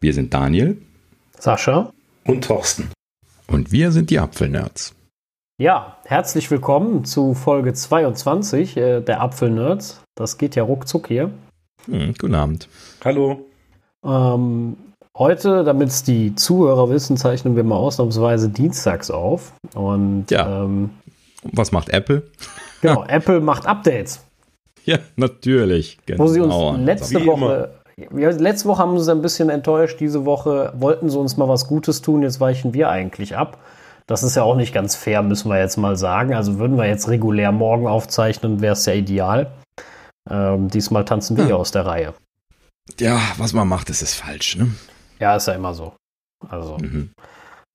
Wir sind Daniel. Sascha. Und Thorsten. Und wir sind die Apfelnerds. Ja, herzlich willkommen zu Folge 22 äh, der Apfelnerds. Das geht ja ruckzuck hier. Hm, guten Abend. Hallo. Ähm, heute, damit es die Zuhörer wissen, zeichnen wir mal ausnahmsweise dienstags auf. Und ja. Ähm, was macht Apple? Genau, Apple macht Updates. Ja, natürlich. Genau. Wo sie uns letzte Woche ja, letzte Woche haben sie uns ein bisschen enttäuscht. Diese Woche wollten sie uns mal was Gutes tun. Jetzt weichen wir eigentlich ab. Das ist ja auch nicht ganz fair, müssen wir jetzt mal sagen. Also würden wir jetzt regulär morgen aufzeichnen, wäre es ja ideal. Ähm, diesmal tanzen wir ja. aus der Reihe. Ja, was man macht, ist es falsch, ne? Ja, ist ja immer so. Also, mhm.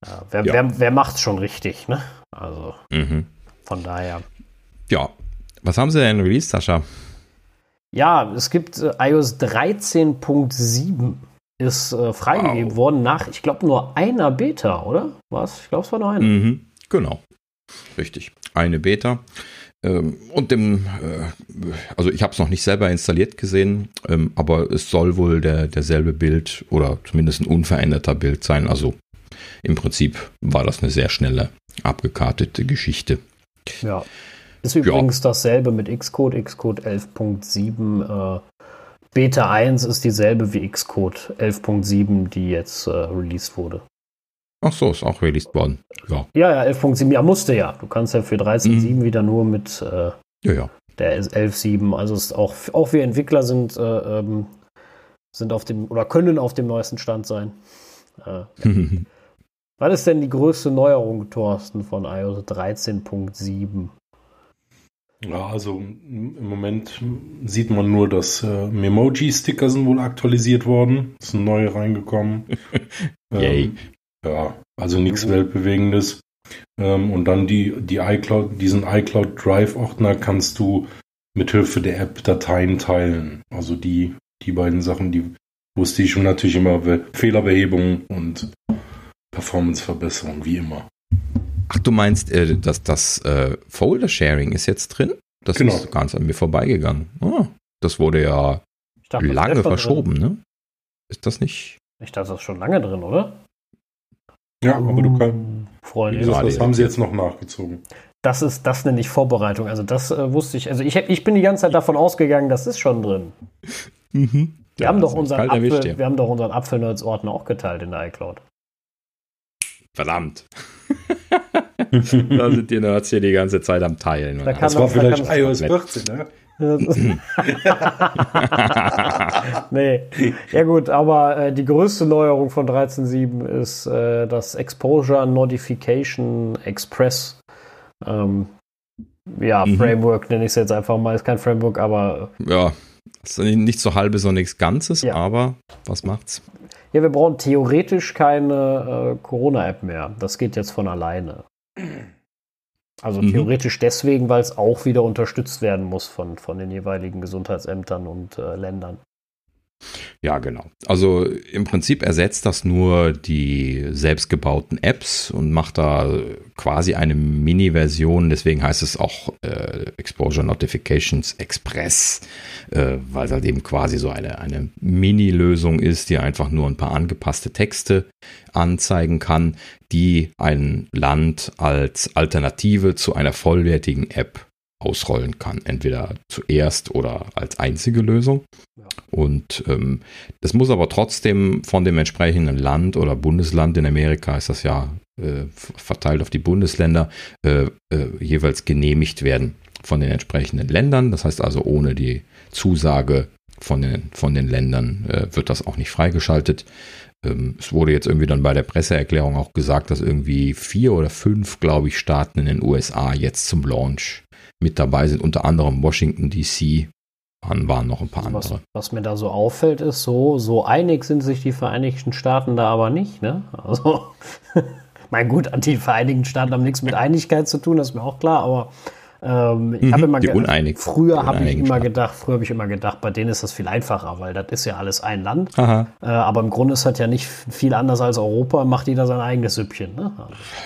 äh, wer, ja. wer, wer macht es schon richtig, ne? Also, mhm. von daher. Ja. Was haben sie denn released, Sascha? Ja, es gibt äh, iOS 13.7 ist äh, freigegeben wow. worden nach, ich glaube, nur einer Beta, oder? Was? Ich glaube, es war nur eine. Mhm, genau. Richtig. Eine Beta. Ähm, und dem, äh, also ich habe es noch nicht selber installiert gesehen, ähm, aber es soll wohl der, derselbe Bild oder zumindest ein unveränderter Bild sein. Also im Prinzip war das eine sehr schnelle, abgekartete Geschichte. Ja. Ist übrigens ja. dasselbe mit Xcode, Xcode 11.7. Äh, Beta 1 ist dieselbe wie Xcode 11.7, die jetzt äh, released wurde. Ach so, ist auch released worden. Ja, ja, ja 11.7, ja, musste ja. Du kannst ja für 13.7 mhm. wieder nur mit äh, ja, ja. der 11.7. Also ist auch, auch wir Entwickler sind, äh, ähm, sind auf dem oder können auf dem neuesten Stand sein. Äh, ja. Was ist denn die größte Neuerung, Thorsten, von iOS 13.7? Ja, also im Moment sieht man nur, dass äh, Memoji-Sticker sind wohl aktualisiert worden. Es sind neue reingekommen. Yay. Ähm, ja, also nichts Weltbewegendes. Ähm, und dann die, die iCloud, diesen iCloud Drive-Ordner kannst du mithilfe der App Dateien teilen. Also die, die beiden Sachen, die wusste ich schon natürlich immer Fehlerbehebung und Performanceverbesserung, wie immer. Ach, du meinst, äh, dass das äh, Folder-Sharing ist jetzt drin? Das genau. ist ganz an mir vorbeigegangen. Oh, das wurde ja dachte, lange verschoben, drin. ne? Ist das nicht? Ich dachte, das ist schon lange drin, oder? Ja, aber du kannst. Freunde. Das, das haben sie jetzt noch nachgezogen. Das ist, das nenne ich Vorbereitung. Also das äh, wusste ich. Also ich, ich bin die ganze Zeit davon ausgegangen, das ist schon drin. Mhm. Wir, ja, haben doch unseren Apfel, wir haben doch unseren Apfelnerds-Ordner auch geteilt in der iCloud. Verdammt. da sind die Nerds hier die ganze Zeit am Teilen. Da das war vielleicht iOS 14, ne? nee. Ja gut, aber äh, die größte Neuerung von 13.7 ist äh, das Exposure Notification Express. Ähm, ja, mhm. Framework nenne ich es jetzt einfach mal. Ist kein Framework, aber. Ja, ist nicht so halbes, sondern nichts Ganzes, ja. aber was macht's? Ja, wir brauchen theoretisch keine äh, Corona-App mehr. Das geht jetzt von alleine. Also mhm. theoretisch deswegen, weil es auch wieder unterstützt werden muss von, von den jeweiligen Gesundheitsämtern und äh, Ländern. Ja, genau. Also im Prinzip ersetzt das nur die selbstgebauten Apps und macht da quasi eine Mini-Version. Deswegen heißt es auch äh, Exposure Notifications Express, äh, weil es halt eben quasi so eine, eine Mini-Lösung ist, die einfach nur ein paar angepasste Texte anzeigen kann, die ein Land als Alternative zu einer vollwertigen App ausrollen kann. Entweder zuerst oder als einzige Lösung. Ja. Und ähm, das muss aber trotzdem von dem entsprechenden Land oder Bundesland, in Amerika ist das ja äh, verteilt auf die Bundesländer, äh, äh, jeweils genehmigt werden von den entsprechenden Ländern. Das heißt also, ohne die Zusage von den, von den Ländern äh, wird das auch nicht freigeschaltet. Ähm, es wurde jetzt irgendwie dann bei der Presseerklärung auch gesagt, dass irgendwie vier oder fünf, glaube ich, Staaten in den USA jetzt zum Launch mit dabei sind, unter anderem Washington DC. Waren, waren noch ein paar was, andere. Was mir da so auffällt, ist so, so einig sind sich die Vereinigten Staaten da aber nicht, ne? Also, mein gut, die Vereinigten Staaten haben nichts mit Einigkeit zu tun, das ist mir auch klar, aber ähm, ich mhm, habe immer die uneinig, früher habe ich immer gedacht, früher habe ich immer gedacht, bei denen ist das viel einfacher, weil das ist ja alles ein Land. Äh, aber im Grunde ist das ja nicht viel anders als Europa, macht jeder sein eigenes Süppchen. Ne?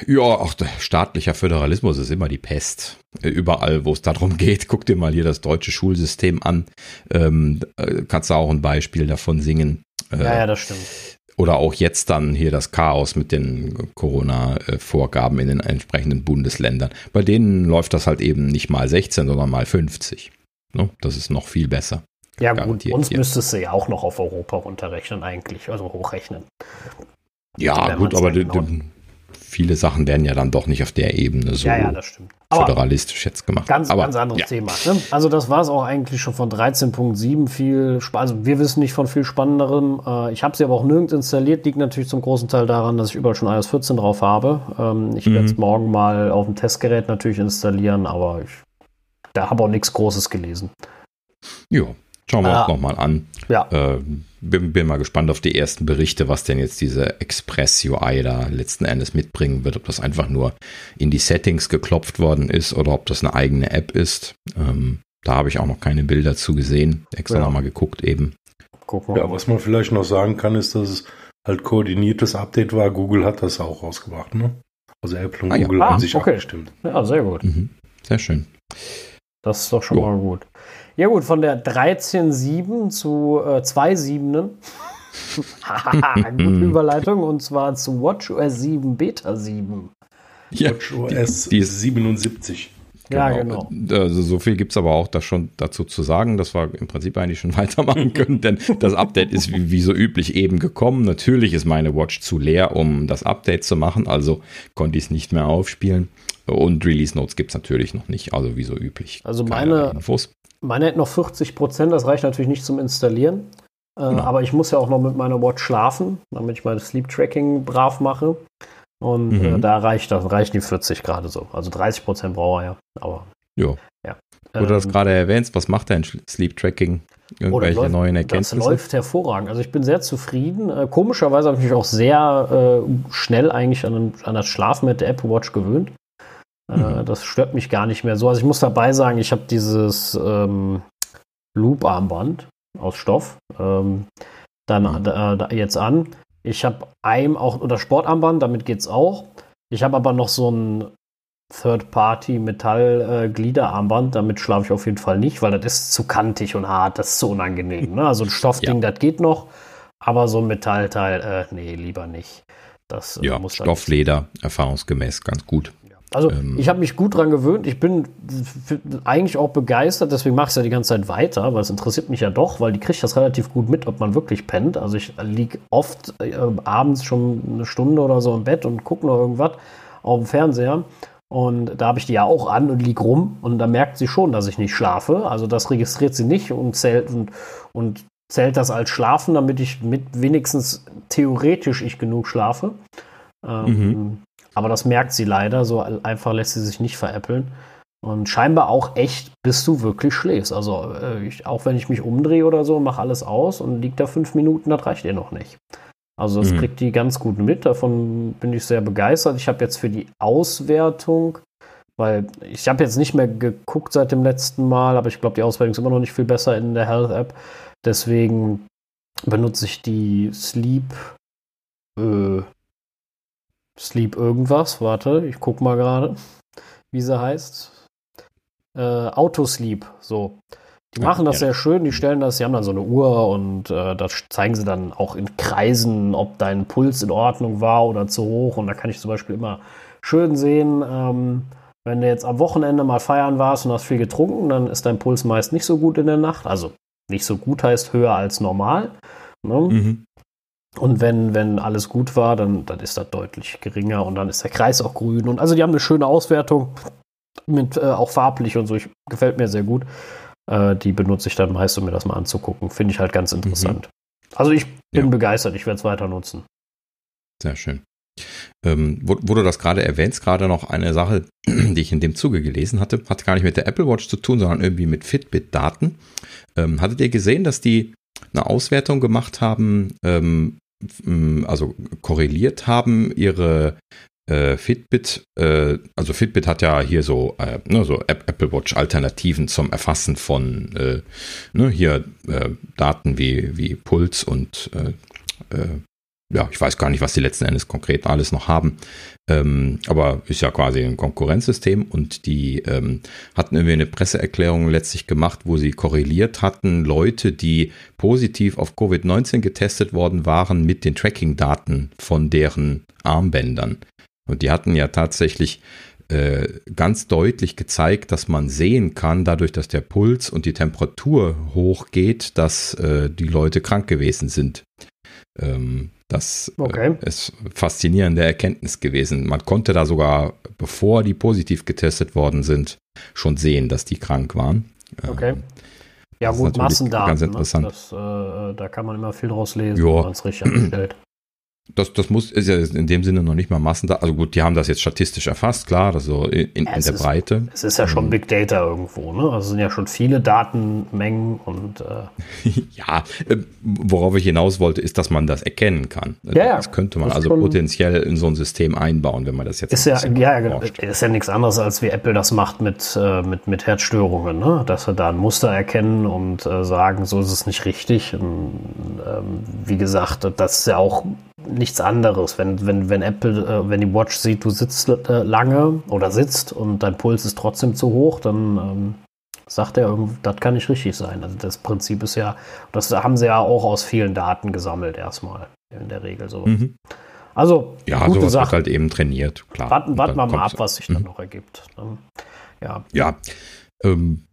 Ja, auch staatlicher Föderalismus ist immer die Pest. Äh, überall, wo es darum geht, guck dir mal hier das deutsche Schulsystem an. Ähm, kannst du auch ein Beispiel davon singen. Äh, ja, ja, das stimmt. Oder auch jetzt dann hier das Chaos mit den Corona-Vorgaben in den entsprechenden Bundesländern. Bei denen läuft das halt eben nicht mal 16, sondern mal 50. Ne? Das ist noch viel besser. Ja, gut, uns hier. müsstest du ja auch noch auf Europa runterrechnen, eigentlich, also hochrechnen. Ja, gut, aber genau viele Sachen werden ja dann doch nicht auf der Ebene so ja, ja, föderalistisch jetzt gemacht. Ganz, Aber, ganz anderes ja. Thema. Ne? Also das war es auch eigentlich schon von 13.7 viel, also wir wissen nicht von viel spannenderem. Äh, ich habe sie aber auch nirgends installiert, liegt natürlich zum großen Teil daran, dass ich überall schon iOS 14 drauf habe. Ähm, ich mhm. werde es morgen mal auf dem Testgerät natürlich installieren, aber ich da habe auch nichts Großes gelesen. Ja, schauen wir ah, uns nochmal an. Ja. Äh, bin, bin, mal gespannt auf die ersten Berichte, was denn jetzt diese Express UI da letzten Endes mitbringen wird. Ob das einfach nur in die Settings geklopft worden ist oder ob das eine eigene App ist. Ähm, da habe ich auch noch keine Bilder zu gesehen. Extra ja. nochmal geguckt eben. Ja, was man vielleicht noch sagen kann, ist, dass es halt koordiniertes Update war. Google hat das auch rausgebracht, ne? Also Apple und ah, Google ja. haben ah, sich okay. abgestimmt. Ja, sehr gut. Mhm. Sehr schön. Das ist doch schon jo. mal gut. Ja gut, von der 13.7 zu äh, zwei Siebenen. Gute Überleitung und zwar zu WatchOS 7 Beta 7. Ja, WatchOS die, die ist 77. Ja, genau. Also so viel gibt es aber auch da schon dazu zu sagen, dass wir im Prinzip eigentlich schon weitermachen können, denn das Update ist wie, wie, so üblich eben gekommen. Natürlich ist meine Watch zu leer, um das Update zu machen, also konnte ich es nicht mehr aufspielen. Und Release Notes gibt es natürlich noch nicht, also wie so üblich. Also meine, Infos. Meine hat noch 40 Prozent, das reicht natürlich nicht zum Installieren. Äh, genau. Aber ich muss ja auch noch mit meiner Watch schlafen, damit ich mein Sleep Tracking brav mache. Und äh, mhm. äh, da reicht das, reichen die 40 gerade so. Also 30 Prozent braucht er ja. Aber jo. ja. Wo ähm, du das ähm, gerade erwähnst, was macht dein Sleep Tracking? Irgendwelche läuft, neuen Erkenntnisse? Das läuft hervorragend. Also ich bin sehr zufrieden. Äh, komischerweise habe ich mich auch sehr äh, schnell eigentlich an, an das Schlafen mit der Apple Watch gewöhnt. Äh, mhm. das stört mich gar nicht mehr so. Also ich muss dabei sagen, ich habe dieses ähm, Loop-Armband aus Stoff ähm, dann mhm. da, da jetzt an. Ich habe einem auch, oder Sportarmband, damit geht es auch. Ich habe aber noch so ein Third-Party-Metall-Gliederarmband, damit schlafe ich auf jeden Fall nicht, weil das ist zu kantig und hart, das ist zu unangenehm. Ne? Also ein Stoffding, ja. das geht noch, aber so ein Metallteil, äh, nee, lieber nicht. Das äh, ja, muss Stoffleder, erfahrungsgemäß ganz gut. Also ähm, ich habe mich gut dran gewöhnt. Ich bin eigentlich auch begeistert, deswegen mache ich es ja die ganze Zeit weiter, weil es interessiert mich ja doch, weil die kriegt das relativ gut mit, ob man wirklich pennt. Also ich liege oft äh, abends schon eine Stunde oder so im Bett und gucke noch irgendwas auf dem Fernseher. Und da habe ich die ja auch an und lieg rum und da merkt sie schon, dass ich nicht schlafe. Also das registriert sie nicht und zählt und, und zählt das als Schlafen, damit ich mit wenigstens theoretisch ich genug schlafe. Ähm, mhm. Aber das merkt sie leider, so einfach lässt sie sich nicht veräppeln. Und scheinbar auch echt, bis du wirklich schläfst. Also äh, ich, auch wenn ich mich umdrehe oder so, mache alles aus und liegt da fünf Minuten, das reicht ihr noch nicht. Also das mhm. kriegt die ganz gut mit. Davon bin ich sehr begeistert. Ich habe jetzt für die Auswertung, weil ich habe jetzt nicht mehr geguckt seit dem letzten Mal, aber ich glaube, die Auswertung ist immer noch nicht viel besser in der Health App. Deswegen benutze ich die Sleep äh, Sleep irgendwas. Warte, ich guck mal gerade, wie sie heißt. Äh, Autosleep, so. Die machen das sehr schön, die stellen das, sie haben dann so eine Uhr und äh, das zeigen sie dann auch in Kreisen, ob dein Puls in Ordnung war oder zu hoch. Und da kann ich zum Beispiel immer schön sehen, ähm, wenn du jetzt am Wochenende mal feiern warst und hast viel getrunken, dann ist dein Puls meist nicht so gut in der Nacht. Also nicht so gut heißt höher als normal. Ne? Mhm. Und wenn, wenn alles gut war, dann, dann ist das deutlich geringer und dann ist der Kreis auch grün. Und also die haben eine schöne Auswertung mit äh, auch farblich und so. Ich, gefällt mir sehr gut. Äh, die benutze ich dann meist, um mir das mal anzugucken. Finde ich halt ganz interessant. Mhm. Also ich bin ja. begeistert, ich werde es weiter nutzen. Sehr schön. Ähm, wo, wo, du das gerade erwähnst, gerade noch eine Sache, die ich in dem Zuge gelesen hatte, hat gar nicht mit der Apple Watch zu tun, sondern irgendwie mit Fitbit-Daten. Ähm, hattet ihr gesehen, dass die eine Auswertung gemacht haben, ähm, also korreliert haben, ihre äh, Fitbit, äh, also Fitbit hat ja hier so, äh, ne, so Apple Watch Alternativen zum Erfassen von äh, ne, hier äh, Daten wie, wie Puls und äh, ja, ich weiß gar nicht, was die letzten Endes konkret alles noch haben. Ähm, aber ist ja quasi ein Konkurrenzsystem und die ähm, hatten irgendwie eine Presseerklärung letztlich gemacht, wo sie korreliert hatten, Leute, die positiv auf Covid-19 getestet worden waren, mit den Tracking-Daten von deren Armbändern. Und die hatten ja tatsächlich äh, ganz deutlich gezeigt, dass man sehen kann, dadurch, dass der Puls und die Temperatur hochgeht, dass äh, die Leute krank gewesen sind. Ähm, das äh, okay. äh, ist faszinierende Erkenntnis gewesen. Man konnte da sogar, bevor die positiv getestet worden sind, schon sehen, dass die krank waren. Okay. Ähm, ja gut, Massendaten. Ganz ne? interessant. Ne? Das, äh, da kann man immer viel draus lesen, wenn man es richtig anstellt. Das, das muss, ist ja in dem Sinne noch nicht mal Massendaten. Also gut, die haben das jetzt statistisch erfasst, klar, also in, in, ja, in der ist, Breite. Es ist ja schon ähm, Big Data irgendwo, ne? Also es sind ja schon viele Datenmengen und. Äh ja, äh, worauf ich hinaus wollte, ist, dass man das erkennen kann. Ja, das könnte man also potenziell in so ein System einbauen, wenn man das jetzt. Ist ja, ja, genau. Ist ja nichts anderes, als wie Apple das macht mit, äh, mit, mit Herzstörungen, ne? Dass wir da ein Muster erkennen und äh, sagen, so ist es nicht richtig. Und, ähm, wie gesagt, das ist ja auch nichts anderes. Wenn, wenn, wenn Apple, äh, wenn die Watch sieht, du sitzt äh, lange oder sitzt und dein Puls ist trotzdem zu hoch, dann ähm, sagt er, das kann nicht richtig sein. Also das Prinzip ist ja, das haben sie ja auch aus vielen Daten gesammelt erstmal in der Regel so. Mhm. Also ja, gute sowas Sache. wird halt eben trainiert, klar. Warten, warten wir mal ab, was sich dann mhm. noch ergibt. Ne? Ja. Ja. Ähm,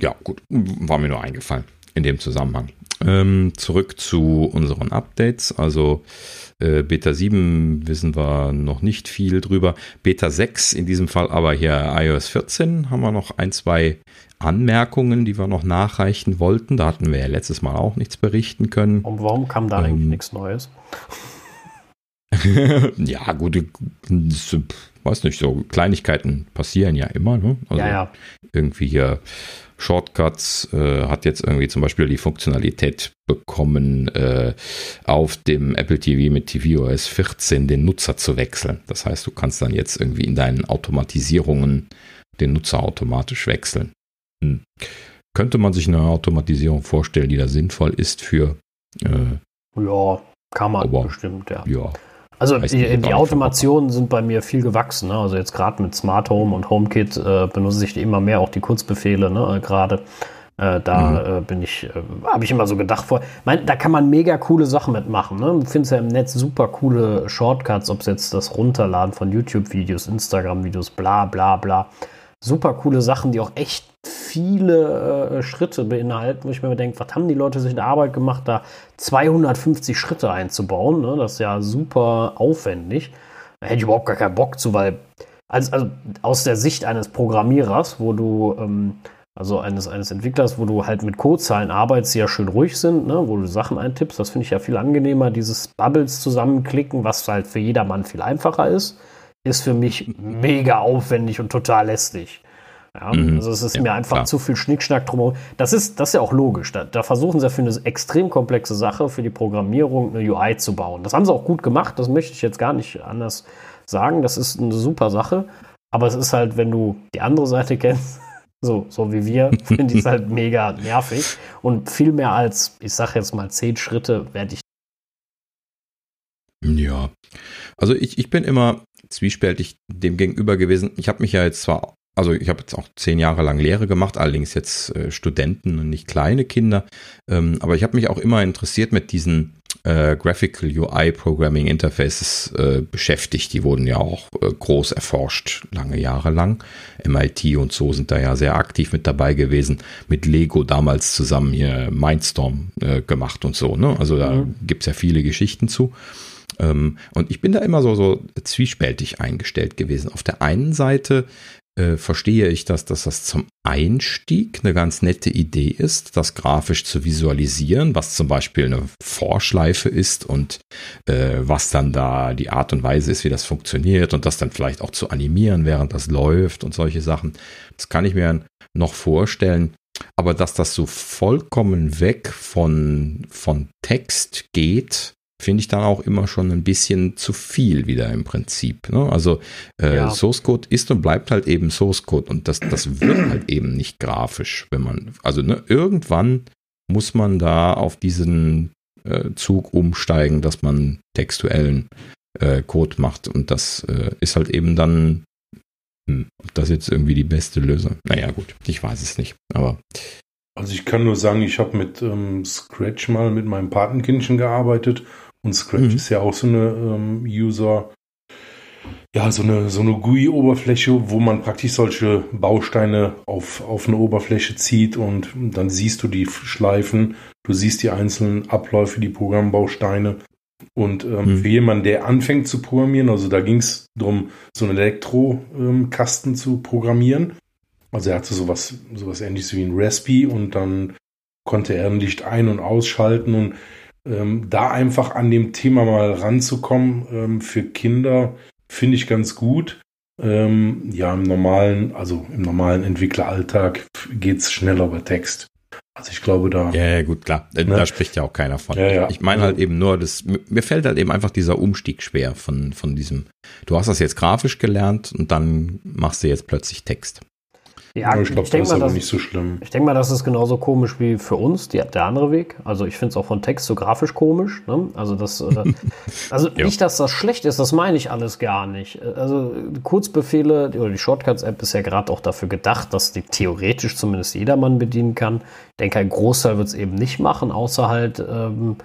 ja, gut, war mir nur eingefallen in dem Zusammenhang. Ähm, zurück zu unseren Updates. Also äh, Beta 7 wissen wir noch nicht viel drüber. Beta 6 in diesem Fall aber hier iOS 14 haben wir noch ein, zwei Anmerkungen, die wir noch nachreichen wollten. Da hatten wir ja letztes Mal auch nichts berichten können. Und warum kam da ähm, eigentlich nichts Neues? ja, gut, weiß nicht, so Kleinigkeiten passieren ja immer. Ne? Also ja, ja. Irgendwie hier Shortcuts äh, hat jetzt irgendwie zum Beispiel die Funktionalität bekommen, äh, auf dem Apple TV mit tvOS 14 den Nutzer zu wechseln. Das heißt, du kannst dann jetzt irgendwie in deinen Automatisierungen den Nutzer automatisch wechseln. Hm. Könnte man sich eine Automatisierung vorstellen, die da sinnvoll ist für. Äh, ja, kann man aber, bestimmt, ja. ja. Also die, die Automationen sind bei mir viel gewachsen. Ne? Also jetzt gerade mit Smart Home und HomeKit äh, benutze ich immer mehr auch die Kurzbefehle ne? gerade. Äh, da mhm. äh, bin ich, äh, habe ich immer so gedacht vor. Mein, da kann man mega coole Sachen mitmachen. Ne? Du findest ja im Netz super coole Shortcuts, ob es jetzt das Runterladen von YouTube-Videos, Instagram-Videos, bla bla bla super coole Sachen, die auch echt viele äh, Schritte beinhalten, wo ich mir denke, was haben die Leute sich in der Arbeit gemacht, da 250 Schritte einzubauen? Ne? Das ist ja super aufwendig. Da hätte ich überhaupt gar keinen Bock zu, weil also, also aus der Sicht eines Programmierers, wo du ähm, also eines, eines Entwicklers, wo du halt mit Codezahlen arbeitest, die ja schön ruhig sind, ne, wo du Sachen eintippst, das finde ich ja viel angenehmer, dieses Bubbles zusammenklicken, was halt für jedermann viel einfacher ist ist für mich mega aufwendig und total lästig. Ja, mhm. Also es ist ja, mir einfach klar. zu viel Schnickschnack drumherum. Das ist, das ist ja auch logisch. Da, da, versuchen sie ja für eine extrem komplexe Sache, für die Programmierung, eine UI zu bauen. Das haben sie auch gut gemacht, das möchte ich jetzt gar nicht anders sagen. Das ist eine super Sache. Aber es ist halt, wenn du die andere Seite kennst, so, so wie wir, finde ich es halt mega nervig. Und viel mehr als, ich sage jetzt mal, zehn Schritte werde ich. Ja. Also ich, ich bin immer zwiespältig dem gegenüber gewesen. Ich habe mich ja jetzt zwar, also ich habe jetzt auch zehn Jahre lang Lehre gemacht, allerdings jetzt äh, Studenten und nicht kleine Kinder, ähm, aber ich habe mich auch immer interessiert mit diesen äh, Graphical UI Programming Interfaces äh, beschäftigt. Die wurden ja auch äh, groß erforscht, lange Jahre lang. MIT und so sind da ja sehr aktiv mit dabei gewesen, mit Lego damals zusammen hier Mindstorm äh, gemacht und so. Ne? Also da mhm. gibt's ja viele Geschichten zu. Ähm, und ich bin da immer so, so zwiespältig eingestellt gewesen. Auf der einen Seite äh, verstehe ich, dass, dass das zum Einstieg eine ganz nette Idee ist, das grafisch zu visualisieren, was zum Beispiel eine Vorschleife ist und äh, was dann da die Art und Weise ist, wie das funktioniert und das dann vielleicht auch zu animieren, während das läuft und solche Sachen. Das kann ich mir noch vorstellen. Aber dass das so vollkommen weg von, von Text geht, finde ich dann auch immer schon ein bisschen zu viel wieder im Prinzip. Ne? Also äh, ja. Source Code ist und bleibt halt eben Source Code und das, das wird halt eben nicht grafisch, wenn man, also ne, irgendwann muss man da auf diesen äh, Zug umsteigen, dass man textuellen äh, Code macht. Und das äh, ist halt eben dann, hm, ob das jetzt irgendwie die beste Lösung. Naja, gut, ich weiß es nicht. Aber also ich kann nur sagen, ich habe mit ähm, Scratch mal mit meinem Patenkindchen gearbeitet und Scratch mhm. ist ja auch so eine ähm, User, ja, so eine, so eine GUI-Oberfläche, wo man praktisch solche Bausteine auf, auf eine Oberfläche zieht und dann siehst du die Schleifen, du siehst die einzelnen Abläufe, die Programmbausteine. Und ähm, mhm. für jemanden, der anfängt zu programmieren, also da ging es darum, so einen Elektrokasten ähm, zu programmieren. Also er hatte sowas, sowas ähnliches wie ein Raspi und dann konnte er ein Licht ein- und ausschalten und ähm, da einfach an dem Thema mal ranzukommen ähm, für Kinder finde ich ganz gut. Ähm, ja, im normalen, also im normalen Entwickleralltag geht es schneller über Text. Also ich glaube da. Ja, ja gut, klar. Ne? Da spricht ja auch keiner von. Ja, ja. Ich meine halt eben nur, das, mir fällt halt eben einfach dieser Umstieg schwer von, von diesem, du hast das jetzt grafisch gelernt und dann machst du jetzt plötzlich Text. Ja, ich glaube, das ist aber nicht so schlimm. Ich denke mal, das ist genauso komisch wie für uns, die, der andere Weg. Also ich finde es auch von Text so grafisch komisch. Ne? Also das, äh, also nicht, dass das schlecht ist, das meine ich alles gar nicht. Also Kurzbefehle oder die Shortcuts-App ist ja gerade auch dafür gedacht, dass die theoretisch zumindest jedermann bedienen kann. Ich denke, ein Großteil wird es eben nicht machen, außer halt ähm,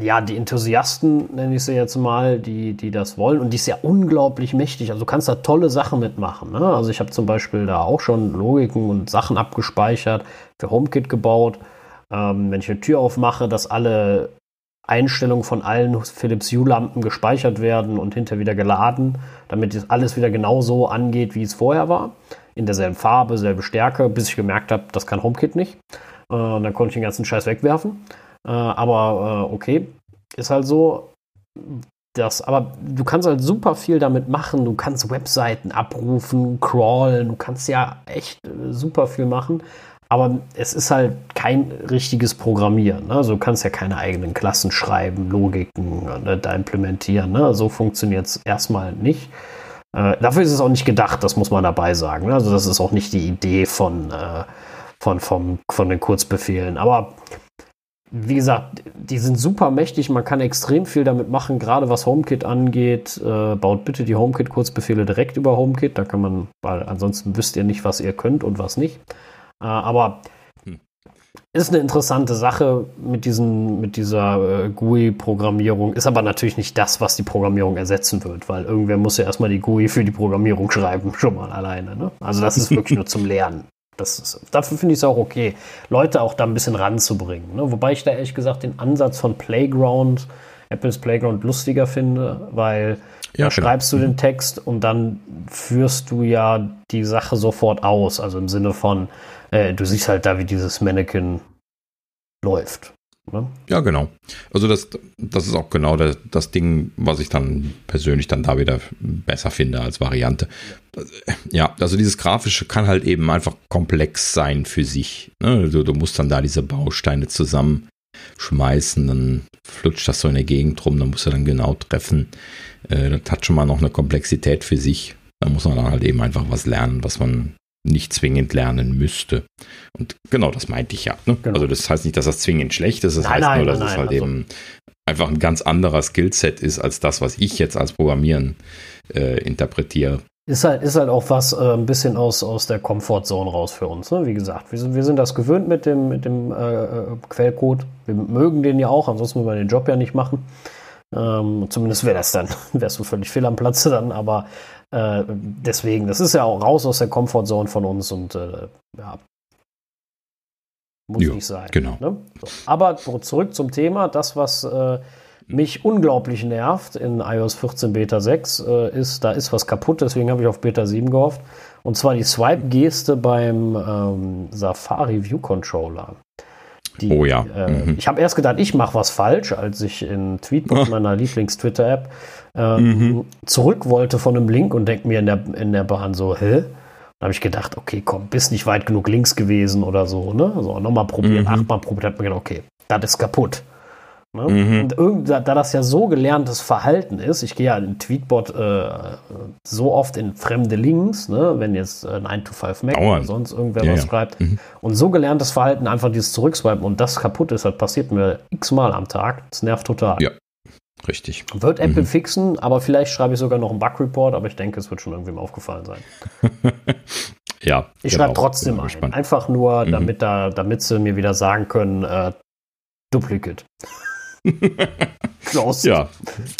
ja, die Enthusiasten, nenne ich sie jetzt mal, die, die das wollen. Und die ist ja unglaublich mächtig. Also du kannst da tolle Sachen mitmachen. Ne? Also ich habe zum Beispiel da auch schon Logiken und Sachen abgespeichert, für HomeKit gebaut. Ähm, wenn ich eine Tür aufmache, dass alle Einstellungen von allen Philips Hue-Lampen gespeichert werden und hinterher wieder geladen, damit alles wieder genau so angeht, wie es vorher war. In derselben Farbe, selbe Stärke, bis ich gemerkt habe, das kann HomeKit nicht. Äh, und dann konnte ich den ganzen Scheiß wegwerfen. Äh, aber äh, okay, ist halt so. Das, aber du kannst halt super viel damit machen. Du kannst Webseiten abrufen, crawlen, du kannst ja echt äh, super viel machen. Aber es ist halt kein richtiges Programmieren. Ne? Also du kannst ja keine eigenen Klassen schreiben, Logiken ne, da implementieren. Ne? So funktioniert es erstmal nicht. Äh, dafür ist es auch nicht gedacht, das muss man dabei sagen. Ne? Also das ist auch nicht die Idee von, äh, von, vom, von den Kurzbefehlen. Aber wie gesagt, die sind super mächtig, man kann extrem viel damit machen, gerade was HomeKit angeht. Äh, baut bitte die HomeKit-Kurzbefehle direkt über HomeKit, da kann man, weil ansonsten wisst ihr nicht, was ihr könnt und was nicht. Äh, aber hm. ist eine interessante Sache mit, diesen, mit dieser äh, GUI-Programmierung, ist aber natürlich nicht das, was die Programmierung ersetzen wird, weil irgendwer muss ja erstmal die GUI für die Programmierung schreiben, schon mal alleine. Ne? Also das ist wirklich nur zum Lernen. Das ist, dafür finde ich es auch okay, Leute auch da ein bisschen ranzubringen. Ne? Wobei ich da ehrlich gesagt den Ansatz von Playground, Apples Playground lustiger finde, weil ja, da schreibst du den Text und dann führst du ja die Sache sofort aus. Also im Sinne von, äh, du siehst halt da, wie dieses Mannequin läuft. Ne? Ja, genau. Also das, das ist auch genau das, das Ding, was ich dann persönlich dann da wieder besser finde als Variante. Ja, also dieses Grafische kann halt eben einfach komplex sein für sich. Ne? Du, du musst dann da diese Bausteine zusammenschmeißen, dann flutscht das so in der Gegend rum, dann musst du dann genau treffen. Äh, das hat schon mal noch eine Komplexität für sich. Da muss man dann halt eben einfach was lernen, was man nicht zwingend lernen müsste. Und genau das meinte ich ja. Ne? Genau. Also das heißt nicht, dass das zwingend schlecht ist, das nein, heißt nein, nur, dass nein, es halt also eben einfach ein ganz anderer Skillset ist als das, was ich jetzt als Programmieren äh, interpretiere. Ist halt, ist halt auch was äh, ein bisschen aus, aus der Comfortzone raus für uns. Ne? Wie gesagt, wir sind, wir sind das gewöhnt mit dem, mit dem äh, äh Quellcode. Wir mögen den ja auch, ansonsten würden wir den Job ja nicht machen. Ähm, zumindest wäre das dann, wärst du völlig fehl am Platze dann, aber äh, deswegen, das ist ja auch raus aus der Comfortzone von uns und äh, ja. Muss jo, nicht sein. Genau. Ne? So. Aber zurück zum Thema. Das, was äh, mich unglaublich nervt in iOS 14 Beta 6, äh, ist, da ist was kaputt, deswegen habe ich auf Beta 7 gehofft. Und zwar die Swipe-Geste beim ähm, Safari View Controller. Die, oh ja. Äh, mhm. Ich habe erst gedacht, ich mache was falsch, als ich in Tweetbot, meiner Lieblings-Twitter-App, äh, mhm. zurück wollte von einem Link und denke mir in der, in der Bahn so, hä? Da habe ich gedacht, okay, komm, bist nicht weit genug links gewesen oder so, ne? So, nochmal probieren, mhm. achtmal probiert, hat mir gedacht, okay, das ist kaputt. Ne? Mhm. Und irgend, da, das ja so gelerntes Verhalten ist, ich gehe ja in Tweetbot äh, so oft in fremde Links, ne? wenn jetzt äh, 9 to 5 Mac Dauern. oder sonst irgendwer ja, was ja. schreibt. Mhm. Und so gelerntes Verhalten, einfach dieses Zurückswipen und das kaputt ist, das passiert mir x-mal am Tag. Das nervt total. Ja. Richtig. Wird Apple mhm. fixen, aber vielleicht schreibe ich sogar noch einen Bug-Report, aber ich denke, es wird schon irgendwem aufgefallen sein. ja. Ich genau. schreibe trotzdem ein. Einfach nur, mhm. damit, da, damit sie mir wieder sagen können, äh, Duplicate. closed. Ja.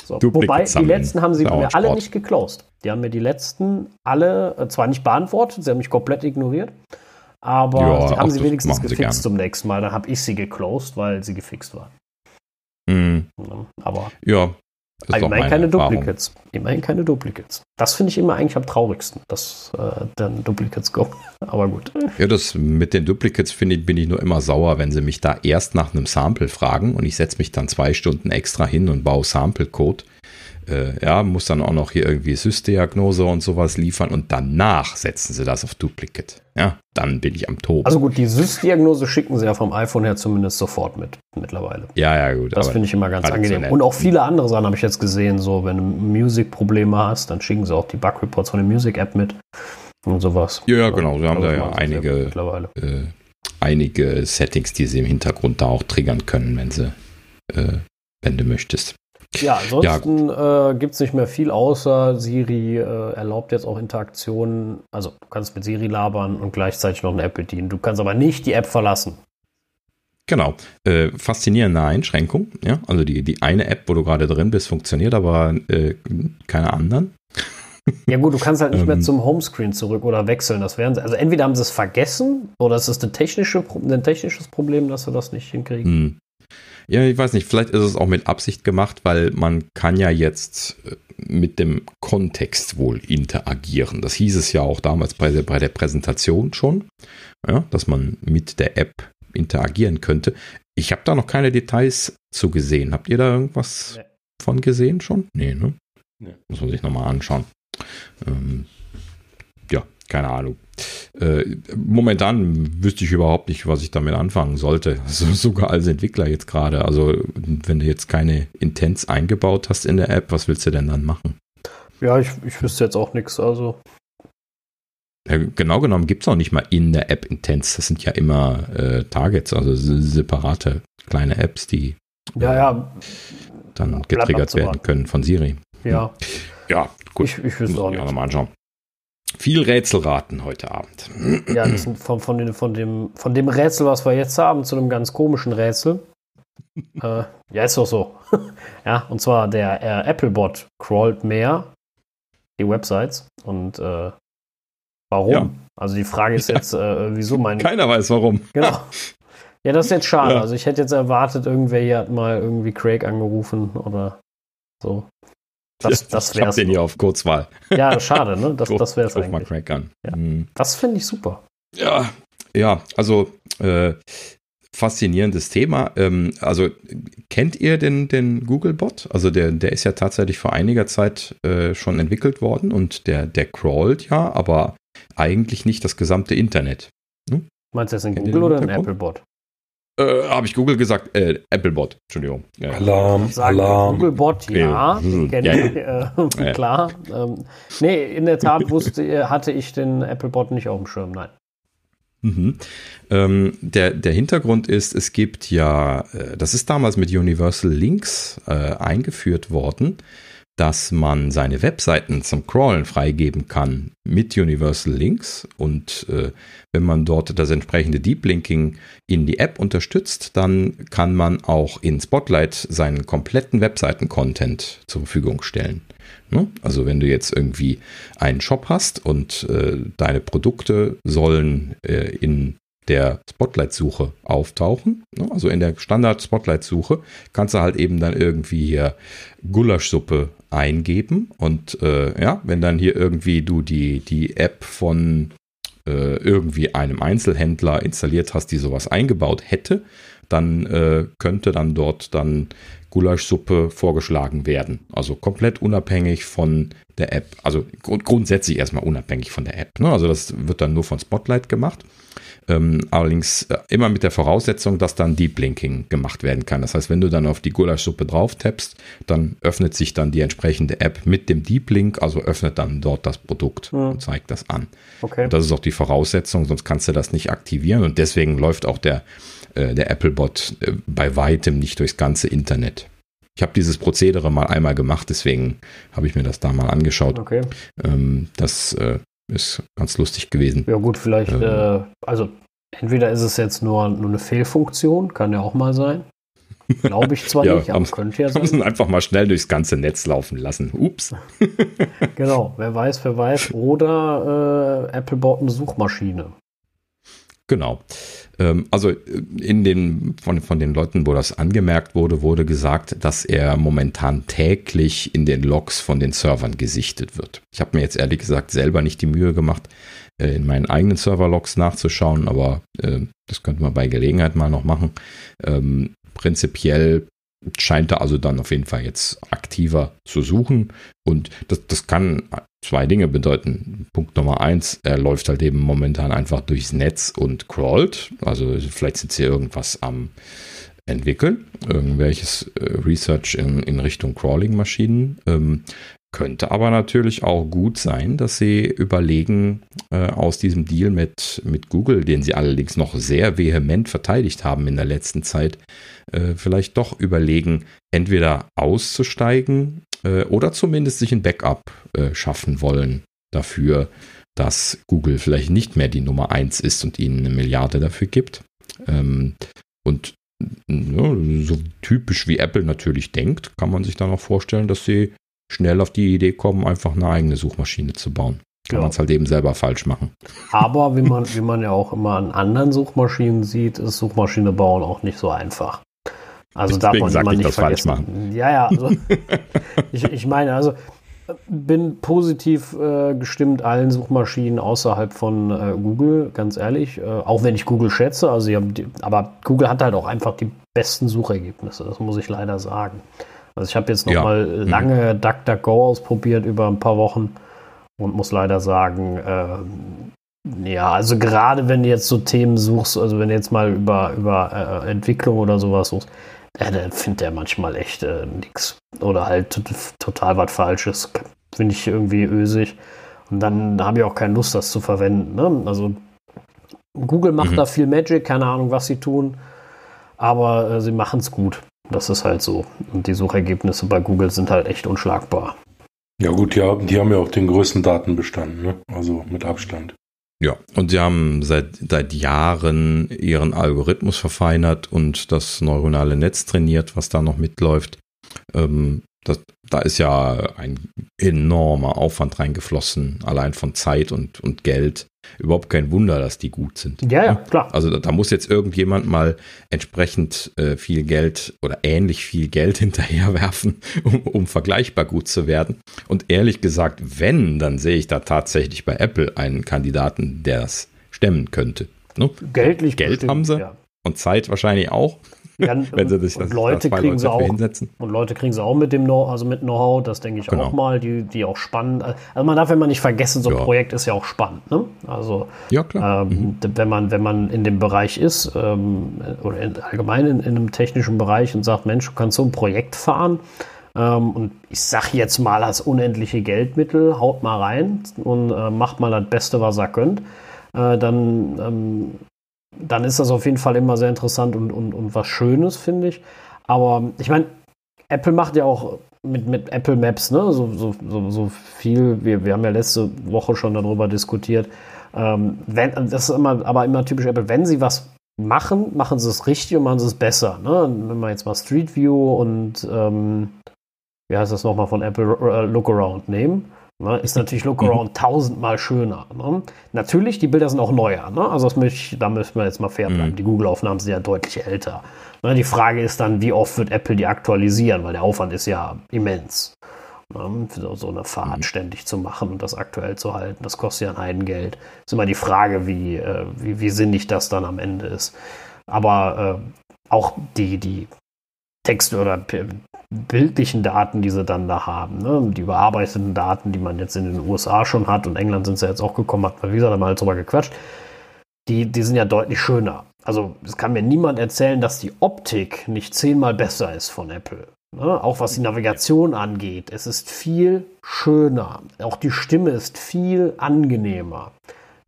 So. Wobei, die letzten haben sie mir alle nicht geclosed. Die haben mir die letzten alle äh, zwar nicht beantwortet, sie haben mich komplett ignoriert, aber ja, sie haben sie wenigstens gefixt zum nächsten Mal. Dann habe ich sie geclosed, weil sie gefixt war. Mhm. Aber ja, ist immerhin keine Erfahrung. Duplicates. Immerhin keine Duplicates. Das finde ich immer eigentlich am traurigsten, dass äh, dann Duplicates kommen. Aber gut. Ja, das mit den Duplicates finde ich, bin ich nur immer sauer, wenn sie mich da erst nach einem Sample fragen und ich setze mich dann zwei Stunden extra hin und baue Sample-Code äh, ja, muss dann auch noch hier irgendwie Sysdiagnose und sowas liefern und danach setzen sie das auf Duplicate. Ja, dann bin ich am Toben. Also gut, die Sysdiagnose schicken sie ja vom iPhone her zumindest sofort mit mittlerweile. Ja, ja, gut. Das finde ich immer ganz angenehm. Und auch viele andere Sachen habe ich jetzt gesehen, so wenn du Music-Probleme hast, dann schicken sie auch die Bug-Reports von der Music-App mit und sowas. Ja, ja genau. Sie haben da ja einige, äh, einige Settings, die sie im Hintergrund da auch triggern können, wenn sie, äh, wenn du möchtest. Ja, ansonsten ja. äh, gibt es nicht mehr viel, außer Siri äh, erlaubt jetzt auch Interaktionen. Also du kannst mit Siri labern und gleichzeitig noch eine App bedienen. Du kannst aber nicht die App verlassen. Genau. Äh, faszinierende Einschränkung. Ja? Also die, die eine App, wo du gerade drin bist, funktioniert, aber äh, keine anderen. Ja gut, du kannst halt nicht mehr ähm. zum Homescreen zurück oder wechseln. Das wären also entweder haben sie es vergessen oder es ist ein, technische, ein technisches Problem, dass sie das nicht hinkriegen. Ja, ich weiß nicht, vielleicht ist es auch mit Absicht gemacht, weil man kann ja jetzt äh, mit dem Kontext wohl interagieren. Das hieß es ja auch damals bei der, bei der Präsentation schon, ja, dass man mit der App interagieren könnte. Ich habe da noch keine Details zu gesehen. Habt ihr da irgendwas nee. von gesehen schon? Nee, ne? Nee. Muss man sich nochmal anschauen. Ähm, ja, keine Ahnung. Äh, momentan wüsste ich überhaupt nicht, was ich damit anfangen sollte. Also sogar als Entwickler jetzt gerade. Also wenn du jetzt keine Intents eingebaut hast in der App, was willst du denn dann machen? Ja, ich, ich wüsste jetzt auch nichts. Also ja, genau genommen gibt es auch nicht mal in der App Intents. Das sind ja immer äh, Targets, also separate kleine Apps, die ja, ja. dann getriggert werden können von Siri. Ja. Ja, gut. Ich, ich wüsste auch nicht. Mal anschauen. Viel Rätselraten heute Abend. Ja, das sind von, von, den, von, dem, von dem Rätsel, was wir jetzt haben, zu einem ganz komischen Rätsel. äh, ja, ist doch so. ja, und zwar der äh, Applebot crawlt mehr die Websites und äh, warum? Ja. Also die Frage ist jetzt, äh, wieso mein. Keiner weiß warum. Genau. Ja, das ist jetzt schade. Ja. Also ich hätte jetzt erwartet, irgendwer hier hat mal irgendwie Craig angerufen oder so. Das, das wäre Ich hab den hier auf Kurzwahl. Ja, schade, ne? Das, das wäre es eigentlich. mal Crack an. Ja. Mhm. Das finde ich super. Ja, ja, also äh, faszinierendes Thema. Ähm, also kennt ihr den, den Google-Bot? Also der, der ist ja tatsächlich vor einiger Zeit äh, schon entwickelt worden und der, der crawlt ja, aber eigentlich nicht das gesamte Internet. Hm? Meinst du jetzt ein Google oder ein Apple-Bot? Äh, Habe ich Google gesagt? Äh, Applebot, Entschuldigung. Ja. Alarm, Alarm. Googlebot, ja, ja. kenne ich, äh, klar. Ähm, nee, in der Tat wusste, hatte ich den Applebot nicht auf dem Schirm, nein. Mhm. Ähm, der, der Hintergrund ist, es gibt ja, äh, das ist damals mit Universal Links äh, eingeführt worden dass man seine Webseiten zum Crawlen freigeben kann mit Universal Links und äh, wenn man dort das entsprechende Deep Linking in die App unterstützt, dann kann man auch in Spotlight seinen kompletten Webseiten-Content zur Verfügung stellen. Ne? Also wenn du jetzt irgendwie einen Shop hast und äh, deine Produkte sollen äh, in der Spotlight-Suche auftauchen. Ne? Also in der Standard-Spotlight-Suche kannst du halt eben dann irgendwie hier Gulaschsuppe eingeben und äh, ja, wenn dann hier irgendwie du die, die App von äh, irgendwie einem Einzelhändler installiert hast, die sowas eingebaut hätte, dann äh, könnte dann dort dann Gulaschsuppe vorgeschlagen werden. Also komplett unabhängig von der App. Also grund grundsätzlich erstmal unabhängig von der App. Ne? Also das wird dann nur von Spotlight gemacht. Ähm, allerdings äh, immer mit der Voraussetzung, dass dann Deep Linking gemacht werden kann. Das heißt, wenn du dann auf die Gulaschsuppe drauf tappst, dann öffnet sich dann die entsprechende App mit dem Deep Link, also öffnet dann dort das Produkt mhm. und zeigt das an. Okay. Und das ist auch die Voraussetzung, sonst kannst du das nicht aktivieren und deswegen läuft auch der, äh, der Apple-Bot äh, bei weitem nicht durchs ganze Internet. Ich habe dieses Prozedere mal einmal gemacht, deswegen habe ich mir das da mal angeschaut. Okay. Ähm, das äh, ist ganz lustig gewesen. Ja gut, vielleicht, ähm, äh, also entweder ist es jetzt nur, nur eine Fehlfunktion, kann ja auch mal sein. Glaube ich zwar ja, nicht, aber könnte ja sein. Haben sie einfach mal schnell durchs ganze Netz laufen lassen. Ups. genau, wer weiß, wer weiß. Oder äh, Apple baut eine Suchmaschine. Genau. Ähm, also in den, von, von den Leuten, wo das angemerkt wurde, wurde gesagt, dass er momentan täglich in den Logs von den Servern gesichtet wird. Ich habe mir jetzt ehrlich gesagt selber nicht die Mühe gemacht, äh, in meinen eigenen Server-Logs nachzuschauen, aber äh, das könnte man bei Gelegenheit mal noch machen. Ähm, prinzipiell scheint er also dann auf jeden Fall jetzt aktiver zu suchen. Und das, das kann zwei Dinge bedeuten. Punkt Nummer eins, er läuft halt eben momentan einfach durchs Netz und crawlt. Also vielleicht sind sie irgendwas am entwickeln, irgendwelches äh, Research in, in Richtung Crawling-Maschinen. Ähm, könnte aber natürlich auch gut sein, dass sie überlegen, äh, aus diesem Deal mit, mit Google, den sie allerdings noch sehr vehement verteidigt haben in der letzten Zeit, äh, vielleicht doch überlegen, entweder auszusteigen äh, oder zumindest sich ein Backup äh, schaffen wollen dafür, dass Google vielleicht nicht mehr die Nummer 1 ist und ihnen eine Milliarde dafür gibt. Ähm, und ja, so typisch wie Apple natürlich denkt, kann man sich dann auch vorstellen, dass sie schnell auf die Idee kommen, einfach eine eigene Suchmaschine zu bauen. Kann ja. man es halt eben selber falsch machen. Aber wie man, wie man ja auch immer an anderen Suchmaschinen sieht, ist Suchmaschine bauen auch nicht so einfach. Also Deswegen darf man nicht das vergessen. falsch machen. Ja, ja. Also, ich, ich meine, also bin positiv äh, gestimmt allen Suchmaschinen außerhalb von äh, Google, ganz ehrlich. Äh, auch wenn ich Google schätze, also die, aber Google hat halt auch einfach die besten Suchergebnisse, das muss ich leider sagen. Also ich habe jetzt noch ja. mal mhm. lange mhm. DuckDuckGo ausprobiert über ein paar Wochen und muss leider sagen, äh, ja, also gerade wenn du jetzt so Themen suchst, also wenn du jetzt mal über, über äh, Entwicklung oder sowas suchst, ja, dann findet er manchmal echt äh, nichts. Oder halt total was Falsches. Finde ich irgendwie ösig. Und dann habe ich auch keine Lust, das zu verwenden. Ne? Also Google macht mhm. da viel Magic, keine Ahnung, was sie tun. Aber äh, sie machen es gut. Das ist halt so. Und die Suchergebnisse bei Google sind halt echt unschlagbar. Ja gut, ja, die haben ja auch den größten Datenbestand, ne? also mit Abstand. Ja, und sie haben seit, seit Jahren ihren Algorithmus verfeinert und das neuronale Netz trainiert, was da noch mitläuft. Ähm, das, da ist ja ein enormer Aufwand reingeflossen, allein von Zeit und, und Geld. Überhaupt kein Wunder, dass die gut sind. Ja, ja, klar. Also da, da muss jetzt irgendjemand mal entsprechend äh, viel Geld oder ähnlich viel Geld hinterherwerfen, um, um vergleichbar gut zu werden. Und ehrlich gesagt, wenn, dann sehe ich da tatsächlich bei Apple einen Kandidaten, der das stemmen könnte. Ne? Geldlich Geld bestimmt, haben sie ja. und Zeit wahrscheinlich auch. Ja, wenn sie sich das, Leute das kriegen sie auch hinsetzen. Und Leute kriegen sie auch mit dem Know, also mit Know-how, das denke ich genau. auch mal, die, die auch spannend. Also man darf immer nicht vergessen, so ein ja. Projekt ist ja auch spannend. Ne? Also ja. Ähm, mhm. wenn man wenn man in dem Bereich ist ähm, oder in, allgemein in, in, einem technischen Bereich und sagt, Mensch, du kannst so ein Projekt fahren. Ähm, und ich sag jetzt mal als unendliche Geldmittel, haut mal rein und äh, macht mal das Beste, was er könnt. Äh, dann ähm, dann ist das auf jeden Fall immer sehr interessant und, und, und was Schönes, finde ich. Aber ich meine, Apple macht ja auch mit, mit Apple Maps, ne, so, so, so, so viel. Wir, wir haben ja letzte Woche schon darüber diskutiert. Ähm, wenn, das ist immer, aber immer typisch Apple, wenn sie was machen, machen sie es richtig und machen sie es besser. Ne? Wenn wir jetzt mal Street View und ähm, wie heißt das nochmal von Apple uh, Look Around nehmen, Ne, ist natürlich Lookaround mhm. tausendmal schöner. Ne? Natürlich, die Bilder sind auch neuer. Ne? Also das möchte ich, da müssen wir jetzt mal fair bleiben. Mhm. Die Google-Aufnahmen sind ja deutlich älter. Ne? Die Frage ist dann, wie oft wird Apple die aktualisieren, weil der Aufwand ist ja immens. Ne? So, so eine Fahrt mhm. ständig zu machen und das aktuell zu halten, das kostet ja ein Heidengeld. Ist immer die Frage, wie, äh, wie, wie sinnig das dann am Ende ist. Aber äh, auch die, die Text- oder bildlichen Daten, die sie dann da haben. Ne? Die überarbeiteten Daten, die man jetzt in den USA schon hat und England sind sie jetzt auch gekommen, hat man wie gesagt mal drüber gequatscht. die, die sind ja deutlich schöner. Also es kann mir niemand erzählen, dass die Optik nicht zehnmal besser ist von Apple. Ne? Auch was die Navigation angeht. Es ist viel schöner. Auch die Stimme ist viel angenehmer.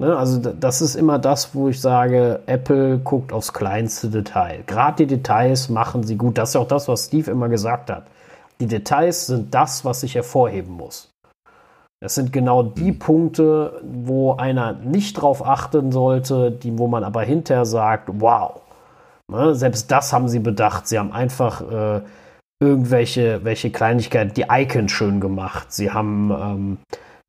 Ne? Also das ist immer das, wo ich sage, Apple guckt aufs kleinste Detail. Gerade die Details machen sie gut. Das ist auch das, was Steve immer gesagt hat. Die Details sind das, was sich hervorheben muss. Das sind genau die Punkte, wo einer nicht drauf achten sollte, die, wo man aber hinterher sagt, wow. Ne, selbst das haben sie bedacht. Sie haben einfach äh, irgendwelche welche Kleinigkeiten, die Icons schön gemacht. Sie haben, ähm,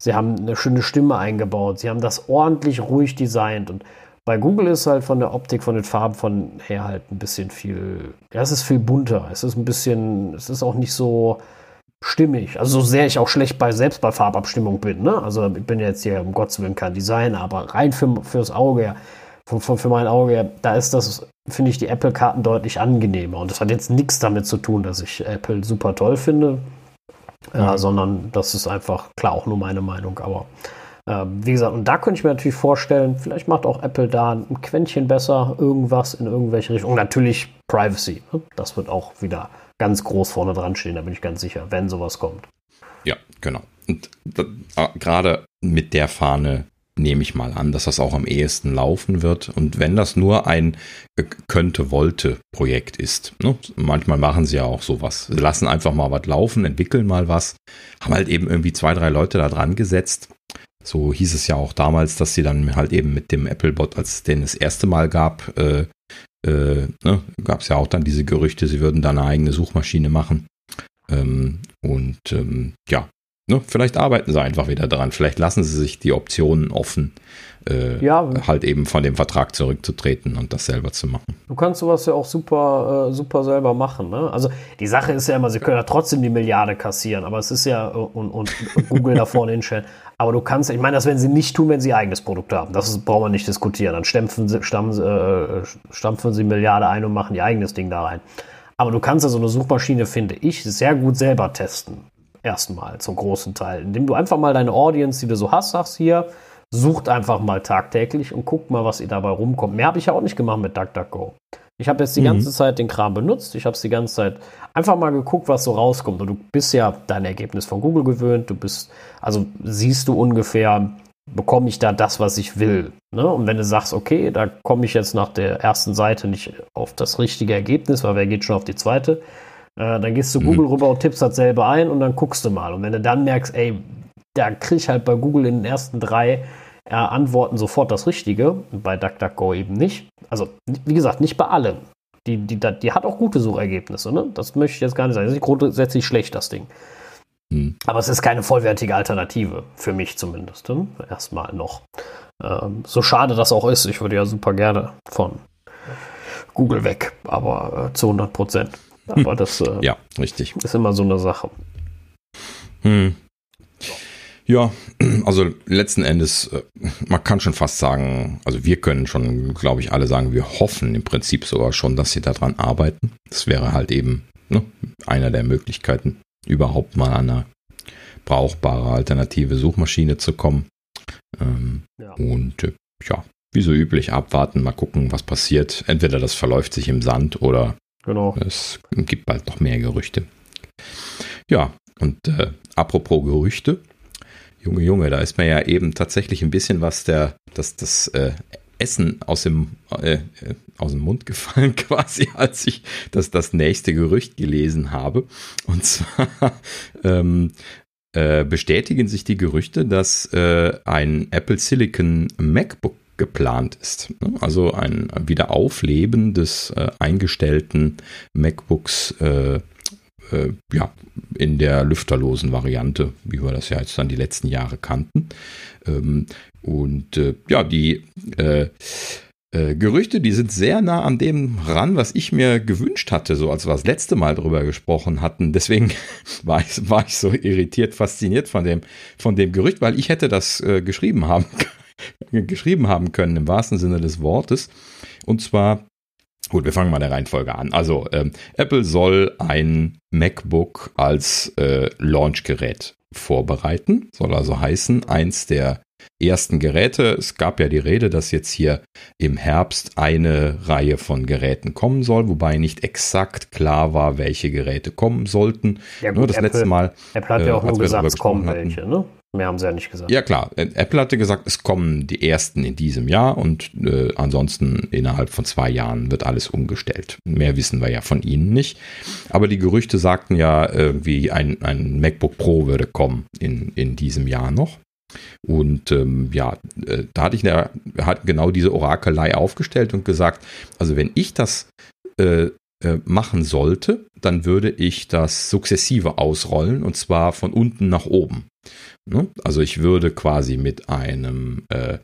sie haben eine schöne Stimme eingebaut. Sie haben das ordentlich ruhig designt. Und bei Google ist halt von der Optik, von den Farben von her halt ein bisschen viel, ja, es ist viel bunter. Es ist ein bisschen, es ist auch nicht so, stimmig. Also so sehr ich auch schlecht bei selbst bei Farbabstimmung bin. Ne? Also ich bin jetzt hier um Gottes Willen kein Designer, aber rein für, fürs Auge, für, für, für mein Auge, da ist das, finde ich, die Apple-Karten deutlich angenehmer. Und das hat jetzt nichts damit zu tun, dass ich Apple super toll finde, äh, sondern das ist einfach, klar, auch nur meine Meinung, aber äh, wie gesagt, und da könnte ich mir natürlich vorstellen, vielleicht macht auch Apple da ein Quäntchen besser irgendwas in irgendwelche Richtungen. Und natürlich Privacy. Ne? Das wird auch wieder ganz groß vorne dran stehen, da bin ich ganz sicher, wenn sowas kommt. Ja, genau. Und äh, gerade mit der Fahne nehme ich mal an, dass das auch am ehesten laufen wird. Und wenn das nur ein könnte, wollte Projekt ist, ne? manchmal machen sie ja auch sowas. Sie lassen einfach mal was laufen, entwickeln mal was, haben halt eben irgendwie zwei, drei Leute da dran gesetzt. So hieß es ja auch damals, dass sie dann halt eben mit dem Apple-Bot, als es den das erste Mal gab, äh, äh, ne, gab es ja auch dann diese Gerüchte, sie würden da eine eigene Suchmaschine machen. Ähm, und ähm, ja, ne, vielleicht arbeiten sie einfach wieder daran. Vielleicht lassen sie sich die Optionen offen, äh, ja. halt eben von dem Vertrag zurückzutreten und das selber zu machen. Du kannst sowas ja auch super, äh, super selber machen. Ne? Also die Sache ist ja immer, sie können ja trotzdem die Milliarde kassieren, aber es ist ja und, und, und Google da vorne hinstellen. Aber du kannst, ich meine, das werden sie nicht tun, wenn sie ihr eigenes Produkt haben. Das ist, brauchen wir nicht diskutieren. Dann stampfen sie, stampfen, äh, stampfen sie Milliarde ein und machen ihr eigenes Ding da rein. Aber du kannst ja so eine Suchmaschine, finde ich, sehr gut selber testen. Erstmal zum großen Teil. Indem du einfach mal deine Audience, die du so hast, sagst hier, sucht einfach mal tagtäglich und guckt mal, was ihr dabei rumkommt. Mehr habe ich ja auch nicht gemacht mit DuckDuckGo. Ich habe jetzt die mhm. ganze Zeit den Kram benutzt. Ich habe es die ganze Zeit einfach mal geguckt, was so rauskommt. Und du bist ja dein Ergebnis von Google gewöhnt. Du bist, also siehst du ungefähr, bekomme ich da das, was ich will. Ne? Und wenn du sagst, okay, da komme ich jetzt nach der ersten Seite nicht auf das richtige Ergebnis, weil wer geht schon auf die zweite, äh, dann gehst du mhm. Google rüber und tippst dasselbe ein und dann guckst du mal. Und wenn du dann merkst, ey, da kriege ich halt bei Google in den ersten drei äh, Antworten sofort das Richtige, bei DuckDuckGo eben nicht. Also, wie gesagt, nicht bei allen. Die, die, die hat auch gute Suchergebnisse, ne? Das möchte ich jetzt gar nicht sagen. Das ist nicht grundsätzlich schlecht, das Ding. Hm. Aber es ist keine vollwertige Alternative, für mich zumindest. Ne? Erstmal noch. Ähm, so schade das auch ist, ich würde ja super gerne von Google weg, aber äh, zu 100 Prozent. Aber das äh, ja, richtig. ist immer so eine Sache. Hm. Ja, also letzten Endes, äh, man kann schon fast sagen, also wir können schon, glaube ich, alle sagen, wir hoffen im Prinzip sogar schon, dass sie daran arbeiten. Das wäre halt eben ne, einer der Möglichkeiten, überhaupt mal an eine brauchbare alternative Suchmaschine zu kommen. Ähm, ja. Und äh, ja, wie so üblich abwarten, mal gucken, was passiert. Entweder das verläuft sich im Sand oder genau. es gibt bald noch mehr Gerüchte. Ja, und äh, apropos Gerüchte, Junge, Junge, da ist mir ja eben tatsächlich ein bisschen was der, das, das äh, Essen aus dem, äh, aus dem Mund gefallen, quasi, als ich das, das nächste Gerücht gelesen habe. Und zwar ähm, äh, bestätigen sich die Gerüchte, dass äh, ein Apple Silicon MacBook geplant ist. Also ein Wiederaufleben des äh, eingestellten MacBooks äh, äh, ja, in der lüfterlosen Variante, wie wir das ja jetzt dann die letzten Jahre kannten. Ähm, und äh, ja, die äh, äh, Gerüchte, die sind sehr nah an dem ran, was ich mir gewünscht hatte, so als wir das letzte Mal drüber gesprochen hatten. Deswegen war ich, war ich so irritiert, fasziniert von dem, von dem Gerücht, weil ich hätte das äh, geschrieben haben, geschrieben haben können im wahrsten Sinne des Wortes. Und zwar Gut, wir fangen mal der Reihenfolge an. Also ähm, Apple soll ein MacBook als äh, Launchgerät vorbereiten. Soll also heißen, eins der ersten Geräte. Es gab ja die Rede, dass jetzt hier im Herbst eine Reihe von Geräten kommen soll, wobei nicht exakt klar war, welche Geräte kommen sollten. Ja, gut, nur das Apple, letzte Mal. Apple hat ja auch äh, nur gesagt, es kommen welche, ne? Mehr haben sie ja nicht gesagt. Ja klar, Apple hatte gesagt, es kommen die ersten in diesem Jahr und äh, ansonsten innerhalb von zwei Jahren wird alles umgestellt. Mehr wissen wir ja von ihnen nicht. Aber die Gerüchte sagten ja irgendwie, ein, ein MacBook Pro würde kommen in, in diesem Jahr noch. Und ähm, ja, äh, da hatte ich eine, hat genau diese Orakelei aufgestellt und gesagt, also wenn ich das äh, äh, machen sollte, dann würde ich das sukzessive ausrollen und zwar von unten nach oben. Ne? Also ich würde quasi mit einem äh,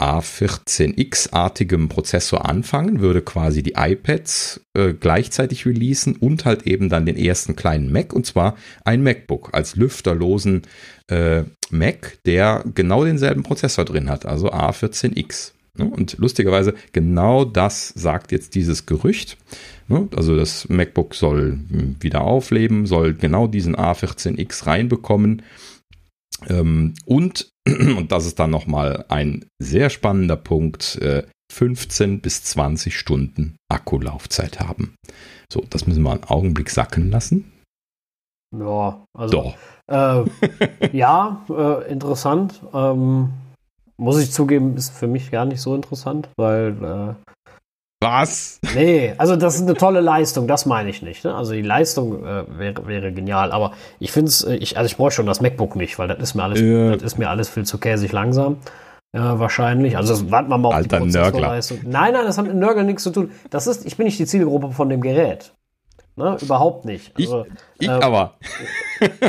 A14X-artigem Prozessor anfangen, würde quasi die iPads äh, gleichzeitig releasen und halt eben dann den ersten kleinen Mac und zwar ein MacBook als lüfterlosen Mac, der genau denselben Prozessor drin hat, also A14X. Ne? Und lustigerweise genau das sagt jetzt dieses Gerücht. Ne? Also das MacBook soll wieder aufleben, soll genau diesen A14X reinbekommen ähm, und, und das ist dann nochmal ein sehr spannender Punkt, 15 äh, bis 20 Stunden Akkulaufzeit haben. So, das müssen wir einen Augenblick sacken lassen. Ja, also. Äh, ja, äh, interessant. Ähm, muss ich zugeben, ist für mich gar nicht so interessant, weil äh, was? Nee, also das ist eine tolle Leistung, das meine ich nicht. Ne? Also die Leistung äh, wäre, wäre genial, aber ich finde es, äh, ich, also ich brauche schon das MacBook nicht, weil das ist mir alles, ja. das ist mir alles viel zu käsig langsam. Äh, wahrscheinlich. Also das warten wir mal auf Alter die Prozessorleistung. Nein, nein, das hat mit Nörgel nichts zu tun. Das ist, ich bin nicht die Zielgruppe von dem Gerät. Ne? Überhaupt nicht. Also, ich, ich äh, aber.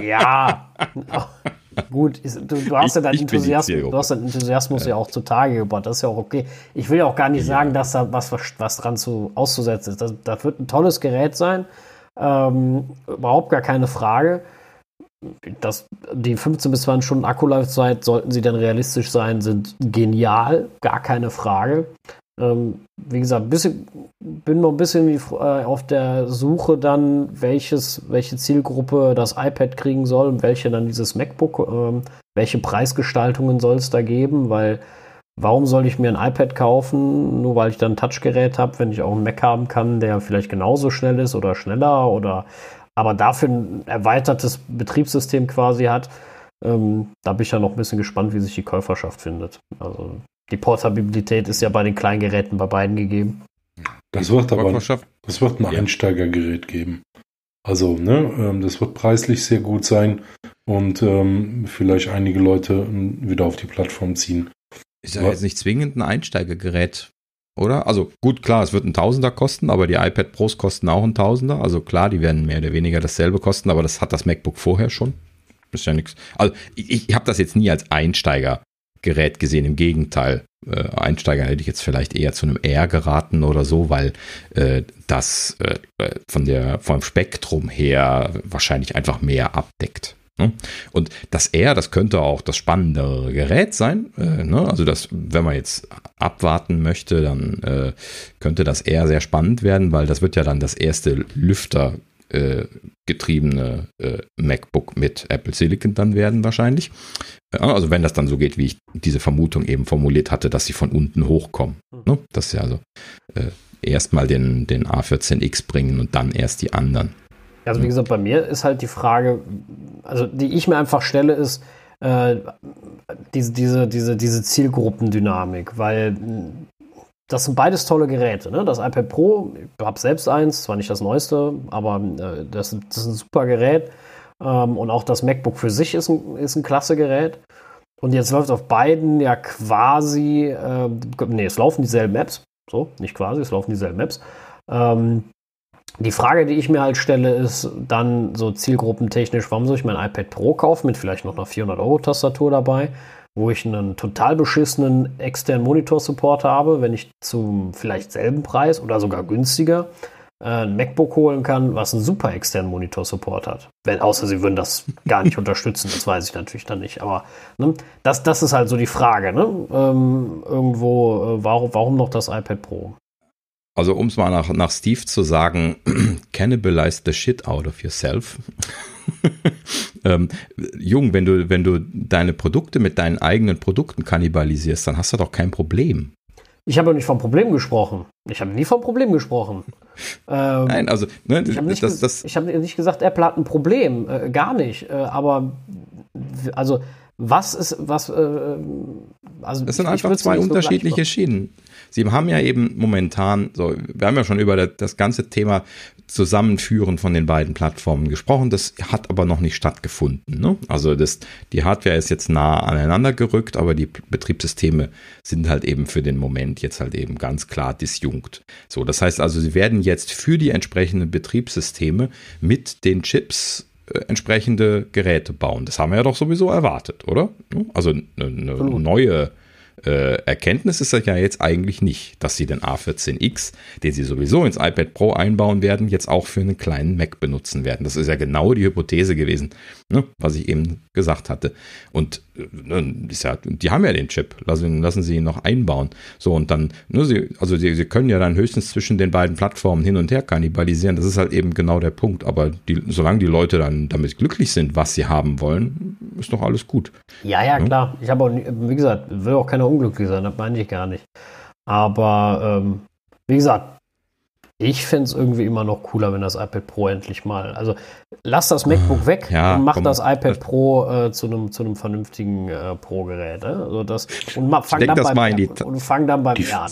Ja. Gut, du, du, hast ich, ja deinen Enthusiasmus, du hast deinen Enthusiasmus ja. ja. auch zutage gebracht. Das ist ja auch okay. Ich will ja auch gar nicht ja. sagen, dass da was, was dran zu, auszusetzen ist. Das, das wird ein tolles Gerät sein. Ähm, überhaupt gar keine Frage. Das, die 15 bis 20 Stunden Akkulaufzeit, sollten sie denn realistisch sein, sind genial, gar keine Frage. Ähm, wie gesagt, bisschen, bin noch ein bisschen wie, äh, auf der Suche dann, welches, welche Zielgruppe das iPad kriegen soll und welche dann dieses MacBook, ähm, welche Preisgestaltungen soll es da geben, weil warum soll ich mir ein iPad kaufen, nur weil ich dann ein Touchgerät habe, wenn ich auch einen Mac haben kann, der vielleicht genauso schnell ist oder schneller oder aber dafür ein erweitertes Betriebssystem quasi hat. Ähm, da bin ich ja noch ein bisschen gespannt, wie sich die Käuferschaft findet. Also die Portabilität ist ja bei den kleinen Geräten bei beiden gegeben. Das wird aber das wird ein Einsteigergerät geben. Also, ne, ähm, das wird preislich sehr gut sein und ähm, vielleicht einige Leute wieder auf die Plattform ziehen. Ist ja jetzt nicht zwingend ein Einsteigergerät, oder? Also gut, klar, es wird ein Tausender kosten, aber die iPad Pros kosten auch ein Tausender. Also klar, die werden mehr oder weniger dasselbe kosten, aber das hat das MacBook vorher schon. Ist ja nichts. Also ich, ich habe das jetzt nie als Einsteiger Gerät gesehen. Im Gegenteil, äh, Einsteiger hätte ich jetzt vielleicht eher zu einem R geraten oder so, weil äh, das äh, von der, vom Spektrum her wahrscheinlich einfach mehr abdeckt. Ne? Und das R, das könnte auch das spannendere Gerät sein. Äh, ne? Also das, wenn man jetzt abwarten möchte, dann äh, könnte das R sehr spannend werden, weil das wird ja dann das erste Lüfter äh, getriebene äh, MacBook mit Apple Silicon dann werden wahrscheinlich. Also wenn das dann so geht, wie ich diese Vermutung eben formuliert hatte, dass sie von unten hochkommen. Mhm. Ne? Dass sie also äh, erstmal den, den A14X bringen und dann erst die anderen. Also wie gesagt, bei mir ist halt die Frage, also die ich mir einfach stelle, ist äh, diese, diese, diese, diese Zielgruppendynamik, weil das sind beides tolle Geräte. Ne? Das iPad Pro, ich habe selbst eins, zwar nicht das neueste, aber äh, das, das, ist ein super Gerät. Ähm, und auch das MacBook für sich ist ein, ist ein klasse Gerät. Und jetzt läuft auf beiden ja quasi, äh, nee, es laufen dieselben Apps. So, nicht quasi, es laufen dieselben Apps. Ähm, die Frage, die ich mir halt stelle, ist dann so zielgruppentechnisch, warum soll ich mein iPad Pro kaufen mit vielleicht noch einer 400-Euro-Tastatur dabei? Wo ich einen total beschissenen externen Monitor-Support habe, wenn ich zum vielleicht selben Preis oder sogar günstiger äh, ein MacBook holen kann, was einen super externen Monitor-Support hat. Wenn, außer sie würden das gar nicht unterstützen, das weiß ich natürlich dann nicht. Aber ne, das, das ist halt so die Frage. Ne? Ähm, irgendwo, äh, warum, warum noch das iPad Pro? Also um es mal nach, nach Steve zu sagen, cannibalize the shit out of yourself. ähm, Jung, wenn du, wenn du deine Produkte mit deinen eigenen Produkten kannibalisierst, dann hast du doch kein Problem. Ich habe nicht vom Problem gesprochen. Ich habe nie vom Problem gesprochen. Ähm, Nein, also ne, ich habe nicht, das, das, ich hab nicht gesagt, Apple hat ein Problem, äh, gar nicht. Äh, aber also was ist was? Äh, also es sind einfach zwei unterschiedliche Schienen. Sie haben ja eben momentan, so, wir haben ja schon über das ganze Thema Zusammenführen von den beiden Plattformen gesprochen. Das hat aber noch nicht stattgefunden. Ne? Also das, die Hardware ist jetzt nah aneinander gerückt, aber die Betriebssysteme sind halt eben für den Moment jetzt halt eben ganz klar disjunkt. So, das heißt also, sie werden jetzt für die entsprechenden Betriebssysteme mit den Chips äh, entsprechende Geräte bauen. Das haben wir ja doch sowieso erwartet, oder? Also eine, eine neue äh, Erkenntnis ist das ja jetzt eigentlich nicht, dass sie den A14X, den sie sowieso ins iPad Pro einbauen werden, jetzt auch für einen kleinen Mac benutzen werden. Das ist ja genau die Hypothese gewesen, ne, was ich eben gesagt hatte. Und äh, ist ja, die haben ja den Chip, lassen, lassen sie ihn noch einbauen. So, und dann, ne, sie, also sie, sie können ja dann höchstens zwischen den beiden Plattformen hin und her kannibalisieren. Das ist halt eben genau der Punkt. Aber die, solange die Leute dann damit glücklich sind, was sie haben wollen, ist doch alles gut. Ja, ja, ja? klar. Ich habe auch, wie gesagt, will auch keiner unglücklich sein, das meine ich gar nicht. Aber ähm, wie gesagt, ich finde es irgendwie immer noch cooler, wenn das iPad Pro endlich mal. Also lass das MacBook weg ja, und mach komm, das iPad Pro äh, zu einem zu einem vernünftigen äh, Pro-Gerät. Ne? Also das und fang dann beim, und fang dann beim R an.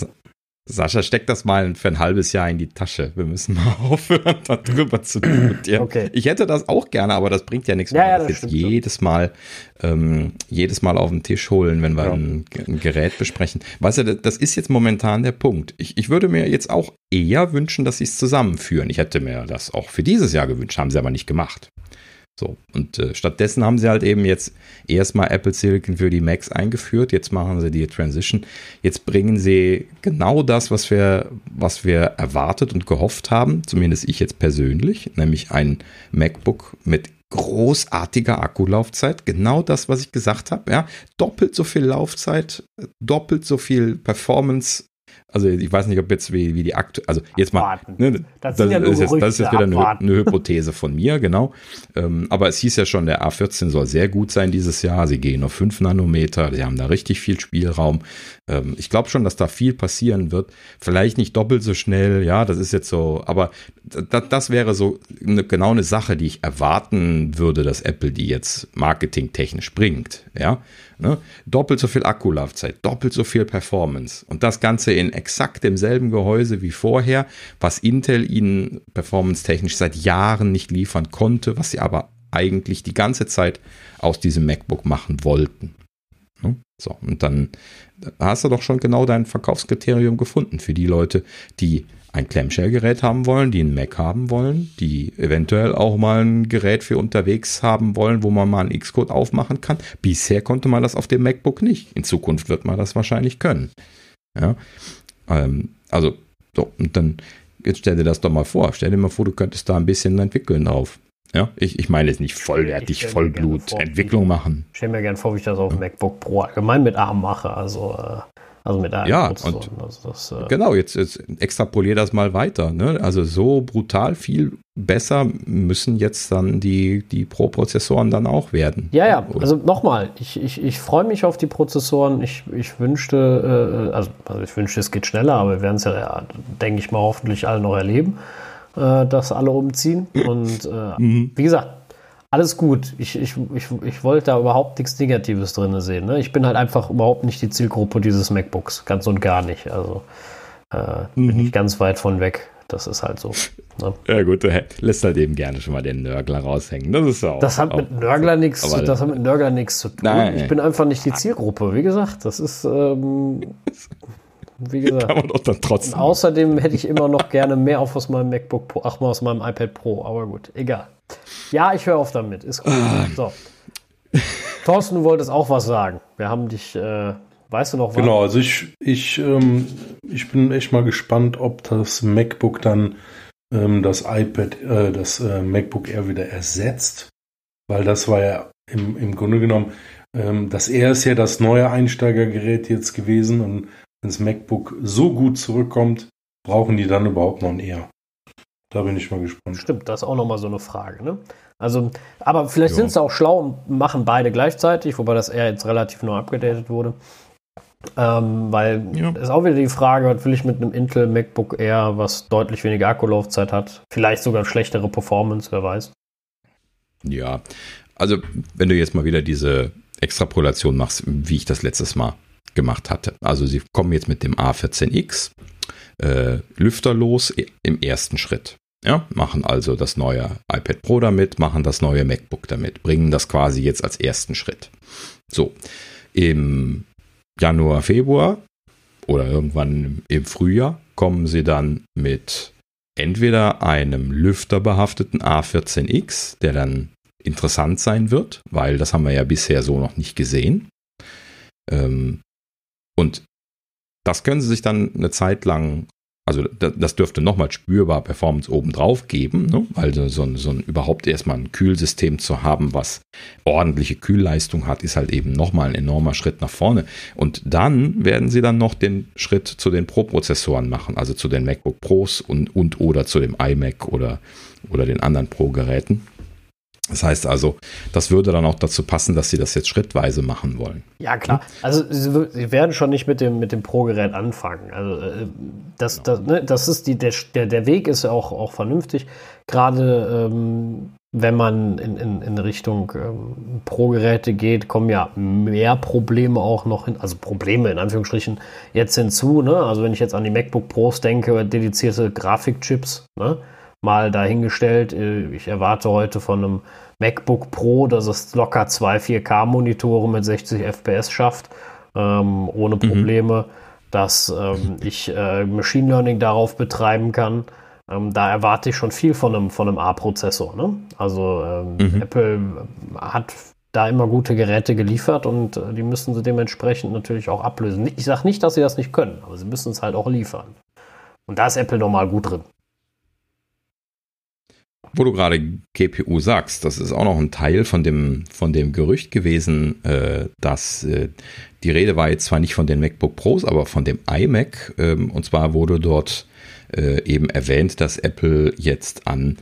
Sascha, steck das mal für ein halbes Jahr in die Tasche. Wir müssen mal aufhören, darüber zu diskutieren. Okay. Ich hätte das auch gerne, aber das bringt ja nichts mehr. Ja, das, das jetzt jedes Mal, ähm, jedes Mal auf den Tisch holen, wenn wir ja. ein, ein, Gerät besprechen. Weißt du, das ist jetzt momentan der Punkt. Ich, ich würde mir jetzt auch eher wünschen, dass sie es zusammenführen. Ich hätte mir das auch für dieses Jahr gewünscht, haben sie aber nicht gemacht. So, und äh, stattdessen haben sie halt eben jetzt erstmal Apple Silicon für die Macs eingeführt, jetzt machen sie die Transition, jetzt bringen sie genau das, was wir, was wir erwartet und gehofft haben, zumindest ich jetzt persönlich, nämlich ein MacBook mit großartiger Akkulaufzeit, genau das, was ich gesagt habe, ja, doppelt so viel Laufzeit, doppelt so viel Performance also ich weiß nicht, ob jetzt wie, wie die aktuelle, also jetzt mal, ne, das, das, ja ist jetzt, das, ist jetzt, wieder eine, eine, Hypothese von mir, genau. Ähm, aber es hieß ja schon, der A14 soll sehr gut sein dieses Jahr. Sie gehen auf 5 Nanometer, sie haben da richtig viel Spielraum. Ähm, ich glaube schon, dass da viel passieren wird. Vielleicht nicht doppelt so schnell, ja, das ist jetzt so, aber das, das wäre so eine, genau eine Sache, die ich erwarten würde, dass Apple die jetzt marketingtechnisch bringt, ja. Ne? Doppelt so viel Akkulaufzeit, doppelt so viel Performance und das Ganze in exakt demselben Gehäuse wie vorher, was Intel ihnen performance-technisch seit Jahren nicht liefern konnte, was sie aber eigentlich die ganze Zeit aus diesem MacBook machen wollten. Ne? So, und dann hast du doch schon genau dein Verkaufskriterium gefunden für die Leute, die ein Clamshell-Gerät haben wollen, die einen Mac haben wollen, die eventuell auch mal ein Gerät für unterwegs haben wollen, wo man mal einen Xcode aufmachen kann. Bisher konnte man das auf dem MacBook nicht. In Zukunft wird man das wahrscheinlich können. Ja, ähm, also, so, und dann, jetzt stell dir das doch mal vor. Stell dir mal vor, du könntest da ein bisschen entwickeln drauf. Ja, ich, ich meine jetzt nicht vollwertig, Vollblut, Entwicklung machen. Ich stelle mir gerne vor, wie ich das auf dem MacBook Pro allgemein mit ARM mache. Also, äh, also mit einem Ja, und also das, äh genau, jetzt, jetzt extrapolier das mal weiter. Ne? Also so brutal viel besser müssen jetzt dann die, die Pro-Prozessoren dann auch werden. Ja, ja, also nochmal, ich, ich, ich freue mich auf die Prozessoren. Ich, ich wünschte, äh, also, also ich wünschte, es geht schneller, aber wir werden es ja, denke ich mal, hoffentlich alle noch erleben, äh, dass alle umziehen. Und äh, mhm. wie gesagt, alles gut. Ich, ich, ich, ich wollte da überhaupt nichts Negatives drin sehen. Ne? Ich bin halt einfach überhaupt nicht die Zielgruppe dieses MacBooks. Ganz und gar nicht. Also äh, mhm. bin ich ganz weit von weg. Das ist halt so. Ne? Ja gut, du lässt halt eben gerne schon mal den Nörgler raushängen. Das ist auch. Das hat mit Nörgler nichts. Das hat mit Nörgler nichts zu tun. Nein, ich bin einfach nicht die Zielgruppe. Wie gesagt, das ist. Ähm, wie gesagt. Kann man doch dann trotzdem. Und außerdem hätte ich immer noch gerne mehr auf aus meinem MacBook Pro, ach mal aus meinem iPad Pro. Aber gut, egal. Ja, ich höre auf damit. Ist gut. Ah. So. Thorsten, du wolltest auch was sagen. Wir haben dich, äh, weißt du noch was? Genau, also ich, ich, ähm, ich bin echt mal gespannt, ob das MacBook dann ähm, das iPad, äh, das äh, MacBook Air wieder ersetzt. Weil das war ja im, im Grunde genommen, ähm, das Air ist ja das neue Einsteigergerät jetzt gewesen und wenn das MacBook so gut zurückkommt, brauchen die dann überhaupt noch ein Air? Da bin ich mal gespannt. Stimmt, das ist auch nochmal so eine Frage. Ne? Also, aber vielleicht sind sie auch schlau und machen beide gleichzeitig, wobei das eher jetzt relativ neu abgedatet wurde. Ähm, weil ja. ist auch wieder die Frage, was will ich mit einem Intel MacBook Air, was deutlich weniger Akkulaufzeit hat, vielleicht sogar schlechtere Performance, wer weiß. Ja, also wenn du jetzt mal wieder diese Extrapolation machst, wie ich das letztes Mal gemacht hatte. Also sie kommen jetzt mit dem A14X äh, lüfterlos im ersten Schritt. Ja, machen also das neue iPad Pro damit, machen das neue MacBook damit, bringen das quasi jetzt als ersten Schritt. So, im Januar, Februar oder irgendwann im Frühjahr kommen sie dann mit entweder einem lüfterbehafteten A14X, der dann interessant sein wird, weil das haben wir ja bisher so noch nicht gesehen. Ähm, und das können sie sich dann eine Zeit lang also das dürfte nochmal spürbar Performance obendrauf geben, ne? weil so, so, so ein, überhaupt erstmal ein Kühlsystem zu haben, was ordentliche Kühlleistung hat, ist halt eben nochmal ein enormer Schritt nach vorne. Und dann werden sie dann noch den Schritt zu den Pro-Prozessoren machen, also zu den MacBook Pros und, und oder zu dem iMac oder, oder den anderen Pro-Geräten. Das heißt also, das würde dann auch dazu passen, dass sie das jetzt schrittweise machen wollen. Ja, klar. Also sie, sie werden schon nicht mit dem, mit dem Pro-Gerät anfangen. Also äh, das, genau. das, ne, das ist die, der, der Weg ist auch, auch vernünftig. Gerade ähm, wenn man in, in, in Richtung ähm, Pro-Geräte geht, kommen ja mehr Probleme auch noch hin, also Probleme in Anführungsstrichen jetzt hinzu. Ne? Also wenn ich jetzt an die MacBook Pros denke, dedizierte Grafikchips, ne? Mal dahingestellt. Äh, ich erwarte heute von einem MacBook Pro, dass es locker zwei 4K-Monitore mit 60 FPS schafft, ähm, ohne mhm. Probleme, mhm. dass ähm, ich äh, Machine Learning darauf betreiben kann. Ähm, da erwarte ich schon viel von einem, von einem A-Prozessor. Ne? Also ähm, mhm. Apple hat da immer gute Geräte geliefert und äh, die müssen sie dementsprechend natürlich auch ablösen. Ich sage nicht, dass sie das nicht können, aber sie müssen es halt auch liefern. Und da ist Apple normal gut drin. Wo du gerade GPU sagst, das ist auch noch ein Teil von dem, von dem Gerücht gewesen, äh, dass äh, die Rede war jetzt zwar nicht von den MacBook Pros, aber von dem iMac. Ähm, und zwar wurde dort äh, eben erwähnt, dass Apple jetzt an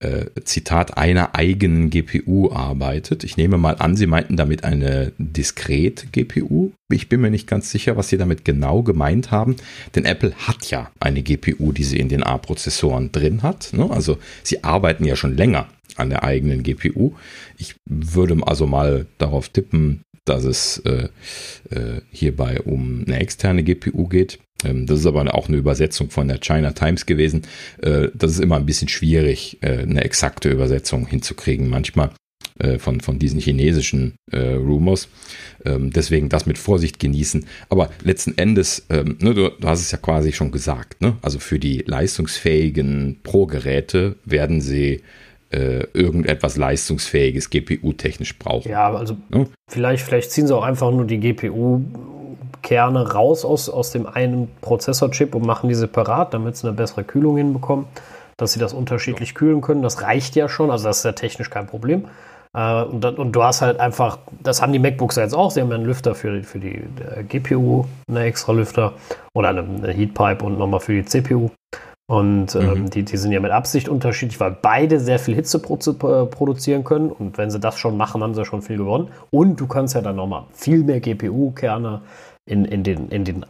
äh, Zitat, einer eigenen GPU arbeitet. Ich nehme mal an, Sie meinten damit eine Diskret-GPU. Ich bin mir nicht ganz sicher, was Sie damit genau gemeint haben, denn Apple hat ja eine GPU, die sie in den A-Prozessoren drin hat. Ne? Also Sie arbeiten ja schon länger an der eigenen GPU. Ich würde also mal darauf tippen, dass es äh, äh, hierbei um eine externe GPU geht. Ähm, das ist aber auch eine Übersetzung von der China Times gewesen. Äh, das ist immer ein bisschen schwierig, äh, eine exakte Übersetzung hinzukriegen. Manchmal äh, von, von diesen chinesischen äh, Rumors. Ähm, deswegen das mit Vorsicht genießen. Aber letzten Endes, ähm, ne, du, du, hast es ja quasi schon gesagt, ne? also für die leistungsfähigen Pro-Geräte werden sie äh, irgendetwas leistungsfähiges GPU-technisch brauchen. Ja, also ja? Vielleicht, vielleicht ziehen sie auch einfach nur die GPU-Kerne raus aus, aus dem einen Prozessorchip und machen die separat, damit sie eine bessere Kühlung hinbekommen, dass sie das unterschiedlich ja. kühlen können. Das reicht ja schon, also das ist ja technisch kein Problem. Äh, und, und, du hast halt einfach, das haben die MacBooks jetzt auch, sie haben ja einen Lüfter für, für die GPU, eine extra Lüfter oder eine, eine Heatpipe und nochmal für die CPU. Und ähm, mhm. die, die sind ja mit Absicht unterschiedlich, weil beide sehr viel Hitze äh, produzieren können. Und wenn sie das schon machen, haben sie schon viel gewonnen. Und du kannst ja dann nochmal viel mehr GPU-Kerne in, in, den, in den,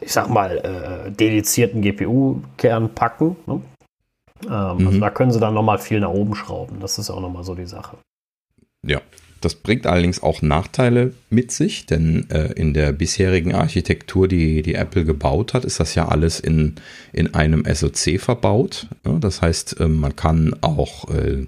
ich sag mal, äh, dedizierten GPU-Kern packen. Ne? Ähm, also mhm. Also da können sie dann nochmal viel nach oben schrauben. Das ist auch nochmal so die Sache. Ja, das bringt allerdings auch Nachteile mit sich, denn äh, in der bisherigen Architektur, die, die Apple gebaut hat, ist das ja alles in, in einem SoC verbaut. Ja, das heißt, äh, man kann auch äh,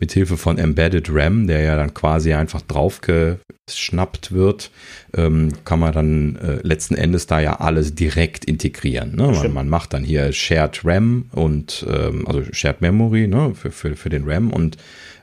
mit Hilfe von Embedded RAM, der ja dann quasi einfach draufgeschnappt wird, ähm, kann man dann äh, letzten Endes da ja alles direkt integrieren. Ne? Man, man, macht dann hier Shared RAM und ähm, also Shared Memory ne? für, für, für den RAM und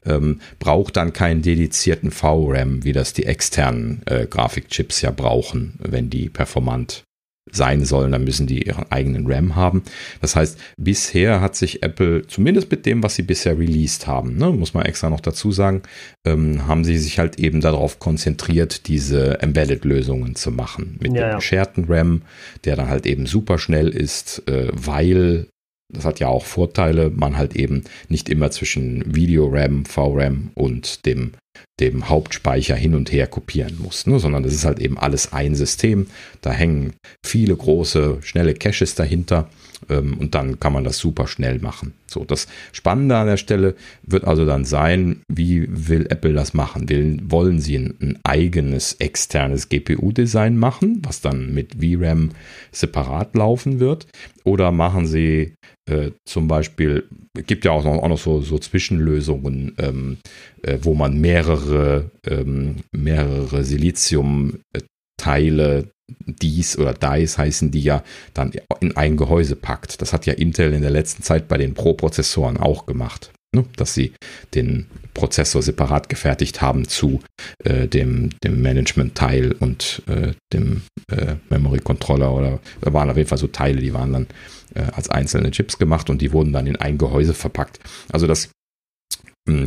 ähm, braucht dann keinen dedizierten VRAM, wie das die externen äh, Grafikchips ja brauchen, wenn die performant sein sollen, dann müssen die ihren eigenen RAM haben. Das heißt, bisher hat sich Apple, zumindest mit dem, was sie bisher released haben, ne, muss man extra noch dazu sagen, ähm, haben sie sich halt eben darauf konzentriert, diese Embedded-Lösungen zu machen. Mit ja, dem ja. gescherten RAM, der dann halt eben super schnell ist, äh, weil Das hat ja auch Vorteile, man halt eben nicht immer zwischen Video-RAM, VRAM und dem, dem Hauptspeicher hin und her kopieren muss, ne? sondern das ist halt eben alles ein System. Da hängen viele große, schnelle Caches dahinter und dann kann man das super schnell machen. So, das Spannende an der Stelle wird also dann sein, wie will Apple das machen? Will, wollen sie ein, ein eigenes externes GPU-Design machen, was dann mit VRAM separat laufen wird? Oder machen sie äh, zum Beispiel, gibt ja auch noch, auch noch so, so Zwischenlösungen, ähm, äh, wo man mehrere, ähm, mehrere Silizium-Teile dies oder dies heißen die ja dann in ein Gehäuse packt. Das hat ja Intel in der letzten Zeit bei den Pro-Prozessoren auch gemacht, ne? dass sie den Prozessor separat gefertigt haben zu äh, dem, dem Management-Teil und äh, dem äh, Memory-Controller oder da waren auf jeden Fall so Teile, die waren dann äh, als einzelne Chips gemacht und die wurden dann in ein Gehäuse verpackt. Also das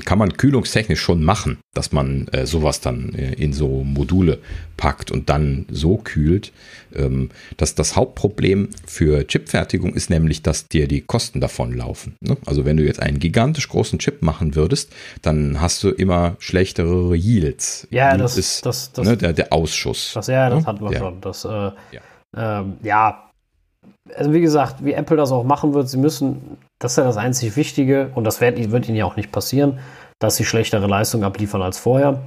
kann man kühlungstechnisch schon machen, dass man äh, sowas dann äh, in so Module packt und dann so kühlt. Ähm, das, das Hauptproblem für Chipfertigung ist nämlich, dass dir die Kosten davon laufen. Ne? Also wenn du jetzt einen gigantisch großen Chip machen würdest, dann hast du immer schlechtere Yields. Ja, das ist das, das, ne, der, der Ausschuss. Das, ja, das ne? hatten wir ja. schon. Das, äh, ja. Ähm, ja, also wie gesagt, wie Apple das auch machen wird, sie müssen, das ist ja das einzig Wichtige und das wird, wird ihnen ja auch nicht passieren, dass sie schlechtere Leistung abliefern als vorher.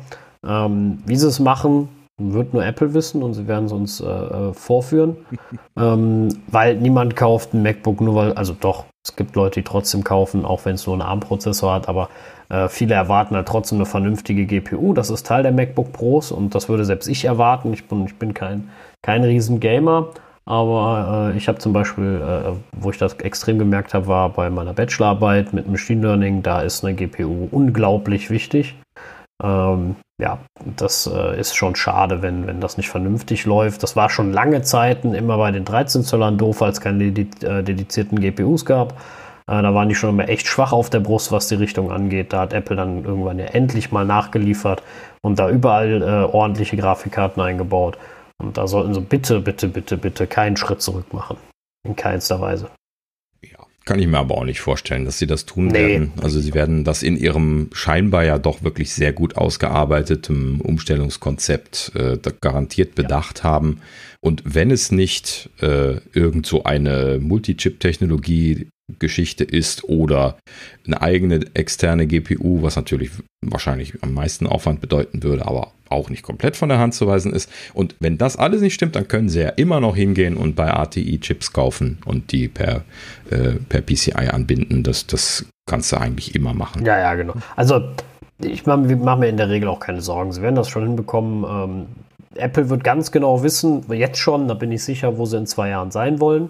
Ähm, wie sie es machen, wird nur Apple wissen und sie werden es uns äh, äh vorführen, ähm, weil niemand kauft ein MacBook nur weil, also doch, es gibt Leute, die trotzdem kaufen, auch wenn es nur einen ARM-Prozessor hat, aber äh, viele erwarten halt trotzdem eine vernünftige GPU. Das ist Teil der MacBook Pros und das würde selbst ich erwarten. Ich bin, ich bin kein, kein riesen Gamer, aber äh, ich habe zum Beispiel, äh, wo ich das extrem gemerkt habe, war bei meiner Bachelorarbeit mit Machine Learning, da ist eine GPU unglaublich wichtig. Ähm, ja, das äh, ist schon schade, wenn, wenn das nicht vernünftig läuft. Das war schon lange Zeiten immer bei den 13 Zöllern doof, als es keine äh, dedizierten GPUs gab. Äh, da waren die schon immer echt schwach auf der Brust, was die Richtung angeht. Da hat Apple dann irgendwann ja endlich mal nachgeliefert und da überall äh, ordentliche Grafikkarten eingebaut. Und da sollten sie bitte, bitte, bitte, bitte keinen Schritt zurück machen. In keinster Weise. Ja, kann ich mir aber auch nicht vorstellen, dass sie das tun nee. werden. Also sie werden das in ihrem scheinbar ja doch wirklich sehr gut ausgearbeiteten Umstellungskonzept äh, garantiert bedacht ja. haben. Und wenn es nicht äh, irgend so eine Multichip-Technologie Geschichte ist oder eine eigene externe GPU, was natürlich wahrscheinlich am meisten Aufwand bedeuten würde, aber auch nicht komplett von der Hand zu weisen ist. Und wenn das alles nicht stimmt, dann können sie ja immer noch hingehen und bei ATI Chips kaufen und die per, äh, per PCI anbinden. Das, das kannst du eigentlich immer machen. Ja, ja, genau. Also ich mache mach mir in der Regel auch keine Sorgen. Sie werden das schon hinbekommen. Ähm, Apple wird ganz genau wissen, jetzt schon, da bin ich sicher, wo sie in zwei Jahren sein wollen.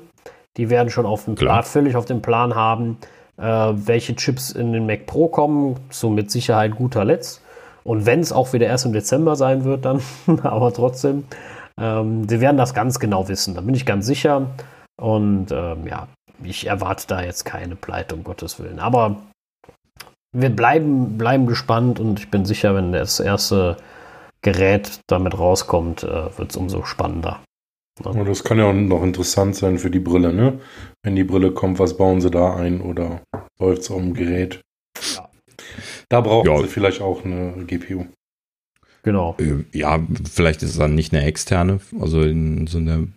Die werden schon auf dem Plan, völlig auf dem Plan haben, äh, welche Chips in den Mac Pro kommen, so mit Sicherheit guter Letzt. Und wenn es auch wieder erst im Dezember sein wird, dann, aber trotzdem, ähm, sie werden das ganz genau wissen, da bin ich ganz sicher. Und ähm, ja, ich erwarte da jetzt keine Pleite, um Gottes Willen. Aber wir bleiben, bleiben gespannt und ich bin sicher, wenn das erste Gerät damit rauskommt, äh, wird es umso spannender. Und das kann ja auch noch interessant sein für die Brille, ne? Wenn die Brille kommt, was bauen sie da ein oder läuft es um Gerät? Ja. Da brauchen ja. sie vielleicht auch eine GPU. Genau. Äh, ja, vielleicht ist es dann nicht eine externe, also in so einer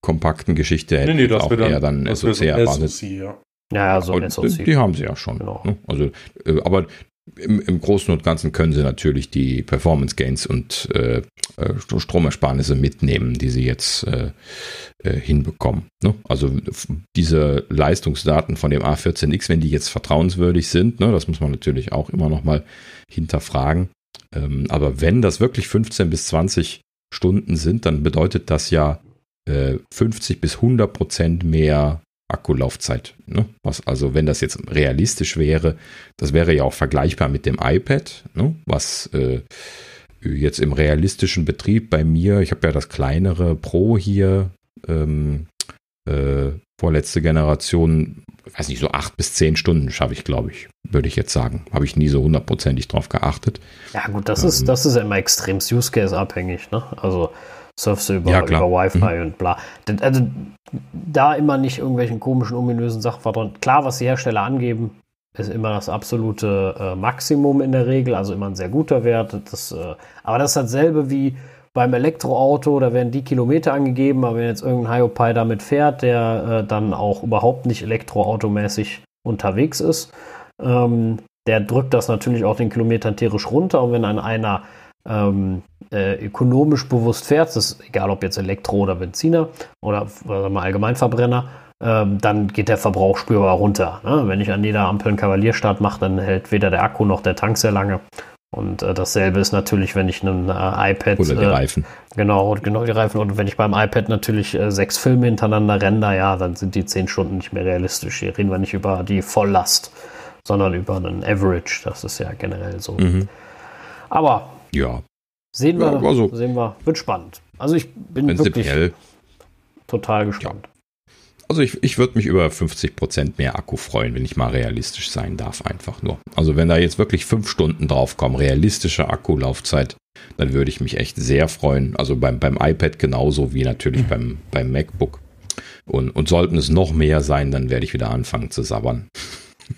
kompakten Geschichte hätte nee, nee, das auch eher dann, dann SoC erwartet. SOC, ja. Ja, so ein SoC. Die haben sie ja schon. Genau. Ne? Also, äh, aber im, im Großen und Ganzen können sie natürlich die Performance Gains und äh, äh, Stromersparnisse mitnehmen, die sie jetzt äh, äh, hinbekommen. Ne? Also diese Leistungsdaten von dem A14X, wenn die jetzt vertrauenswürdig sind, ne, das muss man natürlich auch immer noch mal hinterfragen. Ähm, aber wenn das wirklich 15 bis 20 Stunden sind, dann bedeutet das ja 50 äh, bis 100 Prozent mehr Akkulaufzeit. Ne? Was also, wenn das jetzt realistisch wäre, das wäre ja auch vergleichbar mit dem iPad, ne? was äh, jetzt im realistischen Betrieb bei mir, ich habe ja das kleinere Pro hier, ähm, äh, vorletzte Generation, weiß nicht, so acht bis zehn Stunden schaffe ich, glaube ich, würde ich jetzt sagen. Habe ich nie so hundertprozentig drauf geachtet. Ja, gut, das ähm, ist, das ist immer extrem Use Case abhängig, ne? Also surfst du über, Ja, über. Wi-Fi Mhm. und bla. Also da immer nicht irgendwelchen komischen, ominösen Sachen verdrehen. Klar, was die Hersteller angeben, ist immer das absolute äh, Maximum in der Regel, also immer ein sehr guter Wert. Das, äh, aber das ist dasselbe wie beim Elektroauto, da werden die Kilometer angegeben, aber wenn jetzt irgendein Hyopai damit fährt, der äh, dann auch überhaupt nicht elektroautomäßig unterwegs ist, ähm, der drückt das natürlich auch den Kilometern tierisch runter. Und wenn an einer ähm, äh, ökonomisch bewusst fährt, das ist egal ob jetzt Elektro oder Benziner oder, sagen wir Allgemeinverbrenner, ähm, dann geht der Verbrauch spürbar runter. Ne? Wenn ich an jeder Ampel einen Kavalierstart mache, dann hält weder der Akku noch der Tank sehr lange. Und äh, dasselbe ist natürlich, wenn ich einen äh, iPad Oder die äh, Reifen. Genau, genau die Reifen. Und wenn ich beim iPad natürlich äh, sechs Filme hintereinander render, ja, dann sind die zehn Stunden nicht mehr realistisch. Hier reden wir nicht über die Volllast, sondern über einen Average. Das ist ja generell so. Mhm. Aber Ja, sehen wir, Ja, also- sehen wir, wird spannend. Also ich bin wirklich total gespannt. Also ich, ich würde mich über 50% mehr Akku freuen, wenn ich mal realistisch sein darf, einfach nur. Also wenn da jetzt wirklich fünf Stunden draufkommen, realistische Akkulaufzeit, dann würde ich mich echt sehr freuen. Also beim, beim iPad genauso wie natürlich beim, beim MacBook. Und, und sollten es noch mehr sein, dann werde ich wieder anfangen zu sabbern.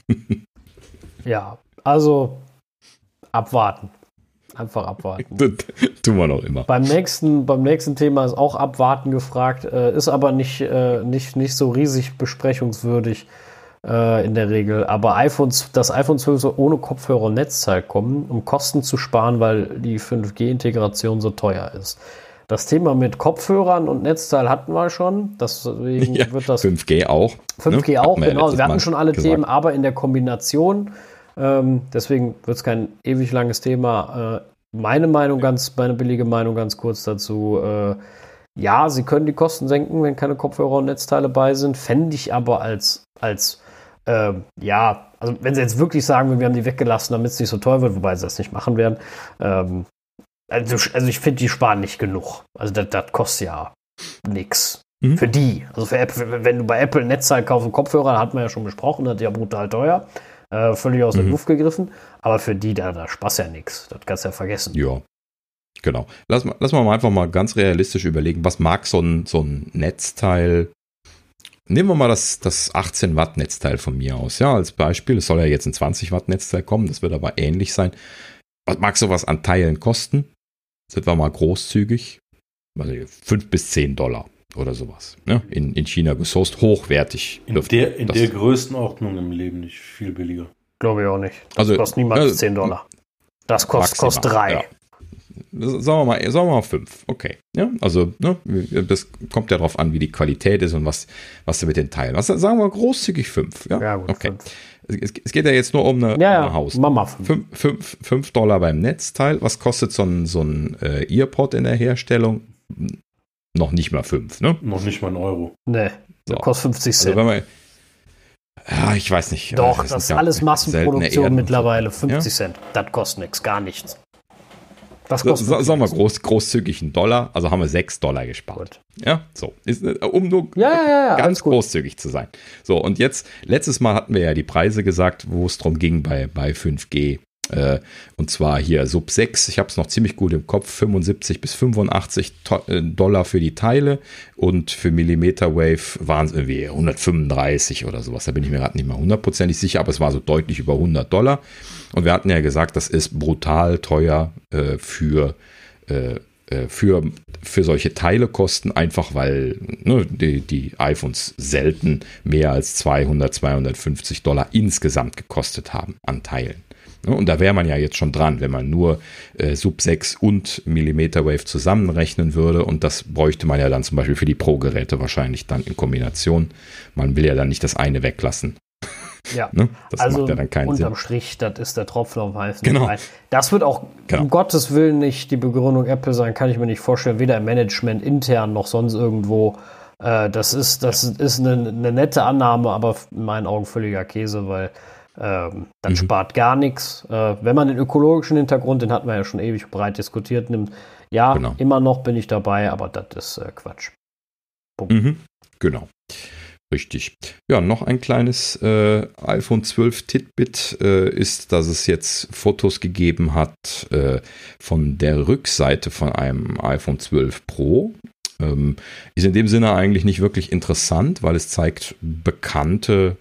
Ja, also abwarten. Einfach abwarten. Das tun wir noch immer. Beim nächsten, beim nächsten Thema ist auch Abwarten gefragt, äh, ist aber nicht, äh, nicht, nicht so riesig besprechungswürdig äh, in der Regel. Aber iPhones, das iPhone 12 soll ohne Kopfhörer und Netzteil kommen, um Kosten zu sparen, weil die 5G-Integration so teuer ist. Das Thema mit Kopfhörern und Netzteil hatten wir schon. Deswegen Ja, wird das 5G auch. 5G ne? auch, Hatten genau. Wir hatten Mal schon alle gesagt. Themen, aber in der Kombination. Ähm, deswegen wird es kein ewig langes Thema. Äh, meine Meinung ganz, meine billige Meinung ganz kurz dazu. Äh, ja, sie können die Kosten senken, wenn keine Kopfhörer und Netzteile bei sind. Fände ich aber als, als ähm, ja, also wenn sie jetzt wirklich sagen, wir haben die weggelassen, damit es nicht so teuer wird, wobei sie das nicht machen werden. Ähm, also, also ich finde, die sparen nicht genug. Also das, das kostet ja nix. Mhm. Für die. Also für Apple, wenn du bei Apple ein Netzteil kaufst und Kopfhörer, hat man ja schon besprochen, das ist ja brutal teuer. Äh, völlig aus der Mhm. Luft gegriffen. Aber für die, da, da Spaß ja nichts. Das kannst du ja vergessen. Ja. Genau. Lass, mal- lass mal einfach mal ganz realistisch überlegen, was mag so ein, so ein Netzteil. Nehmen wir mal das, das 18 Watt Netzteil von mir aus, ja, als Beispiel. Es soll ja jetzt ein 20 Watt Netzteil kommen, das wird aber ähnlich sein. Was mag sowas an Teilen kosten? Sind wir mal großzügig? Also 5 bis 10 Dollar oder sowas. Ne? In, in China gesourced, hochwertig. In der, in der Größenordnung im Leben nicht viel billiger. Glaube ich auch nicht. Das Also, kostet niemals also, 10 Dollar. Das kostet, kostet 3. ja. Sagen wir mal, sagen wir mal fünf. Okay. Ja, also, ne, das kommt ja darauf an, wie die Qualität ist und was, was du mit den Teilen. Was sagen wir großzügig fünf. Ja, Ja, gut. Okay. fünf. Es, es geht ja jetzt nur um eine, Ja, eine ja. Haus. Mama 5. Fünf, fünf, fünf Dollar beim Netzteil. Was kostet so ein, so ein äh, Earpod in der Herstellung? Noch nicht mal fünf, ne? Noch nicht mal ein Euro. Nee, So. das kostet 50 Also Cent. wenn man, ja, ich weiß nicht. Doch, Das das ist alles Massenproduktion mittlerweile. 50 Ja? Cent. Das kostet nichts, gar nichts. Das kostet so, sagen wir groß, großzügig einen Dollar, also haben wir sechs Dollar gespart. Gut. Ja, so. Ist, äh, um nur Ja, ja, ja, ganz großzügig zu sein. So, und jetzt, letztes Mal hatten wir ja die Preise gesagt, wo es drum ging bei, bei 5G. Äh, und zwar hier Sub 6, ich habe es noch ziemlich gut im Kopf, 75 bis 85 to äh, Dollar für die Teile und für Millimeter Wave waren es irgendwie 135 oder sowas. Da bin ich mir gerade nicht mehr hundertprozentig sicher, aber es war so deutlich über 100 Dollar. Und wir hatten ja gesagt, das ist brutal teuer äh, für äh, äh, für, für solche Teile kosten, einfach weil ne, die, die iPhones selten mehr als 200, 250 Dollar insgesamt gekostet haben an Teilen. Ne, Und da wäre man ja jetzt schon dran, wenn man nur äh, Sub 6 und Millimeter Wave zusammenrechnen würde. Und das bräuchte man ja dann zum Beispiel für die Pro-Geräte wahrscheinlich dann in Kombination. Man will ja dann nicht das eine weglassen. Ja. Ne? Das also macht ja dann keinen Sinn. unterm Strich, das ist der Tropfen auf heißen Genau. Stein. Das wird auch Genau. um Gottes Willen nicht die Begründung Apple sein, kann ich mir nicht vorstellen, weder im Management intern noch sonst irgendwo. Äh, das ist, das ist eine, eine nette Annahme, aber in meinen Augen völliger Käse, weil ähm, das Mhm. spart gar nichts. Äh, wenn man den ökologischen Hintergrund, den hatten wir ja schon ewig breit diskutiert, nimmt, ja, Genau. immer noch bin ich dabei, aber das ist äh, Quatsch. Mhm, genau. Richtig. Ja, noch ein kleines äh, iPhone 12 Titbit äh, ist, dass es jetzt Fotos gegeben hat äh, von der Rückseite von einem iPhone 12 Pro. Ähm, ist in dem Sinne eigentlich nicht wirklich interessant, weil es zeigt bekannte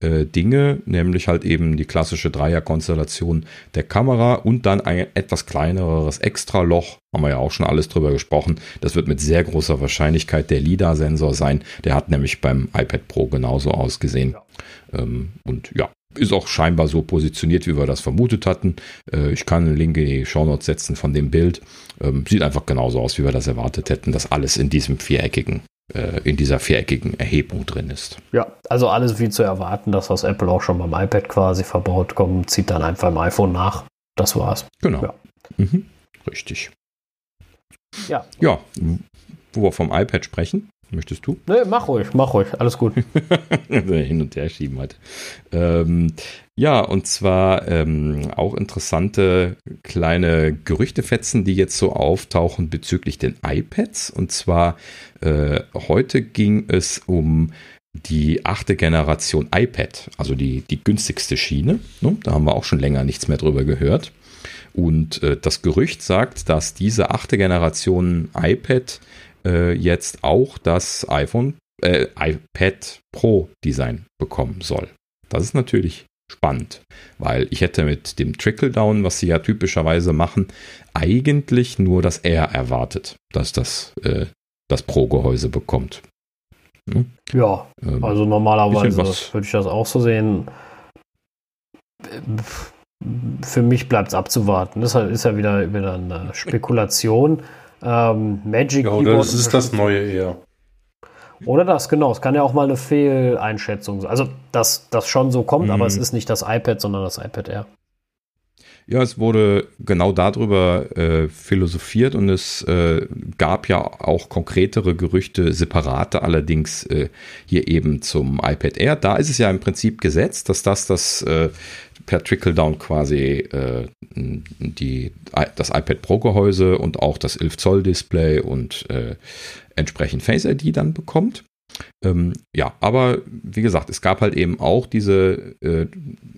äh, Dinge, nämlich halt eben die klassische Dreierkonstellation der Kamera und dann ein etwas kleineres Extraloch. Haben wir ja auch schon alles drüber gesprochen. Das wird mit sehr großer Wahrscheinlichkeit der LIDAR-Sensor sein. Der hat nämlich beim iPad Pro genauso ausgesehen. Ja. Ähm, und ja, ist auch scheinbar so positioniert, wie wir das vermutet hatten. Äh, ich kann einen Link in die Shownotes setzen von dem Bild. Ähm, sieht einfach genauso aus, wie wir das erwartet hätten, dass alles in diesem viereckigen äh, in dieser viereckigen Erhebung drin ist. Ja, also alles wie zu erwarten, das, was Apple auch schon beim iPad quasi verbaut kommt, zieht dann einfach im iPhone nach. Das war's. Genau. Ja. Mhm. Richtig. Ja. Ja, wo wir vom iPad sprechen, möchtest du? Nee, mach ruhig, mach ruhig, alles gut. Hin und her schieben halt. Ähm, ja, und zwar ähm, auch interessante kleine Gerüchtefetzen, die jetzt so auftauchen bezüglich den iPads. Und zwar äh, heute ging es um die achte Generation iPad, also die, die günstigste Schiene. Ne? Da haben wir auch schon länger nichts mehr drüber gehört. Und äh, das Gerücht sagt, dass diese achte Generation iPad äh, jetzt auch das iPhone, äh, iPad Pro Design bekommen soll. Das ist natürlich spannend, weil ich hätte mit dem Trickle-Down, was sie ja typischerweise machen, eigentlich nur das R erwartet, dass das äh, das Pro-Gehäuse bekommt. Hm? Ja, ähm, also normalerweise würde ich das auch so sehen. Für mich bleibt es abzuwarten. Das ist ja wieder, wieder eine Spekulation. Ähm, Magic ja, oder das ist das neue eher. Oder das, genau. Es kann ja auch mal eine Fehleinschätzung sein. Also, dass das schon so kommt, mhm. aber es ist nicht das iPad, sondern das iPad Air. Ja, es wurde genau darüber äh, philosophiert und es äh, gab ja auch konkretere Gerüchte, separate allerdings äh, hier eben zum iPad Air. Da ist es ja im Prinzip gesetzt, dass das das äh, per Trickle-Down quasi äh, die, das iPad Pro Gehäuse und auch das 11 Zoll Display und äh, entsprechend Face ID dann bekommt. Ähm, ja, aber wie gesagt, es gab halt eben auch diese äh,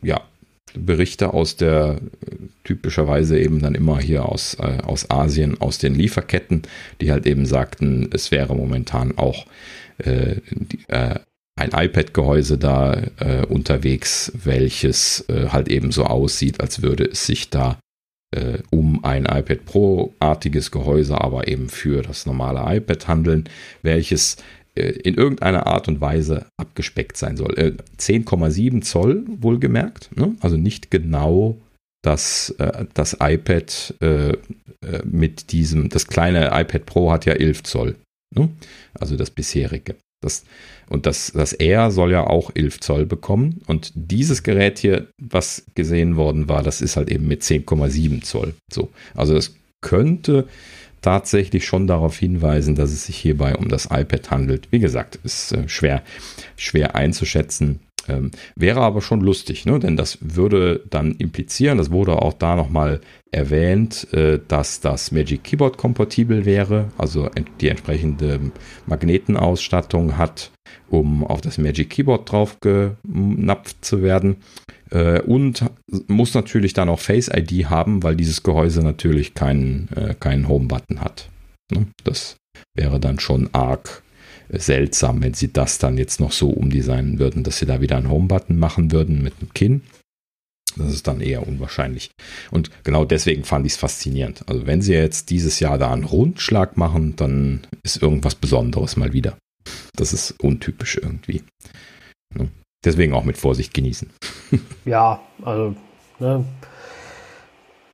ja, Berichte aus der typischerweise eben dann immer hier aus, äh, aus Asien, aus den Lieferketten, die halt eben sagten, es wäre momentan auch äh, die, äh, ein iPad-Gehäuse da äh, unterwegs, welches äh, halt eben so aussieht, als würde es sich da äh, um ein iPad Pro-artiges Gehäuse, aber eben für das normale iPad handeln, welches äh, in irgendeiner Art und Weise abgespeckt sein soll. Äh, 10,7 Zoll wohlgemerkt, ne? also nicht genau das, äh, das iPad äh, äh, mit diesem, das kleine iPad Pro hat ja 11 Zoll, ne? also das bisherige. Das, und das, das Air soll ja auch 11 Zoll bekommen. Und dieses Gerät hier, was gesehen worden war, das ist halt eben mit 10,7 Zoll. So. Also das könnte tatsächlich schon darauf hinweisen, dass es sich hierbei um das iPad handelt. Wie gesagt, ist äh, schwer, schwer einzuschätzen. Ähm, wäre aber schon lustig, ne? denn das würde dann implizieren, das wurde auch da nochmal erwähnt, äh, dass das Magic Keyboard kompatibel wäre, also die entsprechende Magnetenausstattung hat, um auf das Magic Keyboard drauf genapft zu werden. Äh, und muss natürlich dann auch Face ID haben, weil dieses Gehäuse natürlich keinen, äh, keinen Home-Button hat. Ne? Das wäre dann schon arg seltsam, wenn sie das dann jetzt noch so umdesignen würden, dass sie da wieder einen Home-Button machen würden mit einem Kinn. Das ist dann eher unwahrscheinlich. Und genau deswegen fand ich es faszinierend. Also wenn sie jetzt dieses Jahr da einen Rundschlag machen, dann ist irgendwas Besonderes mal wieder. Das ist untypisch irgendwie. Deswegen auch mit Vorsicht genießen. Ja, also ne,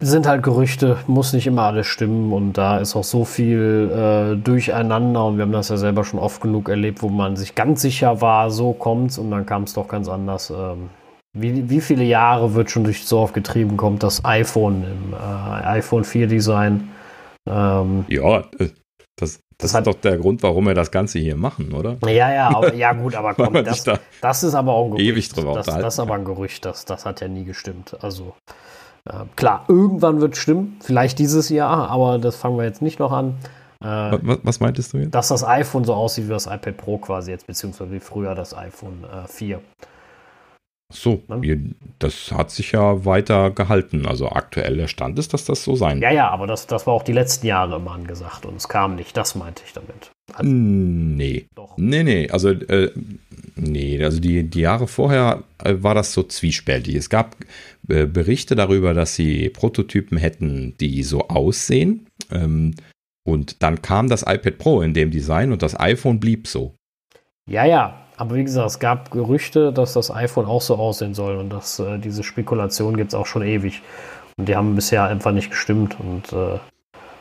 sind halt Gerüchte, muss nicht immer alles stimmen und da ist auch so viel äh, durcheinander und wir haben das ja selber schon oft genug erlebt, wo man sich ganz sicher war, so kommt's und dann kam es doch ganz anders. Ähm, wie, wie viele Jahre wird schon durch so getrieben, kommt das iPhone im äh, iPhone 4 Design? Ähm, ja, das, das, das ist doch der Grund, warum wir das Ganze hier machen, oder? Ja, ja, aber, ja gut, aber komm, das, da das ist aber auch ein Gerücht. Ewig drüber das, das ist aber ein Gerücht, das, das hat ja nie gestimmt. Also äh, klar, irgendwann wird es stimmen, vielleicht dieses Jahr, aber das fangen wir jetzt nicht noch an. Äh, was, was, meintest du jetzt? Dass das iPhone so aussieht wie das iPad Pro quasi jetzt, beziehungsweise wie früher das iPhone äh, 4. So, ne? das hat sich ja weiter gehalten. Also aktuell der Stand ist, dass das so sein Ja, ja, aber das, das war auch die letzten Jahre immer angesagt und es kam nicht. Das meinte ich damit. Also, nee. Doch. Nee, nee. Also, äh, nee, also die, die Jahre vorher äh, war das so zwiespältig. Es gab äh, Berichte darüber, dass sie Prototypen hätten, die so aussehen. Ähm, und dann kam das iPad Pro in dem Design und das iPhone blieb so. Ja, ja, aber wie gesagt, es gab Gerüchte, dass das iPhone auch so aussehen soll und dass äh, diese Spekulation gibt es auch schon ewig. Und die haben bisher einfach nicht gestimmt und äh,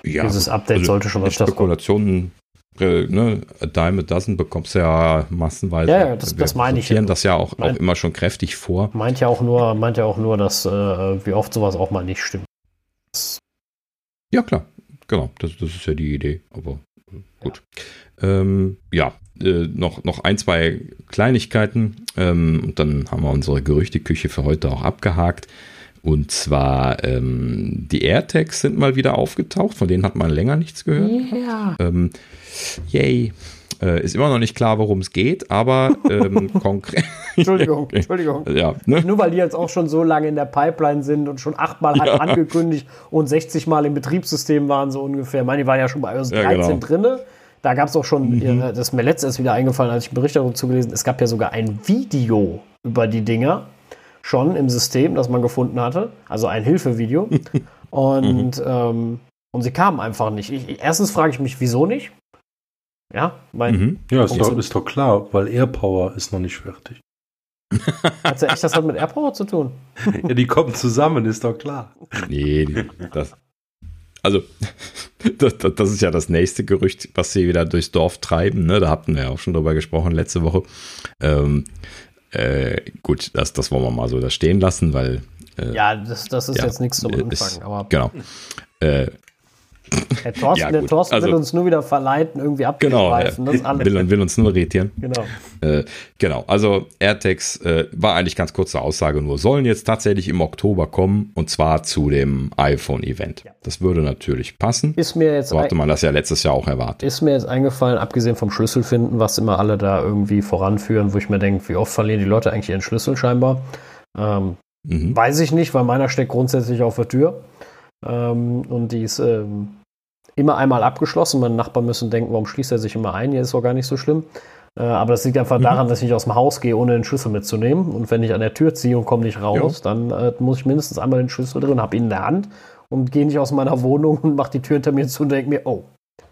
ja, dieses Update also sollte schon was Spekulationen, äh, ne, a dime a dozen bekommst du ja massenweise. Ja, ja das, das meine ich. Ja. das ja auch, auch immer schon kräftig vor. Meint ja auch nur, meint ja auch nur, dass äh, wie oft sowas auch mal nicht stimmt. Ja, klar. Genau, das, das ist ja die Idee. Aber gut. Ja, ähm, ja äh, noch, noch ein, zwei Kleinigkeiten ähm, und dann haben wir unsere Gerüchteküche für heute auch abgehakt. Und zwar ähm, die AirTags sind mal wieder aufgetaucht, von denen hat man länger nichts gehört. Yeah. Ähm, yay. Äh, ist immer noch nicht klar, worum es geht, aber ähm, konkret. Entschuldigung, Entschuldigung. Ja, ne? Nur weil die jetzt auch schon so lange in der Pipeline sind und schon achtmal ja. angekündigt und 60 Mal im Betriebssystem waren, so ungefähr. Ich meine, die waren ja schon bei iOS 13 ja, genau. drinne. Da gab es auch schon, mhm. das ist mir letztens wieder eingefallen, als ich einen Bericht dazu gelesen es gab ja sogar ein Video über die Dinger schon im System, das man gefunden hatte. Also ein Hilfevideo. und, mhm. ähm, und sie kamen einfach nicht. Ich, erstens frage ich mich, wieso nicht? Ja, mein, mhm. ja ist, doch, ist doch klar, weil AirPower ist noch nicht fertig. Hat ja echt das hat mit AirPower zu tun? ja, die kommen zusammen, ist doch klar. Nee, das, also das, das, ist ja das nächste Gerücht, was sie wieder durchs Dorf treiben. Ne? Da hatten wir ja auch schon drüber gesprochen letzte Woche. Ähm, äh, gut, das, das wollen wir mal so da stehen lassen, weil. Äh, ja, das, das ist ja, jetzt nichts zum Anfang. Ist, aber genau. Äh, Herr Thorsten, ja, der Thorsten also, will uns nur wieder verleiten, irgendwie abzugreifen. Genau, äh, will, will, uns nur irritieren. Genau. Äh, genau, also AirTags äh, war eigentlich ganz kurze Aussage nur, sollen jetzt tatsächlich im Oktober kommen und zwar zu dem iPhone-Event. Ja. Das würde natürlich passen. Ist mir jetzt so hatte man das ja letztes Jahr auch erwartet. Ist mir jetzt eingefallen, abgesehen vom Schlüsselfinden, was immer alle da irgendwie voranführen, wo ich mir denke, wie oft verlieren die Leute eigentlich ihren Schlüssel scheinbar. Ähm, mhm. Weiß ich nicht, weil meiner steckt grundsätzlich auf der Tür. Ähm, und die ist ähm, immer einmal abgeschlossen. Meine Nachbarn müssen denken, warum schließt er sich immer ein? Hier ist doch gar nicht so schlimm. Äh, aber das liegt einfach mhm. daran, dass ich nicht aus dem Haus gehe, ohne den Schlüssel mitzunehmen. Und wenn ich an der Tür ziehe und komme nicht raus, ja. dann äh, muss ich mindestens einmal den Schlüssel drin, habe ihn in der Hand und gehe nicht aus meiner Wohnung und mache die Tür hinter mir zu und denke mir, oh,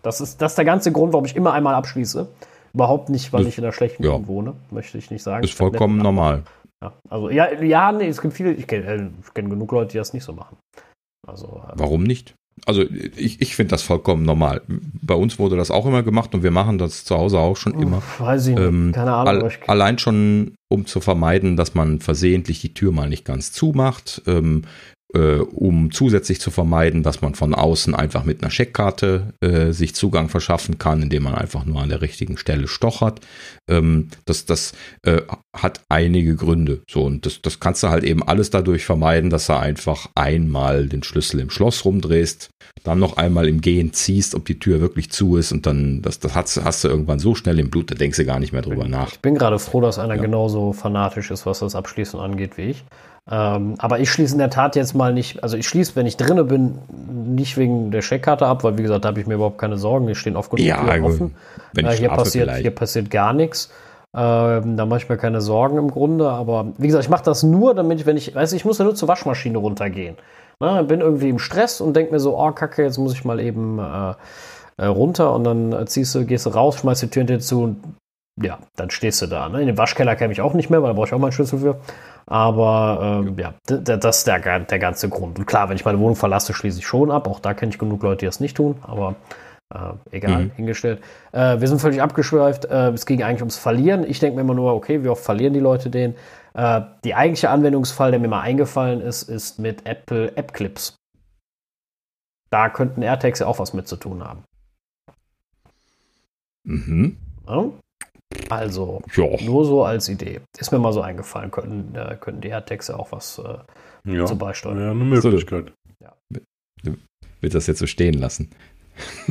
das ist, das ist der ganze Grund, warum ich immer einmal abschließe. Überhaupt nicht, weil das, ich in einer schlechten ja. wohne, möchte ich nicht sagen. Ist vollkommen normal. Ja, also ja, ja, nee, es gibt viele, ich kenne äh, kenn genug Leute, die das nicht so machen. Also, ähm, Warum nicht? Also ich, ich finde das vollkommen normal. Bei uns wurde das auch immer gemacht und wir machen das zu Hause auch schon immer. Weiß ich nicht. Ähm, Keine Ahnung. All, allein schon, um zu vermeiden, dass man versehentlich die Tür mal nicht ganz zumacht. Ähm, äh, um zusätzlich zu vermeiden, dass man von außen einfach mit einer Scheckkarte äh, sich Zugang verschaffen kann, indem man einfach nur an der richtigen Stelle stochert. Ähm, das das äh, hat einige Gründe. So, und das, das kannst du halt eben alles dadurch vermeiden, dass du einfach einmal den Schlüssel im Schloss rumdrehst, dann noch einmal im Gehen ziehst, ob die Tür wirklich zu ist und dann, das, das hast, hast du irgendwann so schnell im Blut, da denkst du gar nicht mehr drüber nach. Ich bin gerade froh, dass einer ja. genauso fanatisch ist, was das Abschließen angeht wie ich. Ähm, aber ich schließe in der Tat jetzt mal nicht, also ich schließe, wenn ich drinne bin, nicht wegen der Scheckkarte ab, weil wie gesagt, da habe ich mir überhaupt keine Sorgen. Die stehen genug ja, offen. Wenn äh, hier, passiert, hier passiert gar nichts. Ähm, da mache ich mir keine Sorgen im Grunde. Aber wie gesagt, ich mache das nur, damit ich, wenn ich, weiß ich muss ja nur zur Waschmaschine runtergehen. Na, bin irgendwie im Stress und denke mir so, oh Kacke, jetzt muss ich mal eben äh, äh, runter und dann äh, ziehst du, gehst du raus, schmeißt die Tür hinter dir zu und ja, dann stehst du da. Ne? In den Waschkeller käme ich auch nicht mehr, weil da brauche ich auch meinen Schlüssel für. Aber ähm, ja, das ist der, der ganze Grund. Und klar, wenn ich meine Wohnung verlasse, schließe ich schon ab. Auch da kenne ich genug Leute, die das nicht tun. Aber äh, egal, mhm. hingestellt. Äh, wir sind völlig abgeschweift. Äh, es ging eigentlich ums Verlieren. Ich denke mir immer nur, okay, wie oft verlieren die Leute den? Äh, die eigentliche Anwendungsfall, der mir mal eingefallen ist, ist mit Apple App Clips. Da könnten AirTags ja auch was mit zu tun haben. Mhm. Ja? Also, ja. nur so als Idee. Ist mir mal so eingefallen, könnten, äh, könnten die AirTags ja auch was äh, ja. zu beisteuern. Ja, eine Möglichkeit. Ja. Wird das jetzt so stehen lassen?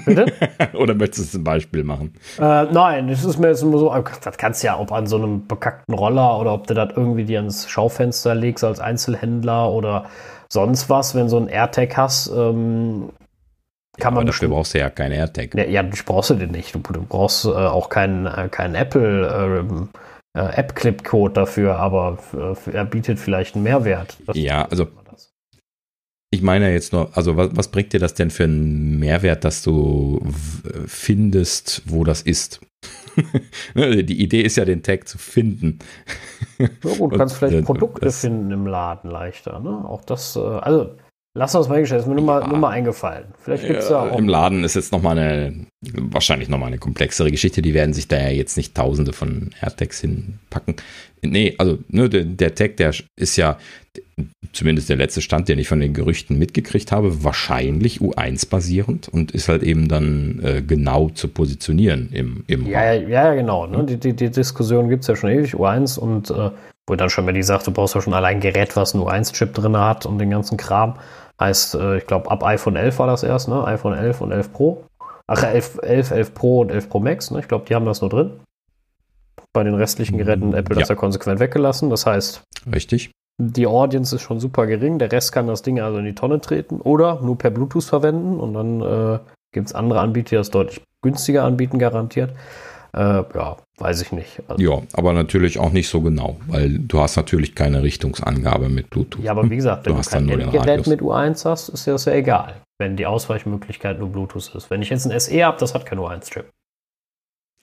Bitte? Oder möchtest du es zum Beispiel machen? Äh, nein, das ist mir jetzt immer so, das kannst du ja, ob an so einem bekackten Roller oder ob du das irgendwie dir ans Schaufenster legst als Einzelhändler oder sonst was, wenn so ein AirTag hast, ähm, kann ja, man. dafür brauchst du ja keinen AirTag. Ja, ja, brauchst du den nicht. Du, du brauchst äh, auch keinen, äh, keinen Apple äh, äh, App-Clip-Code dafür, aber er bietet vielleicht einen Mehrwert. Das ja, also ich meine jetzt nur, also was, was bringt dir das denn für einen Mehrwert, dass du findest, wo das ist? Ne, die Idee ist ja, den Tag zu finden. Ja gut, du kannst vielleicht äh, Produkte finden im Laden leichter. Ne? Auch das, äh, also Lass uns mal hingestellt, ist mir nur mal, ja. nur mal eingefallen. Vielleicht gibt's ja, auch. Im Laden ist jetzt nochmal eine, wahrscheinlich nochmal eine komplexere Geschichte. Die werden sich da ja jetzt nicht tausende von AirTags hinpacken. Nee, also ne, der, der Tag, der ist ja, zumindest der letzte Stand, den ich von den Gerüchten mitgekriegt habe, wahrscheinlich U1 basierend und ist halt eben dann äh, genau zu positionieren im, im ja, ja, ja, genau. Ne? Die, die, die Diskussion gibt es ja schon ewig, U1 und äh, wo dann schon mal die sagt, du brauchst ja schon allein ein Gerät, was einen U1-Chip drin hat und den ganzen Kram. Heißt, äh, ich glaube, ab iPhone 11 war das erst, ne? iPhone 11 und 11 Pro. Ach, 11, 11, 11 Pro und 11 Pro Max, ne? Ich glaube, die haben das nur drin. Bei den restlichen Geräten hat Apple ja. das ja konsequent weggelassen. Das heißt, richtig. Die Audience ist schon super gering. Der Rest kann das Ding also in die Tonne treten oder nur per Bluetooth verwenden. Und dann äh, gibt es andere Anbieter, die das deutlich günstiger anbieten, garantiert. Äh, ja, weiß ich nicht. Also, ja, aber natürlich auch nicht so genau, weil du hast natürlich keine Richtungsangabe mit Bluetooth. Ja, aber wie gesagt, wenn du, du kein Gerät mit U1 hast, ist dir das ja egal, wenn die Ausweichmöglichkeit nur Bluetooth ist. Wenn ich jetzt ein SE habe, das hat kein U1-Chip.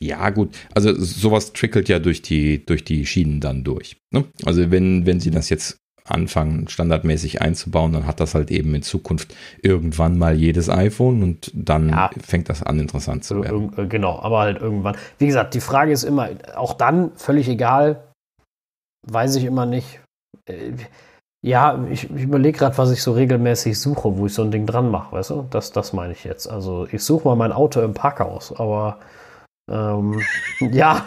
Ja, gut. Also sowas trickelt ja durch die, durch die Schienen dann durch. Ne? Also wenn, wenn sie das jetzt anfangen, standardmäßig einzubauen, dann hat das halt eben in Zukunft irgendwann mal jedes iPhone und dann ja. fängt das an, interessant zu werden. Genau, aber halt irgendwann. Wie gesagt, die Frage ist immer, auch dann völlig egal, weiß ich immer nicht. Äh, ja, ich, ich überlege gerade, was ich so regelmäßig suche, wo ich so ein Ding dran mache, weißt du? Das, das meine ich jetzt. Also ich suche mal mein Auto im Parkhaus, aber ähm, ja,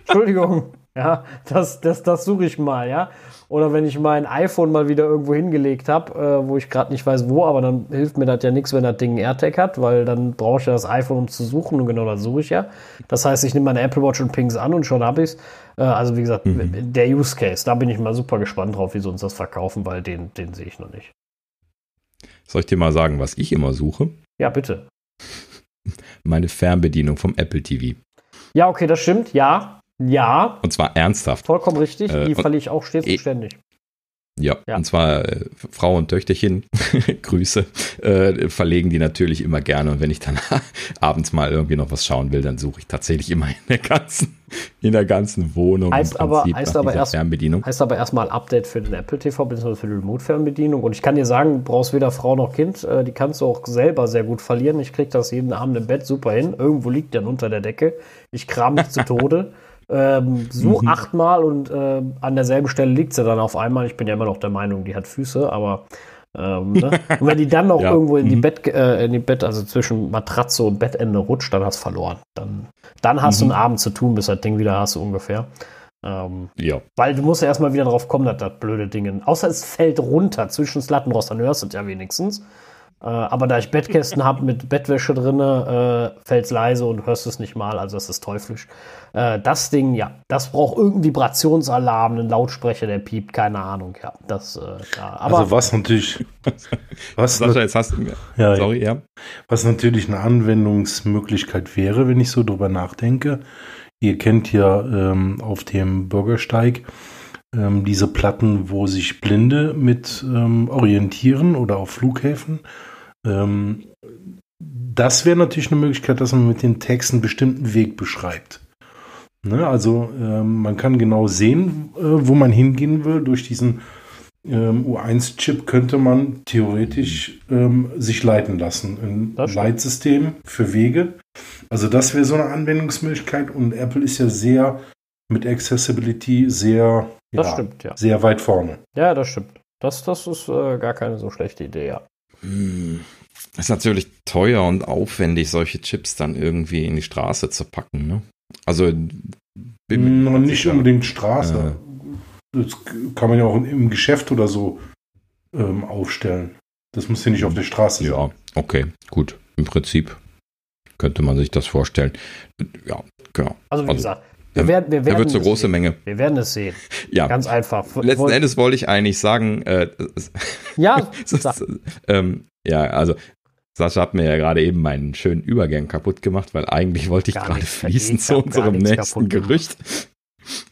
Entschuldigung. Ja, das, das, das suche ich mal, ja. Oder wenn ich mein iPhone mal wieder irgendwo hingelegt habe, äh, wo ich gerade nicht weiß wo, aber dann hilft mir das ja nichts, wenn das Ding AirTag hat, weil dann brauche ich ja das iPhone, um zu suchen und genau das suche ich ja. Das heißt, ich nehme meine Apple Watch und pings an und schon habe ich es. Äh, also wie gesagt, mhm. der Use Case, da bin ich mal super gespannt drauf, wie sie uns das verkaufen, weil den, den sehe ich noch nicht. Soll ich dir mal sagen, was ich immer suche? Ja, bitte. Meine Fernbedienung vom Apple TV. Ja, okay, das stimmt, ja. Ja. Und zwar ernsthaft. Vollkommen richtig. Äh, die verliere ich auch stets und ständig. Ja, ja, und zwar äh, Frau und Töchterchen, Grüße, äh, verlegen die natürlich immer gerne. Und wenn ich dann abends mal irgendwie noch was schauen will, dann suche ich tatsächlich immer in der ganzen, in der ganzen Wohnung. Heißt aber, heißt aber erst, Fernbedienung. Heißt aber erstmal Update für den Apple TV bzw. für die Remote-Fernbedienung. Und ich kann dir sagen, du brauchst weder Frau noch Kind. Äh, die kannst du auch selber sehr gut verlieren. Ich kriege das jeden Abend im Bett super hin. Irgendwo liegt der unter der Decke. Ich kram mich zu Tode. Ähm, such mhm. achtmal und äh, an derselben Stelle liegt sie dann auf einmal. Ich bin ja immer noch der Meinung, die hat Füße, aber ähm, ne? und wenn die dann noch ja. irgendwo in die mhm. Bett, äh, in die Bett, also zwischen Matratze und Bettende rutscht, dann hast du verloren. Dann, dann hast mhm. du einen Abend zu tun, bis das Ding wieder hast, so ungefähr. Ähm, ja. Weil du musst ja erstmal wieder drauf kommen, dass das blöde Ding. Außer es fällt runter zwischen das Lattenrost, dann hörst du es ja wenigstens. Äh, aber da ich Bettkästen habe mit Bettwäsche drin, äh, fällt es leise und hörst es nicht mal, also das ist teuflisch. Äh, das Ding, ja, das braucht irgendeinen Vibrationsalarm, einen Lautsprecher, der piept, keine Ahnung, ja. Das, äh, ja. Aber also was natürlich. was Sascha, jetzt hast du mir. Ja, sorry, ja. Was natürlich eine Anwendungsmöglichkeit wäre, wenn ich so drüber nachdenke. Ihr kennt ja ähm, auf dem Bürgersteig ähm, diese Platten, wo sich Blinde mit ähm, orientieren oder auf Flughäfen. Ähm, das wäre natürlich eine Möglichkeit, dass man mit den Texten einen bestimmten Weg beschreibt. Ne, also ähm, man kann genau sehen, äh, wo man hingehen will. Durch diesen ähm, U1-Chip könnte man theoretisch ähm, sich leiten lassen. Ein Leitsystem für Wege. Also das wäre so eine Anwendungsmöglichkeit und Apple ist ja sehr mit Accessibility sehr, ja, stimmt, ja. sehr weit vorne. Ja, das stimmt. Das, das ist äh, gar keine so schlechte Idee, ja. Hm. Ist natürlich teuer und aufwendig, solche Chips dann irgendwie in die Straße zu packen, ne? Also no, nicht unbedingt Straße. Äh, das kann man ja auch im Geschäft oder so ähm, aufstellen. Das muss ja nicht auf der Straße sein. Ja, okay, gut. Im Prinzip könnte man sich das vorstellen. Ja, genau. Also wie also, gesagt, wir werden, wir werden da wird so große sehen. Menge. Wir werden es sehen. Ja. Ganz einfach. Letzten Woll Endes wollte ich eigentlich sagen, äh, ja, ist, ähm, ja, also Sascha hat mir ja gerade eben meinen schönen Übergang kaputt gemacht, weil eigentlich wollte ich gar gerade fließen zu unserem nächsten Gerücht.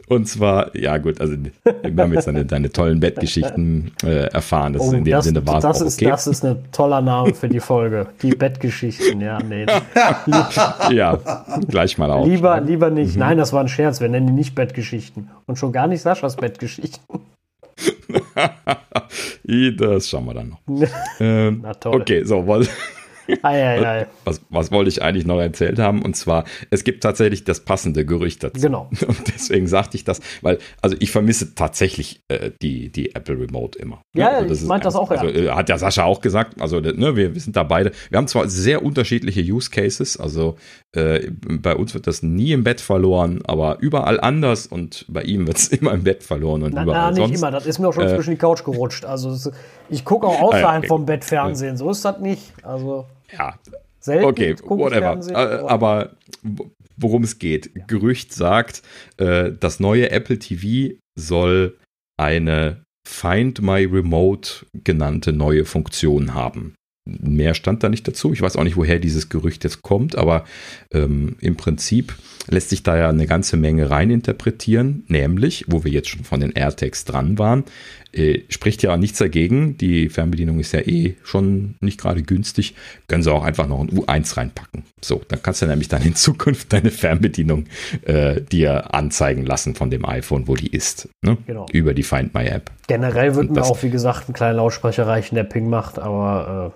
Und zwar, ja gut, also wir haben jetzt deine, deine tollen Bettgeschichten äh, erfahren. Das oh, ist in dem das, Sinne war das ist, okay. Das ist ein toller Name für die Folge. Die Bettgeschichten, ja, nee. ja, gleich mal auf. Lieber, lieber nicht. Mhm. Nein, das war ein Scherz. Wir nennen die nicht Bettgeschichten. Und schon gar nicht Saschas Bettgeschichten. das schauen wir dann noch. ähm, Na toll. Okay, so, was, Ei, ei, ei. Was, was wollte ich eigentlich noch erzählt haben? Und zwar, es gibt tatsächlich das passende Gerücht dazu. Genau. Und deswegen sagte ich das, weil, also ich vermisse tatsächlich äh, die, die Apple Remote immer. Ja, also ich meinte das auch, ja. Also, äh, hat ja Sascha auch gesagt, also ne, wir, wir sind da beide, wir haben zwar sehr unterschiedliche Use Cases, also äh, bei uns wird das nie im Bett verloren, aber überall anders und bei ihm wird es immer im Bett verloren und na, überall na, nicht sonst. immer, das ist mir auch schon äh, zwischen die Couch gerutscht. Also ich gucke auch außerhalb ah, okay. vom Bett Fernsehen, so ist das nicht. Also ja, Selten okay, whatever. Äh, aber worum es geht. Ja. Gerücht sagt, äh, das neue Apple TV soll eine Find My Remote genannte neue Funktion haben. Mehr stand da nicht dazu. Ich weiß auch nicht, woher dieses Gerücht jetzt kommt, aber ähm, im Prinzip lässt sich da ja eine ganze Menge reininterpretieren, nämlich, wo wir jetzt schon von den AirTags dran waren, äh, spricht ja nichts dagegen. Die Fernbedienung ist ja eh schon nicht gerade günstig. Können sie auch einfach noch ein U1 reinpacken. So, dann kannst du nämlich dann in Zukunft deine Fernbedienung äh, dir anzeigen lassen von dem iPhone, wo die ist. Ne? Genau. Über die Find My App. Generell wird mir auch, wie gesagt, ein kleiner Lautsprecher reichen, der Ping macht, aber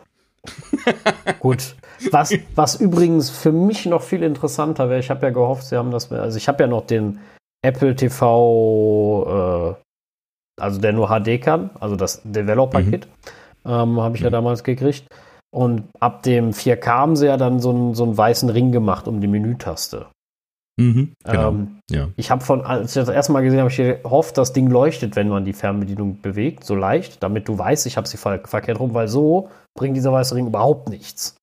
äh, gut. Was, was übrigens für mich noch viel interessanter wäre, ich habe ja gehofft, sie haben das, also ich habe ja noch den Apple TV, äh, also der nur HD kann, also das Developer-Kit, mhm. ähm, habe ich ja mhm. damals gekriegt. Und ab dem 4K haben sie ja dann so einen, so einen weißen Ring gemacht um die Menütaste. Mhm, genau. ähm, ja. Ich habe von, als ich das erste Mal gesehen habe, ich gehofft, das Ding leuchtet, wenn man die Fernbedienung bewegt, so leicht, damit du weißt, ich habe sie verkehrt rum, weil so bringt dieser weiße Ring überhaupt nichts.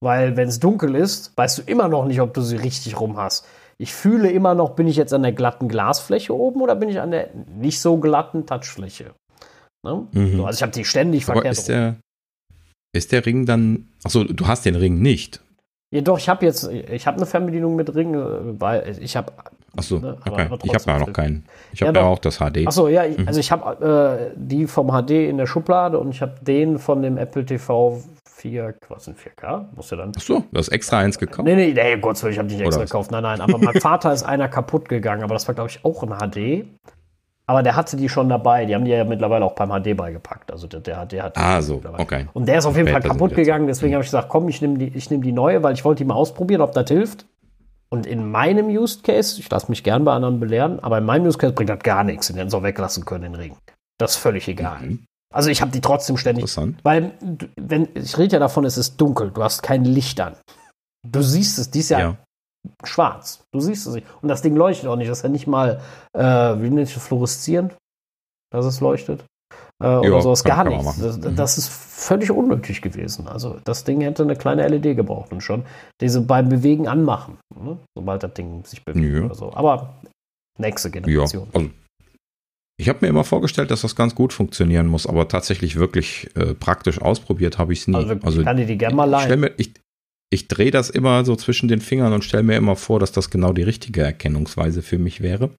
Weil wenn es dunkel ist, weißt du immer noch nicht, ob du sie richtig rum hast. Ich fühle immer noch, bin ich jetzt an der glatten Glasfläche oben oder bin ich an der nicht so glatten Touchfläche? Ne? Mhm. So, also ich habe die ständig Aber verkehrt ist. Der, ist der Ring dann, achso, du hast den Ring nicht. Ja, doch, ich habe jetzt, ich habe eine Fernbedienung mit Ring, äh, weil ich habe. Achso, ne, okay. ich habe ja noch keinen. Ich habe ja, ja, auch das HD. Achso, ja, mhm. also ich habe äh, die vom HD in der Schublade und ich habe den von dem Apple TV 4, was sind 4K? Muss ja dann. Achso, du hast extra eins gekauft? Nee, nee, nee, Gott sei Dank, ich habe nicht extra Oder? gekauft. Nein, nein, aber mein Vater ist einer kaputt gegangen, aber das war, glaube ich, auch ein HD. Aber der hatte die schon dabei. Die haben die ja mittlerweile auch beim HD beigepackt. Also der, der, der hat Ah, so, okay. Und der ist auf jeden Fall kaputt gegangen. Deswegen habe ich gesagt, komm, ich nehme die, nehm die neue, weil ich wollte die mal ausprobieren, ob das hilft. Und in meinem Use Case, ich lasse mich gern bei anderen belehren, aber in meinem Use Case bringt das gar nichts. Den hätten sie auch weglassen können, den Ring. Das ist völlig egal. Mhm. Also ich habe die trotzdem ständig. Interessant. Weil, wenn, ich rede ja davon, es ist dunkel, du hast kein Licht an. Du siehst es, die ist ja, schwarz. Du siehst es nicht. Und das Ding leuchtet auch nicht. Das ist ja nicht mal, äh, wie nennt sich fluoreszierend, dass es leuchtet. Äh, oder ja, sowas kann, gar nichts. Das, mhm. das, ist völlig unnötig gewesen. Also das Ding hätte eine kleine LED gebraucht und schon diese beim Bewegen anmachen, ne? sobald das Ding sich bewegt ja. oder so. Aber nächste Generation. Ja, also ich habe mir immer vorgestellt, dass das ganz gut funktionieren muss, aber tatsächlich wirklich äh, praktisch ausprobiert habe ich es nie. Also, also kann die die gerne mal leihen. Ich, ich, ich drehe das immer so zwischen den Fingern und stelle mir immer vor, dass das genau die richtige Erkennungsweise für mich wäre.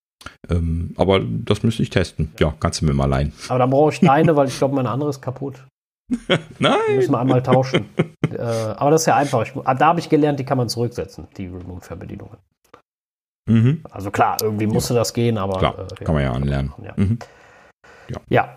Ähm, aber das müsste ich testen. Ja, kannst du mir mal leihen. Aber dann brauche ich deine, weil ich glaube, meine andere ist kaputt. Nein. Die müssen wir einmal tauschen. äh, aber das ist ja einfach. Ich, da habe ich gelernt, die kann man zurücksetzen, die Remote-Fernbedienungen. Mhm. Also klar, irgendwie musste ja. das gehen, aber. Klar, äh, kann man ja anlernen. Ja. Mhm. Ja. ja.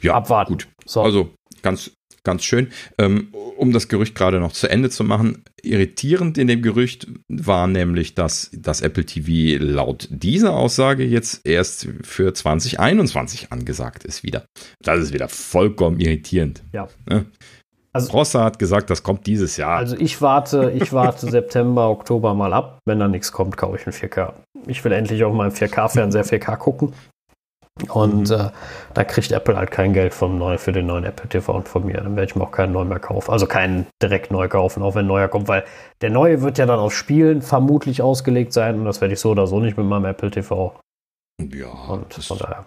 ja. Abwarten. Gut. So. Also ganz, ganz schön. Ähm, um das Gerücht gerade noch zu Ende zu machen, irritierend in dem Gerücht war nämlich, dass das Apple TV laut dieser Aussage jetzt erst für 2021 angesagt ist wieder. Das ist wieder vollkommen irritierend. Ja. Ne? Also, Rossa hat gesagt, das kommt dieses Jahr. Also ich warte, ich warte September, Oktober mal ab. Wenn da nichts kommt, kaufe ich ein 4K. Ich will endlich auf meinem 4K-Fernseher 4K gucken. Und mhm. äh, da kriegt Apple halt kein Geld vom neu, für den neuen Apple TV und von mir. Dann werde ich mir auch keinen neuen mehr kaufen. Also keinen direkt neu kaufen, auch wenn ein neuer kommt, weil der neue wird ja dann auf Spielen vermutlich ausgelegt sein und das werde ich so oder so nicht mit meinem Apple TV. Ja, und von daher.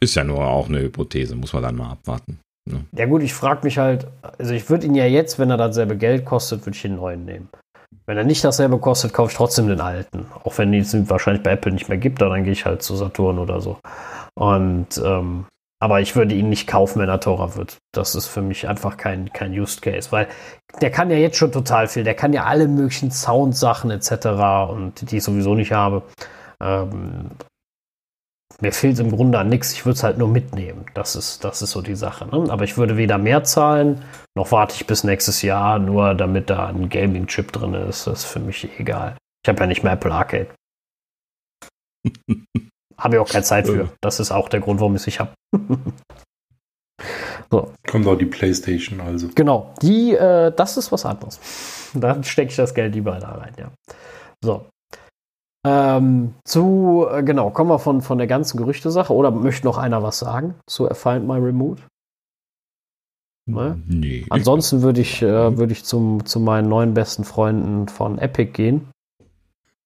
Ist ja nur auch eine Hypothese, muss man dann mal abwarten. Ne? Ja gut, ich frage mich halt, also ich würde ihn ja jetzt, wenn er dasselbe Geld kostet, würde ich den neuen nehmen. Wenn er nicht dasselbe kostet, kaufe ich trotzdem den alten. Auch wenn es ihn wahrscheinlich bei Apple nicht mehr gibt, dann gehe ich halt zu Saturn oder so. Und ähm, aber ich würde ihn nicht kaufen, wenn er teurer wird. Das ist für mich einfach kein, kein Use Case, weil der kann ja jetzt schon total viel. Der kann ja alle möglichen Soundsachen etc. und die ich sowieso nicht habe. Ähm, mir fehlt im Grunde an nichts. Ich würde es halt nur mitnehmen. Das ist, das ist so die Sache. Ne? Aber ich würde weder mehr zahlen, noch warte ich bis nächstes Jahr, nur damit da ein Gaming-Chip drin ist. Das ist für mich egal. Ich habe ja nicht mehr Apple Arcade. Habe ich auch keine Zeit für. Das ist auch der Grund, warum ich es nicht habe. so. Kommt auch die Playstation also. Genau, die, äh, das ist was anderes. Da stecke ich das Geld lieber da rein, ja. So. Ähm, zu, äh, genau, kommen wir von, von der ganzen Gerüchte-Sache. Oder möchte noch einer was sagen zu Find My Remote? Ne? Nee. Ansonsten würde ich, äh, würd ich zum, zu meinen neuen besten Freunden von Epic gehen.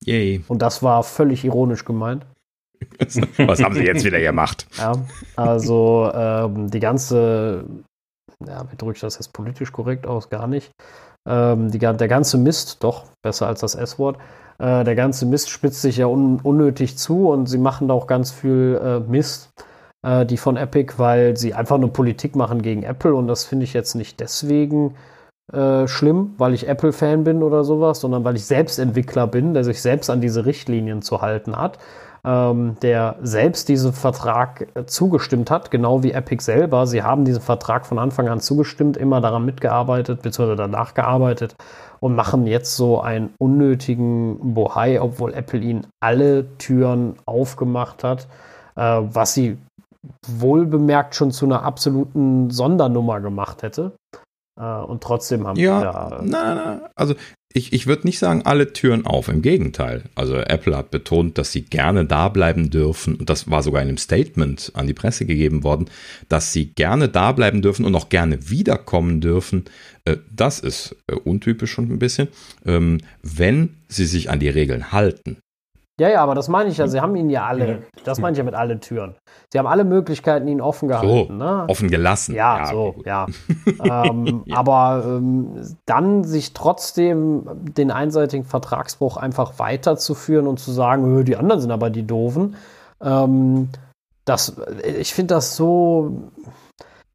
Yay. Und das war völlig ironisch gemeint. Was haben sie jetzt wieder gemacht? Ja, also ähm, die ganze, ja, wie drücke ich das jetzt politisch korrekt aus? Gar nicht. Ähm, die, der ganze Mist, doch, besser als das S-Wort, äh, der ganze Mist spitzt sich ja un unnötig zu und sie machen da auch ganz viel äh, Mist, äh, die von Epic, weil sie einfach nur Politik machen gegen Apple und das finde ich jetzt nicht deswegen äh, schlimm, weil ich Apple-Fan bin oder sowas, sondern weil ich selbst Entwickler bin, der sich selbst an diese Richtlinien zu halten hat ähm, der selbst diesen Vertrag äh, zugestimmt hat, genau wie Epic selber. Sie haben diesen Vertrag von Anfang an zugestimmt, immer daran mitgearbeitet, beziehungsweise danach gearbeitet und machen jetzt so einen unnötigen Bohai, obwohl Apple ihnen alle Türen aufgemacht hat, äh, was sie wohlbemerkt schon zu einer absoluten Sondernummer gemacht hätte. Äh, und trotzdem haben ja, ja na, na, also ich, ich würde nicht sagen, alle Türen auf. Im Gegenteil. Also Apple hat betont, dass sie gerne da bleiben dürfen. Und das war sogar in einem Statement an die Presse gegeben worden, dass sie gerne da bleiben dürfen und auch gerne wiederkommen dürfen. Äh, das ist äh, untypisch schon ein bisschen. Ähm, wenn sie sich an die Regeln halten. Ja, ja, aber das meine ich ja. Sie haben ihn ja alle. Das meine ich ja mit alle Türen. Sie haben alle Möglichkeiten ihn offen gehalten. So, ne? Offen gelassen. Ja, ja so, ja. ähm, ja. Aber ähm, dann sich trotzdem den einseitigen Vertragsbruch einfach weiterzuführen und zu sagen, die anderen sind aber die Doofen. Ähm, das, ich finde das so.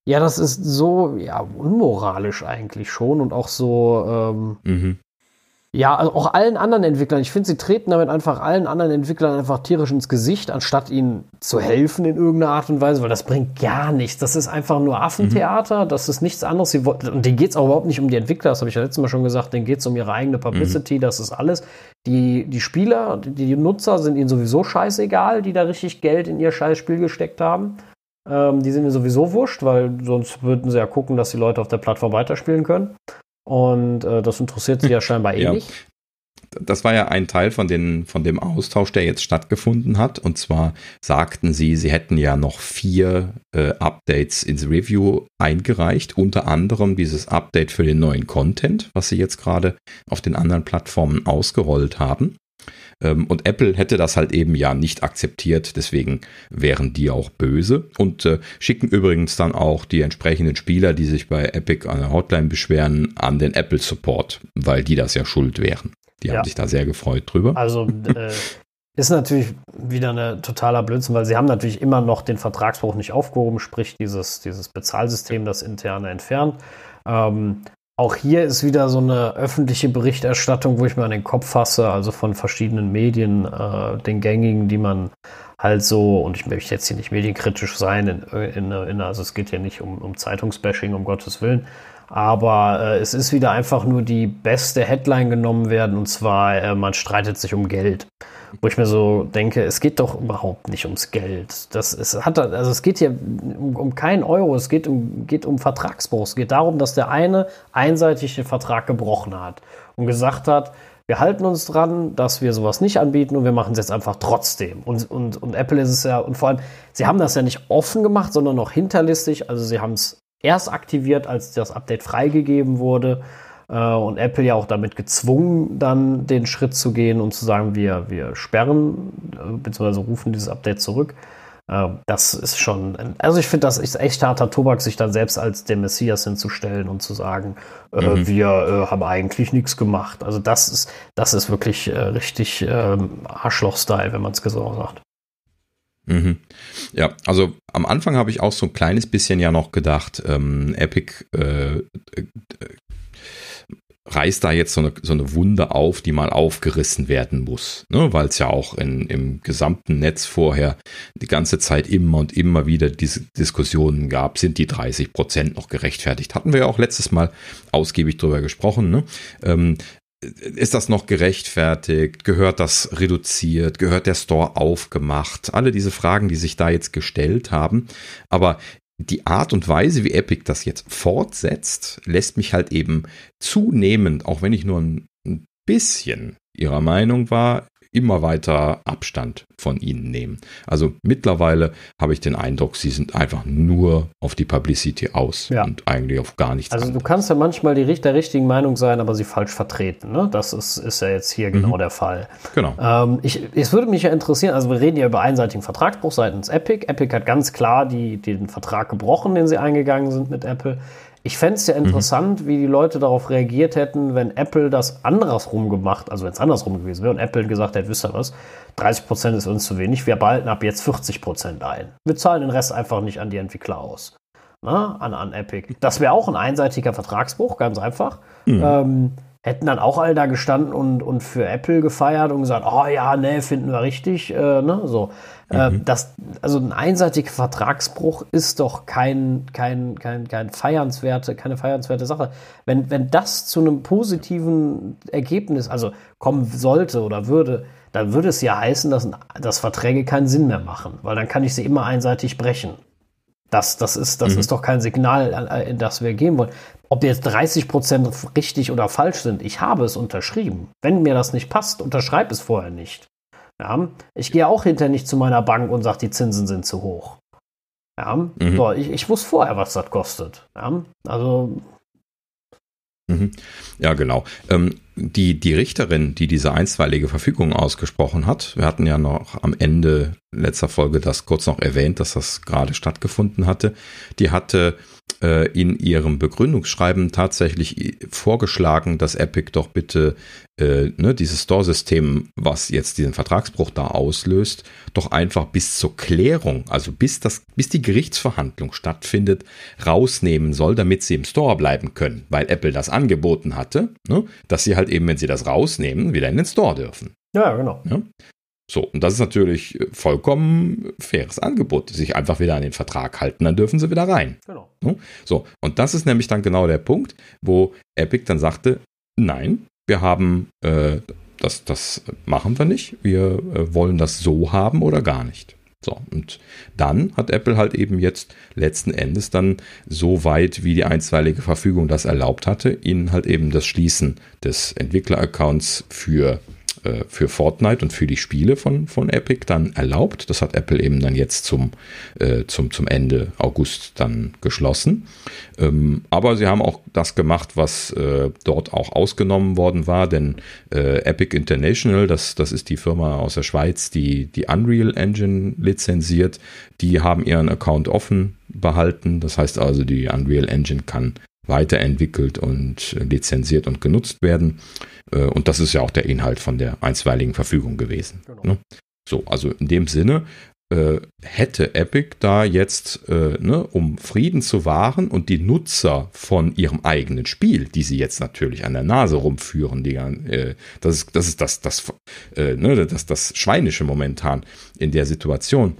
Ja, das ist so ja, unmoralisch eigentlich schon und auch so. Ähm, mhm. Ja, also auch allen anderen Entwicklern. Ich finde, sie treten damit einfach allen anderen Entwicklern einfach tierisch ins Gesicht, anstatt ihnen zu helfen in irgendeiner Art und Weise, weil das bringt gar nichts. Das ist einfach nur Affentheater, mhm. das ist nichts anderes. Sie, und denen geht es auch überhaupt nicht um die Entwickler, das habe ich ja letztes Mal schon gesagt, denen geht es um ihre eigene Publicity, mhm. das ist alles. Die, die Spieler, die, Nutzer sind ihnen sowieso scheißegal, die da richtig Geld in ihr Scheißspiel gesteckt haben. Ähm, die sind ihnen sowieso wurscht, weil sonst würden sie ja gucken, dass die Leute auf der Plattform weiterspielen können. Und äh, das interessiert sie ja scheinbar eh ja. nicht. Das war ja ein Teil von, den, von dem Austausch, der jetzt stattgefunden hat. Und zwar sagten sie, sie hätten ja noch vier äh, Updates ins Review eingereicht. Unter anderem dieses Update für den neuen Content, was sie jetzt gerade auf den anderen Plattformen ausgerollt haben. Ähm, und Apple hätte das halt eben ja nicht akzeptiert, deswegen wären die auch böse und äh, schicken übrigens dann auch die entsprechenden Spieler, die sich bei Epic an der Hotline beschweren, an den Apple Support, weil die das ja schuld wären. Die ja. haben sich da sehr gefreut drüber. Also äh, ist natürlich wieder ein totaler Blödsinn, weil sie haben natürlich immer noch den Vertragsbruch nicht aufgehoben, sprich dieses, dieses Bezahlsystem, das interne entfernt. Ähm, auch hier ist wieder so eine öffentliche Berichterstattung, wo ich mir an den Kopf fasse, also von verschiedenen Medien, äh, den gängigen, die man halt so, und ich möchte jetzt hier nicht medienkritisch sein, in, in, in, also es geht ja nicht um, um Zeitungsbashing, um Gottes Willen, aber äh, es ist wieder einfach nur die beste Headline genommen werden, und zwar, äh, man streitet sich um Geld wo ich mir so denke, es geht doch überhaupt nicht ums Geld. Das, es, hat, also es geht hier um, um keinen Euro, es geht um, geht um Vertragsbruch. Es geht darum, dass der eine einseitig den Vertrag gebrochen hat und gesagt hat, wir halten uns dran, dass wir sowas nicht anbieten und wir machen es jetzt einfach trotzdem. Und, und, und Apple ist es ja, und vor allem, sie haben das ja nicht offen gemacht, sondern noch hinterlistig. Also sie haben es erst aktiviert, als das Update freigegeben wurde. Äh, und Apple ja auch damit gezwungen, dann den Schritt zu gehen und zu sagen, wir, wir sperren äh, bzw. rufen dieses Update zurück. Ähm, das ist schon, also ich finde, das ist echt harter Tobak, sich dann selbst als der Messias hinzustellen und zu sagen, äh, mhm. wir haben eigentlich nichts gemacht. Also das ist, das ist wirklich richtig ähm, Arschloch-Style, wenn man es so sagt. Mhm. Ja, also am Anfang habe ich auch so ein kleines bisschen ja noch gedacht, ähm, Epic äh, äh reißt da jetzt so eine, so eine Wunde auf, die mal aufgerissen werden muss, ne? weil es ja auch in, im gesamten Netz vorher die ganze Zeit immer und immer wieder diese Diskussionen gab, sind die 30 Prozent noch gerechtfertigt? Hatten wir ja auch letztes Mal ausgiebig drüber gesprochen. Ne? Ähm, ist das noch gerechtfertigt? Gehört das reduziert? Gehört der Store aufgemacht? Alle diese Fragen, die sich da jetzt gestellt haben. Aber die Art und Weise, wie Epic das jetzt fortsetzt, lässt mich halt eben zunehmend, auch wenn ich nur ein bisschen ihrer Meinung war, immer weiter Abstand von ihnen nehmen. Also mittlerweile habe ich den Eindruck, sie sind einfach nur auf die Publicity aus ja. und eigentlich auf gar nichts. Also anderes. du kannst ja manchmal die, der richtigen Meinung sein, aber sie falsch vertreten. Ne? Das ist, ist ja jetzt hier mhm. genau der Fall. Genau. Ähm, ich, es würde mich ja interessieren, also wir reden ja über einseitigen Vertragsbruch seitens Epic. Epic hat ganz klar die, den Vertrag gebrochen, den sie eingegangen sind mit Apple. Ich fände es ja mhm. interessant, mhm. wie die Leute darauf reagiert hätten, wenn Apple das andersrum gemacht, also wenn es andersrum gewesen wäre und Apple gesagt hätte, wisst ihr was, 30% ist uns zu wenig, wir behalten ab jetzt 40% ein. Wir zahlen den Rest einfach nicht an die Entwickler aus. Na, an, an Epic. Das wäre auch ein einseitiger Vertragsbruch, ganz einfach. Mhm. Ähm, hätten dann auch alle da gestanden und, und für Apple gefeiert und gesagt, oh ja, ne, finden wir richtig, äh, ne, so. Äh, mhm. das, also ein einseitiger Vertragsbruch ist doch kein, kein, kein, kein feiernswerte, keine feiernswerte Sache. Wenn, wenn das zu einem positiven Ergebnis, also kommen sollte oder würde, dann würde es ja heißen, dass, dass Verträge keinen Sinn mehr machen, weil dann kann ich sie immer einseitig brechen. Das, das, ist, das mhm. ist doch kein Signal, in das wir gehen wollen. Ob jetzt 30 Prozent richtig oder falsch sind, ich habe es unterschrieben. Wenn mir das nicht passt, unterschreibe es vorher nicht. Ja, ich gehe auch hinterher nicht zu meiner Bank und sage, die Zinsen sind zu hoch. Ja, mhm. so, ich, ich wusste vorher, was das kostet. Ja, also. Mhm. Ja, genau. Ähm, die, die Richterin, die diese einstweilige Verfügung ausgesprochen hat, wir hatten ja noch am Ende letzter Folge das kurz noch erwähnt, dass das gerade stattgefunden hatte, die hatte äh, in ihrem Begründungsschreiben tatsächlich vorgeschlagen, dass Epic doch bitte äh, ne, dieses Store-System, was jetzt diesen Vertragsbruch da auslöst, doch einfach bis zur Klärung, also bis, das, bis die Gerichtsverhandlung stattfindet, rausnehmen soll, damit sie im Store bleiben können, weil Apple das angeboten hatte, ne, dass sie halt eben, wenn sie das rausnehmen, wieder in den Store dürfen. Ja, genau. Ja? So, und das ist natürlich vollkommen faires Angebot. Sich einfach wieder an den Vertrag halten, dann dürfen sie wieder rein. Genau. So, und das ist nämlich dann genau der Punkt, wo Epic dann sagte, nein, wir haben, äh, das, das machen wir nicht, wir äh, wollen das so haben oder gar nicht. So, und dann hat Apple halt eben jetzt letzten Endes dann so weit, wie die einstweilige Verfügung das erlaubt hatte, ihnen halt eben das Schließen des Entwickleraccounts für äh, für Fortnite und für die Spiele von, von Epic dann erlaubt. Das hat Apple eben dann jetzt zum, äh, zum, zum Ende August dann geschlossen. Ähm, aber sie haben auch das gemacht, was äh, dort auch ausgenommen worden war, denn äh, Epic International, das, das ist die Firma aus der Schweiz, die die Unreal Engine lizenziert, die haben ihren Account offen behalten. Das heißt also, die Unreal Engine kann weiterentwickelt und lizenziert und genutzt werden. Äh, und das ist ja auch der Inhalt von der einstweiligen Verfügung gewesen. Genau. Ne? So, also in dem Sinne äh, hätte Epic da jetzt, äh, ne, um Frieden zu wahren und die Nutzer von ihrem eigenen Spiel, die sie jetzt natürlich an der Nase rumführen, die, äh, das ist das, ist das, das, äh, ne, das, das Schweinische momentan in der Situation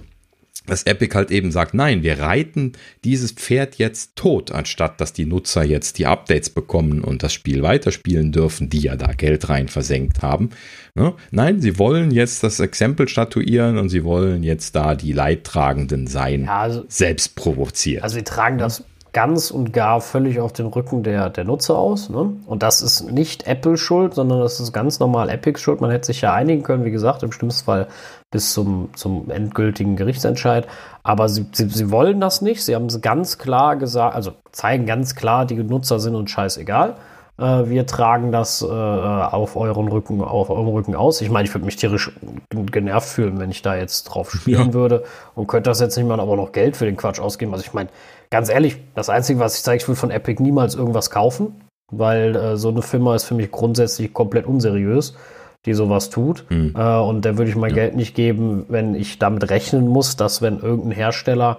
dass Epic halt eben sagt, nein, wir reiten dieses Pferd jetzt tot, anstatt dass die Nutzer jetzt die Updates bekommen und das Spiel weiterspielen dürfen, die ja da Geld rein versenkt haben. Ne? Nein, sie wollen jetzt das Exempel statuieren und sie wollen jetzt da die Leidtragenden sein, ja, also, selbst provoziert. Also sie tragen das ganz und gar völlig auf dem Rücken der, der Nutzer aus. Ne? Und das ist nicht Apple schuld, sondern das ist ganz normal Epic schuld. Man hätte sich ja einigen können, wie gesagt, im schlimmsten Fall bis zum, zum endgültigen Gerichtsentscheid. Aber sie, sie, sie wollen das nicht. Sie haben es ganz klar gesagt, also zeigen ganz klar, die Nutzer sind uns scheißegal. Äh, wir tragen das äh, auf euren Rücken, auf eurem Rücken aus. Ich meine, ich würde mich tierisch genervt fühlen, wenn ich da jetzt drauf spielen ja. würde und könnte das jetzt nicht mal aber noch Geld für den Quatsch ausgeben. Also ich meine, ganz ehrlich, das Einzige, was ich sage, ich will von Epic niemals irgendwas kaufen, weil äh, so eine Firma ist für mich grundsätzlich komplett unseriös, die sowas tut. Mhm. Äh, und da würde ich mein ja. Geld nicht geben, wenn ich damit rechnen muss, dass wenn irgendein Hersteller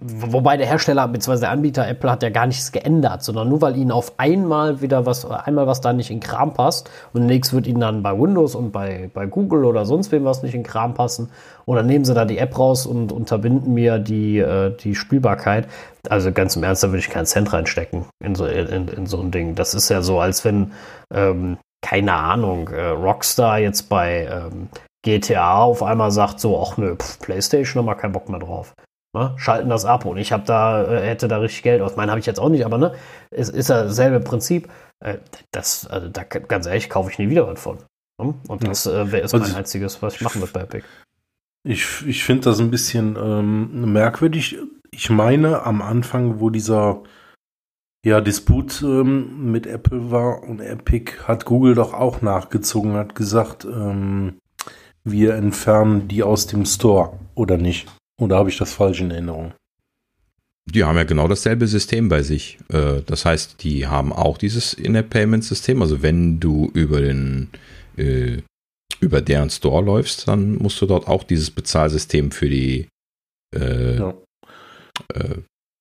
Wobei der Hersteller bzw. der Anbieter Apple hat ja gar nichts geändert, sondern nur weil ihnen auf einmal wieder was, einmal was da nicht in Kram passt und nächstes wird ihnen dann bei Windows und bei, bei Google oder sonst wem was nicht in Kram passen oder nehmen sie da die App raus und unterbinden mir die, äh, die Spielbarkeit. Also ganz im Ernst, da würde ich keinen Cent reinstecken in so, in, in so ein Ding. Das ist ja so, als wenn, ähm, keine Ahnung, äh, Rockstar jetzt bei ähm, GTA auf einmal sagt so, ach nö, pf, Playstation haben wir keinen Bock mehr drauf ne, schalten das ab und ich habe da, äh, hätte da richtig Geld aus. Meinen habe ich jetzt auch nicht, aber ne, es ist ja dasselbe Prinzip. Äh, das, also da ganz ehrlich, kaufe ich nie wieder was von. Ne? Und das äh, ist also mein einziges, was ich machen wird bei Epic. Ich, ich finde das ein bisschen ähm, merkwürdig. Ich meine, am Anfang, wo dieser ja, Disput ähm, mit Apple war und Epic, hat Google doch auch nachgezogen, hat gesagt, ähm, wir entfernen die aus dem Store, oder nicht? Oder habe ich das falsch in Erinnerung? Die haben ja genau dasselbe System bei sich. Äh, das heißt, die haben auch dieses In-App-Payment-System. Also wenn du über den äh, über deren Store läufst, dann musst du dort auch dieses Bezahlsystem für die äh, ja.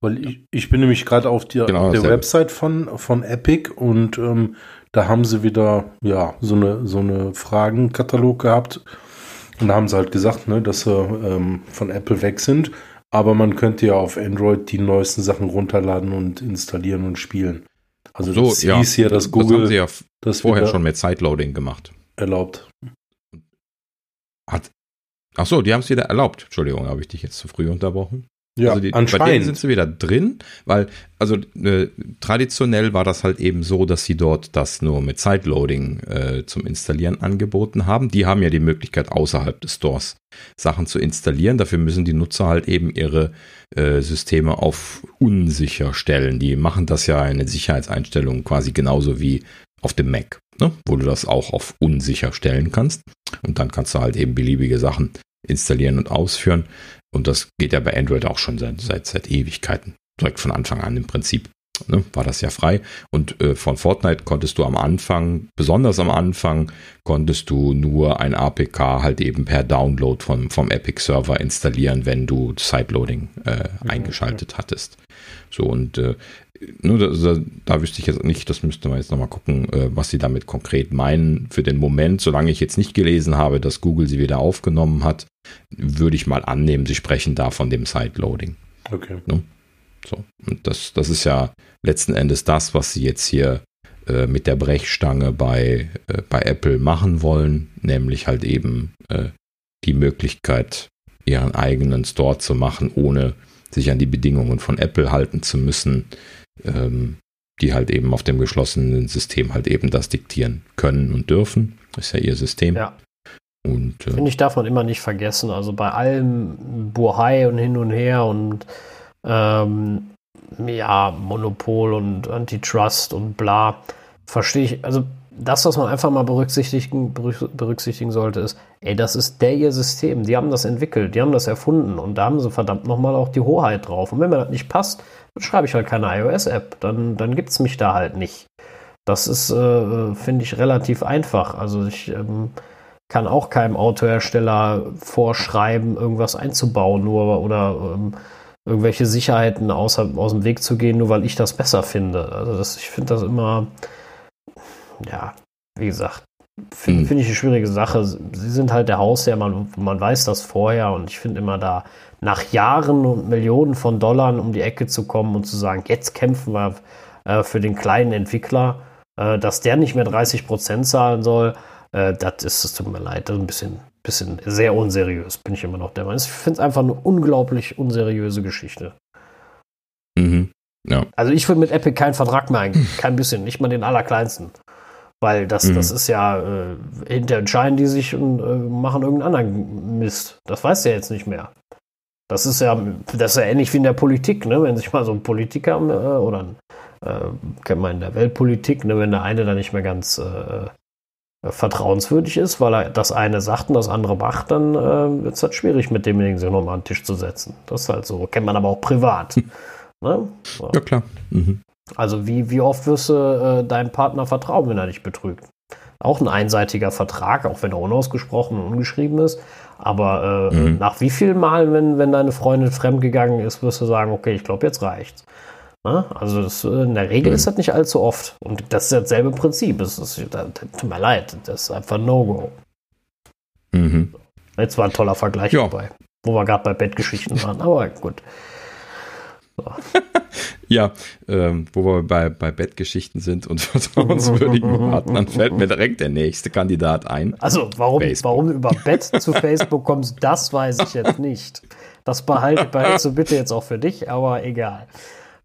Weil ich, ich bin nämlich gerade auf, die, genau auf der Website von, von Epic und ähm, da haben sie wieder ja so eine so eine Fragenkatalog gehabt und da haben sie halt gesagt, ne, dass sie ähm, von Apple weg sind. Aber man könnte ja auf Android die neuesten Sachen runterladen und installieren und spielen. Also so, das ja. hieß ja, dass Google das haben sie ja das vorher schon mit Sideloading gemacht. Erlaubt. Hat. Ach so, die haben es wieder erlaubt. Entschuldigung, habe ich dich jetzt zu früh unterbrochen. Ja, also die, anscheinend. Bei denen sind sie wieder drin, weil, also äh, traditionell war das halt eben so, dass sie dort das nur mit Sideloading äh, zum Installieren angeboten haben. Die haben ja die Möglichkeit, außerhalb des Stores Sachen zu installieren. Dafür müssen die Nutzer halt eben ihre äh, Systeme auf unsicher stellen. Die machen das ja in den Sicherheitseinstellungen quasi genauso wie auf dem Mac, ne? wo du das auch auf unsicher stellen kannst. Und dann kannst du halt eben beliebige Sachen installieren und ausführen. Und das geht ja bei Android auch schon seit, seit, seit Ewigkeiten. Direkt von Anfang an im Prinzip. Ne, war das ja frei. Und äh, von Fortnite konntest du am Anfang, besonders am Anfang, konntest du nur ein APK halt eben per Download vom, vom Epic Server installieren, wenn du Sideloading äh, mhm. eingeschaltet hattest. So und äh, nur da, da, wüsste ich jetzt nicht, das müsste man jetzt nochmal gucken, äh, was sie damit konkret meinen. Für den Moment, solange ich jetzt nicht gelesen habe, dass Google sie wieder aufgenommen hat, würde ich mal annehmen, sie sprechen da von dem Sideloading. Okay. Ne? So, und das, das ist ja letzten Endes das, was sie jetzt hier äh, mit der Brechstange bei, äh, bei Apple machen wollen, nämlich halt eben äh, die Möglichkeit, ihren eigenen Store zu machen, ohne sich an die Bedingungen von Apple halten zu müssen, ähm, die halt eben auf dem geschlossenen System halt eben das diktieren können und dürfen. Das ist ja ihr System. Ja. Und, äh, Finde ich, darf man immer nicht vergessen. Also bei allem Buhai und hin und her und ähm, ja, Monopol und Antitrust und bla, verstehe ich. Also das, was man einfach mal berücksichtigen, berücksichtigen sollte, ist, ey, das ist der ihr System. Die haben das entwickelt, die haben das erfunden und da haben sie verdammt nochmal auch die Hoheit drauf. Und wenn mir das nicht passt, dann schreibe ich halt keine iOS-App. Dann, dann gibt es mich da halt nicht. Das ist, äh, finde ich, relativ einfach. Also ich ähm, kann auch keinem Autohersteller vorschreiben, irgendwas einzubauen, nur oder ähm, irgendwelche Sicherheiten außer, aus dem Weg zu gehen, nur weil ich das besser finde. Also das, ich finde das immer, ja, wie gesagt, finde hm. find ich eine schwierige Sache. Sie sind halt der Hausherr, man, man weiß das vorher und ich finde immer da nach Jahren und Millionen von Dollar um die Ecke zu kommen und zu sagen, jetzt kämpfen wir äh, für den kleinen Entwickler, äh, dass der nicht mehr 30 Prozent zahlen soll, äh, das ist, es tut mir leid, das ist ein bisschen, bisschen sehr unseriös, bin ich immer noch der Meinung. Ich finde es einfach eine unglaublich unseriöse Geschichte. Mhm. Ja. Also ich will mit Apple keinen Vertrag mehr eingehen, kein bisschen, nicht mal den allerkleinsten. Weil das, mhm. das ist ja, äh, hinter entscheiden die sich und äh, machen irgendeinen anderen Mist. Das weiß der jetzt nicht mehr. Das ist ja, das ist ja ähnlich wie in der Politik, ne? Wenn sich mal so ein Politiker äh, oder ein, äh, kennt man in der Weltpolitik, ne? wenn der eine da nicht mehr ganz äh, vertrauenswürdig ist, weil er das eine sagt und das andere macht, dann äh, wird es halt schwierig, mit demjenigen sich nochmal an den Tisch zu setzen. Das ist halt so. Kennt man aber auch privat. ne? so. Ja, klar. Mhm. Also wie, wie oft wirst du äh, deinem Partner vertrauen, wenn er dich betrügt? Auch ein einseitiger Vertrag, auch wenn er unausgesprochen und ungeschrieben ist. Aber äh, mhm. nach wie vielen Mal, wenn, wenn deine Freundin fremdgegangen ist, wirst du sagen, okay, ich glaube, jetzt reicht's. Na? Also das, äh, in der Regel mhm. ist das nicht allzu oft. Und das ist dasselbe Prinzip. Es ist, das, tut mir leid, das ist einfach No-Go. Mhm. Jetzt war ein toller Vergleich ja. dabei, wo wir gerade bei Bettgeschichten waren, aber gut. So. ja, ähm, wo wir bei, bei Bettgeschichten sind und vertrauenswürdigen Partnern, fällt mir direkt der nächste Kandidat ein. Also, warum, warum über Bett zu Facebook kommst, das weiß ich jetzt nicht. Das behalte, behältst du bitte jetzt auch für dich, aber egal.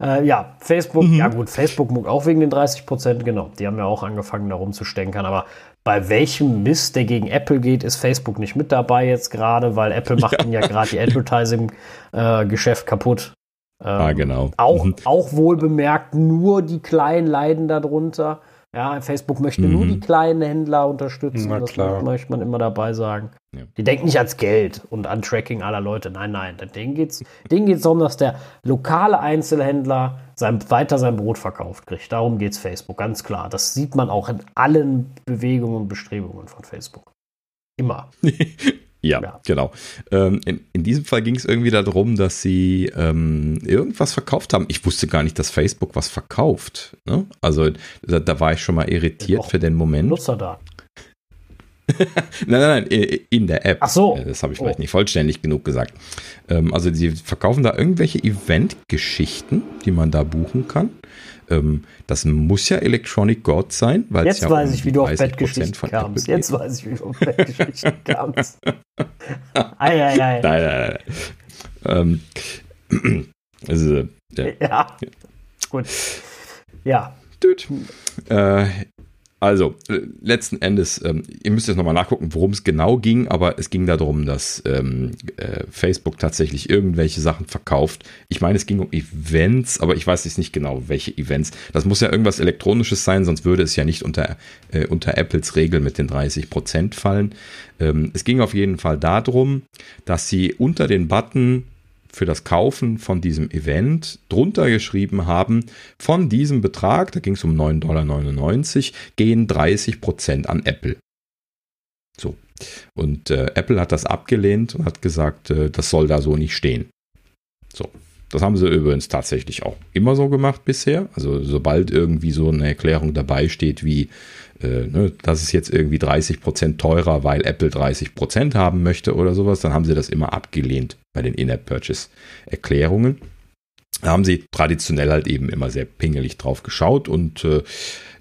Äh, ja, Facebook, mhm. ja gut, Facebook muck auch wegen den 30 Prozent, genau. Die haben ja auch angefangen, da rumzustenkern, aber bei welchem Mist, der gegen Apple geht, ist Facebook nicht mit dabei jetzt gerade, weil Apple macht ja, ja gerade die Advertising-Geschäft äh, kaputt. Ähm, ah, genau. Auch, mhm. auch wohl bemerkt, nur die Kleinen leiden darunter. Ja, Facebook möchte mhm. nur die kleinen Händler unterstützen. Na, das klar. möchte man immer dabei sagen. Ja. Die denken nicht ans Geld und an Tracking aller Leute. Nein, nein. Denen geht es denen geht's darum, dass der lokale Einzelhändler sein, weiter sein Brot verkauft kriegt. Darum geht es Facebook, ganz klar. Das sieht man auch in allen Bewegungen und Bestrebungen von Facebook. Immer. Ja, ja, genau. Ähm, in, in diesem Fall ging es irgendwie darum, dass sie ähm, irgendwas verkauft haben. Ich wusste gar nicht, dass Facebook was verkauft. Ne? Also da, da, war ich schon mal irritiert für den Moment. Nutzerdaten. nein, nein, nein, in der App. Ach so. Äh, das habe ich vielleicht oh. nicht vollständig genug gesagt. Ähm, also sie verkaufen da irgendwelche Event-Geschichten, die man da buchen kann. Ähm, das muss ja Electronic God sein, weil Jetzt ja weiß um ich, wie du auf Bettgeschichten kamst. Jetzt weiß ich, wie du auf Bettgeschichten kamst. ei, ei, ei. Nein, nein, nein. Ähm, also, ja. ja. Gut. Ja. Dude. Äh, also, äh, letzten Endes, ähm, ihr müsst jetzt nochmal nachgucken, worum es genau ging, aber es ging darum, dass ähm, äh, Facebook tatsächlich irgendwelche Sachen verkauft. Ich meine, es ging um Events, aber ich weiß jetzt nicht genau, welche Events. Das muss ja irgendwas Elektronisches sein, sonst würde es ja nicht unter, äh, unter Apples Regel mit den 30% fallen. Ähm, es ging auf jeden Fall darum, dass sie unter den Button für das Kaufen von diesem Event drunter geschrieben haben, von diesem Betrag, da ging es um 9,99 Dollar, gehen 30% an Apple. So. Und äh, Apple hat das abgelehnt und hat gesagt, äh, das soll da so nicht stehen. So. Das haben sie übrigens tatsächlich auch immer so gemacht bisher. Also sobald irgendwie so eine Erklärung dabei steht, wie äh, ne, das ist jetzt irgendwie 30% teurer, weil Apple 30% haben möchte oder sowas, dann haben sie das immer abgelehnt bei den In-App-Purchase-Erklärungen. Da haben sie traditionell halt eben immer sehr pingelig drauf geschaut und äh,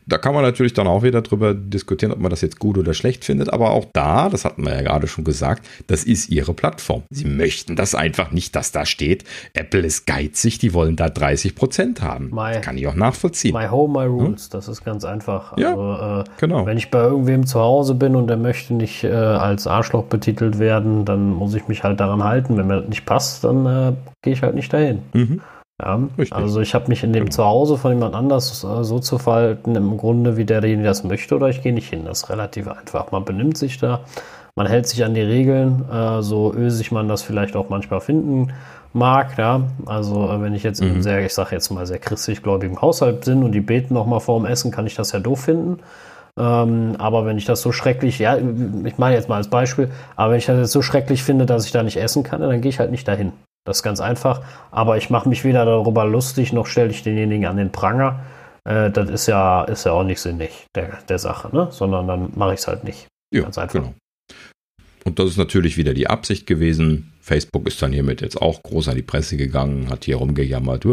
da kann man natürlich dann auch wieder drüber diskutieren, ob man das jetzt gut oder schlecht findet. Aber auch da, das hatten wir ja gerade schon gesagt, das ist ihre Plattform. Sie möchten das einfach nicht, dass da steht, Apple ist geizig, die wollen da 30 Prozent haben. My, das kann ich auch nachvollziehen. My home, my rules. Hm? Das ist ganz einfach. Also, ja, äh, genau. Wenn ich bei irgendwem zu Hause bin und der möchte nicht äh, als Arschloch betitelt werden, dann muss ich mich halt daran halten. Wenn mir das nicht passt, dann äh, gehe ich halt nicht dahin. Mhm. Ja, Richtig. also ich habe mich in dem genau. Zuhause von jemand anders äh, so zu verhalten, im Grunde, wie derjenige das möchte, oder ich gehe nicht hin. Das ist relativ einfach. Man benimmt sich da, man hält sich an die Regeln, äh, so ösig man das vielleicht auch manchmal finden mag. Ja? Also äh, wenn ich jetzt mhm. in sehr, ich sage jetzt mal sehr christlich gläubigen Haushalt bin und die beten nochmal vorm Essen, kann ich das ja doof finden. Ähm, aber wenn ich das so schrecklich, ja, ich meine jetzt mal als Beispiel, aber wenn ich das jetzt so schrecklich finde, dass ich da nicht essen kann, dann gehe ich halt nicht dahin. Das ist ganz einfach. Aber ich mache mich weder darüber lustig, noch stelle ich denjenigen an den Pranger. Äh, das ist ja, ist ja auch nicht sinnig der, der Sache, ne? sondern dann mache ich es halt nicht. Ja, ganz einfach. Genau. Und das ist natürlich wieder die Absicht gewesen. Facebook ist dann hiermit jetzt auch groß an die Presse gegangen, hat hier rumgejammert,